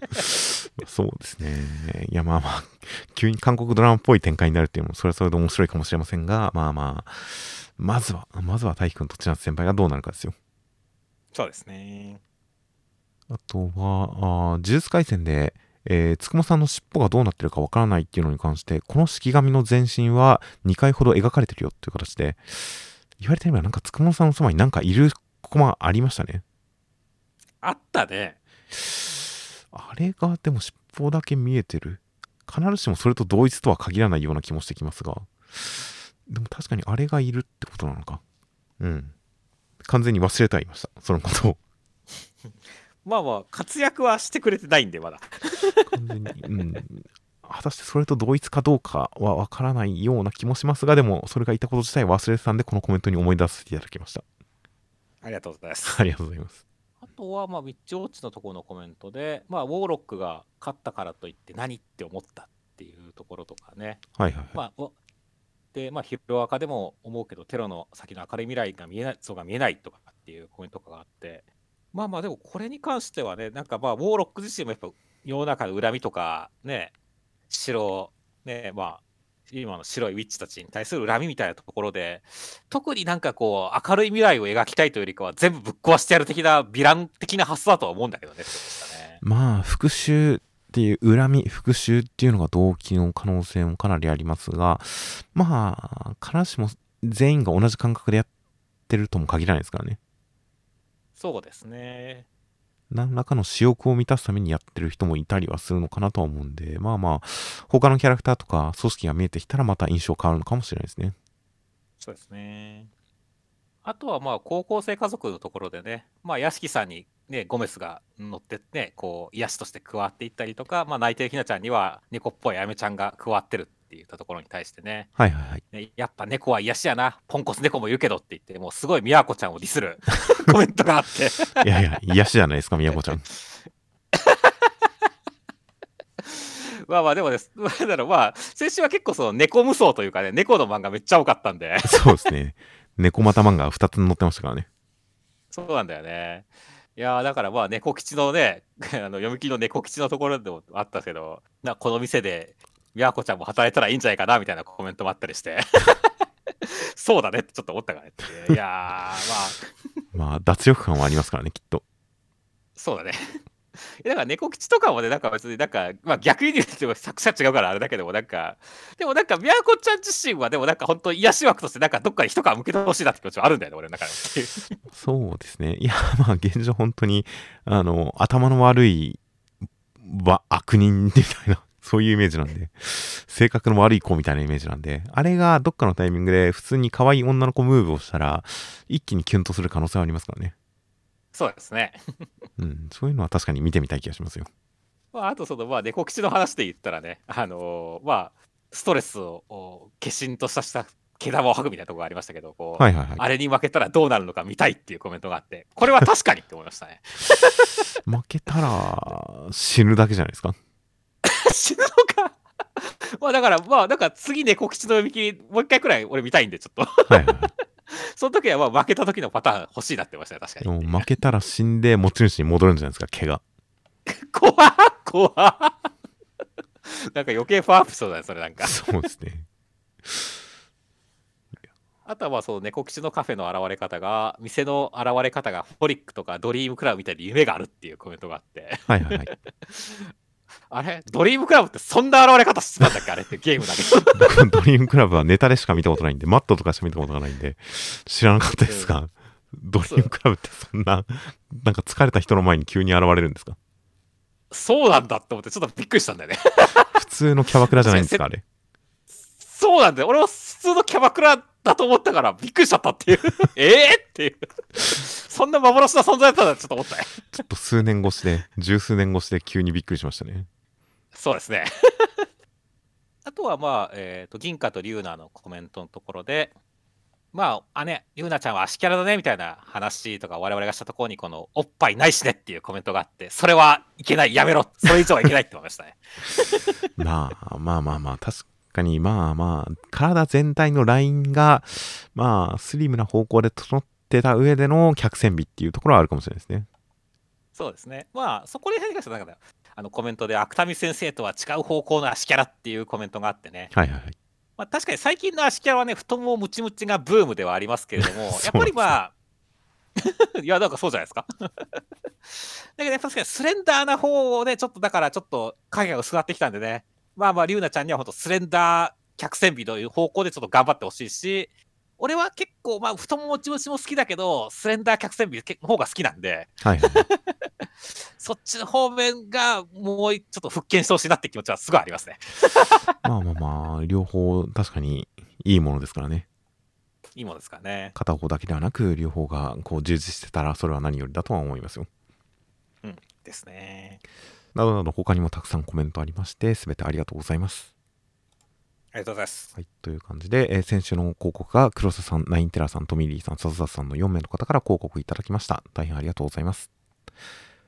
そうですね。いや、まあまあ、急に韓国ドラマっぽい展開になるっていうのも、それはそれで面白いかもしれませんが、まあまあ、まずは、まずは大輝くんと千夏先輩がどうなるかですよ。そうですね。あとは、あ呪術廻戦で、えー、つくもさんの尻尾がどうなってるかわからないっていうのに関して、この式紙の全身は2回ほど描かれてるよっていう形で、言われてみればなんかつくもさんのそばになんかいるコマありましたね。あったね。あれがでも尻尾だけ見えてる。必ずしもそれと同一とは限らないような気もしてきますが。でも確かにあれがいるってことなのか。うん。完全に忘れてはいました。そのことを。まあまあ、活躍はしてくれてないんで、まだ。完全に。うん。果たしてそれと同一かどうかはわからないような気もしますが、でもそれがいたこと自体忘れてたんで、このコメントに思い出させていただきました。ありがとうございます。ありがとうございます。あとは、まあ、ミッチウォッチのところのコメントで、まあ、ウォーロックが勝ったからといって何って思ったっていうところとかね。はいはい、はい、まあ、で、まあ、ヒロアカでも思うけど、テロの先の明るい未来が見えない、そうが見えないとかっていうコメントがあって、まあまあ、でもこれに関してはね、なんかまあ、ウォーロック自身もやっぱ世の中の恨みとかね、白ね、まあ、今の白いウィッチたちに対する恨みみたいなところで、特になんかこう、明るい未来を描きたいというよりかは、全部ぶっ壊してやる的な、ヴィラン的な発想だとは思うんだけどね、ねまあ、復讐っていう恨み、復讐っていうのが動機の可能性もかなりありますが、まあ、必ずしも全員が同じ感覚でやってるとも限らないですからね。そうですね。何らかの私欲を満たすためにやってる人もいたりはするのかなとは思うんで、まあまあ、他のキャラクターとか組織が見えてきたらまた印象変わるのかもしれないですね。そうですね。あとはまあ高校生家族のところでね、まあ屋敷さんにね、ゴメスが乗ってって、ねこう癒しとして加わっていったりとか、まあ泣いてるひなちゃんには猫っぽいあやめちゃんが加わってるって言ったところに対してね、はいはいはい。ねやっぱ猫は癒しやな、ポンコツ猫もいるけどって言って、もうすごい宮子ちゃんをディスる コメントがあって、いやいや、癒しじゃないですか、みやこちゃん。まあまあでもです、なんだろう、まあ、先週は結構その猫無双というかね、猫の漫画めっちゃ多かったんで、そうですね。猫股漫画2つ載ってましたからね。そうなんだよね。いやーだからまあ猫吉のね、あの読み切りの猫吉のところでもあったけど、なこの店で宮子ちゃんも働いたらいいんじゃないかなみたいなコメントもあったりして、そうだねってちょっと思ったからね。いやー、まあ、まあ、脱力感はありますからね、きっと。そうだね。だから猫吉とかもね、なんか別になんか、まあ逆に言うと作者違うからあれだけども、なんか、でもなんか、宮子ちゃん自身はでもなんか本当癒し枠としてなんかどっかに一皮向けてほしいなって気持ちはあるんだよね、俺の中で。そうですね。いや、まあ、現状本当に、あの、頭の悪い、は悪人みたいな、そういうイメージなんで、性格の悪い子みたいなイメージなんで、あれがどっかのタイミングで普通に可愛い女の子ムーブをしたら、一気にキュンとする可能性はありますからね。そうですね。うん、そういうのは確かに見てみたい気がしますよ。まあ、あとその、まあ、猫吉の話で言ったらね、あのーまあ、ストレスをお化身としたした毛玉を吐くみたいなところがありましたけど、こう、はいはいはい。あれに負けたらどうなるのか見たいっていうコメントがあって、これは確かにって思いましたね。負けたら、死ぬだけじゃないですか。死ぬのか まあだから、まあ、なんか次猫吉の読み切り、もう一回くらい俺見たいんで、ちょっと。はいはいはい。その時はまあ負けた時のパターン欲しいなってましたね、確かでに。も負けたら死んで持ち主に戻るんじゃないですか、毛が。怖っ怖っなんか余計パワーアップしそうだね、それなんか。そうですね。あとはまあそう猫吉のカフェの現れ方が、店の現れ方がフォリックとかドリームクラブみたいに夢があるっていうコメントがあって、はいはいはい。あれ？ドリームクラブってそんな現れ方してたんだっけ？あれってゲームだけど。僕 ドリームクラブはネタでしか見たことないんで、マットとかしか見たことがないんで、知らなかったですが、ドリームクラブってそんな、なんか疲れた人の前に急に現れるんですか？そうなんだって思ってちょっとびっくりしたんだよね。普通のキャバクラじゃないんですか、あれ？そうなんだよ。俺は普通のキャバクラだと思ったからびっくりしちゃったっていう。ええっていう。そんな幻の存在だったんだちょっと思ったね。ちょっと数年越しで、十数年越しで急にびっくりしましたね。そうですね。あとはまあ、えっ、と、銀貨とリュウナのコメントのところで、まあ、姉、リュウナちゃんは足キャラだねみたいな話とか我々がしたところに、このおっぱいないしねっていうコメントがあって、それはいけない、やめろ、それ以上はいけないって思いましたね。まあまあまあまあ、確かにまあまあ、体全体のラインが、まあ、スリムな方向で整ってた上での客船美っていうところはあるかもしれないですね。そうですね。まあ、そこで変化したなんかあのコメントで、芥見先生とは違う方向の足キャラっていうコメントがあってね。はいはいはい。まあ、確かに最近の足キャラはね、太ももムチムチがブームではありますけれども、やっぱりまあ、いや、なんかそうじゃないですか。だけど、やっぱ確かにスレンダーな方をね、ちょっとだからちょっと影が薄くなってきたんでね、まあまあ、リュウナちゃんには本当スレンダー客船美という方向でちょっと頑張ってほしいし、俺は結構、まあ、太ももムチムチも好きだけど、スレンダー客船美の方が好きなんで、はいはいはい。そっちの方面がもうちょっと復権してほしいなって気持ちはすごいありますね。まあまあまあ、両方確かにいいものですからね。いいものですからね。片方だけではなく、両方がこう充実してたら、それは何よりだとは思いますよ。ですね。などなど他にもたくさんコメントありまして、すべてありがとうございます。ありがとうございます。はい、という感じで、えー先週の広告が黒瀬さん、ナインテラさん、トミリーさん、笹田さんの4名の方から広告いただきました。大変ありがとうございます。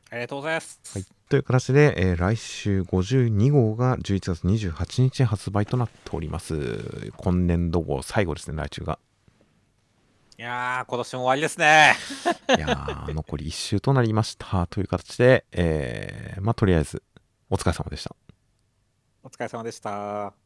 ありがとうございます。はい、という形で、えー来週52号が11月28日発売となっております。今年度号最後ですね、来週が。いやー、今年も終わりですね。いやー、残り1週となりました。という形で、えーまあ、とりあえず、お疲れ様でした。お疲れ様でした。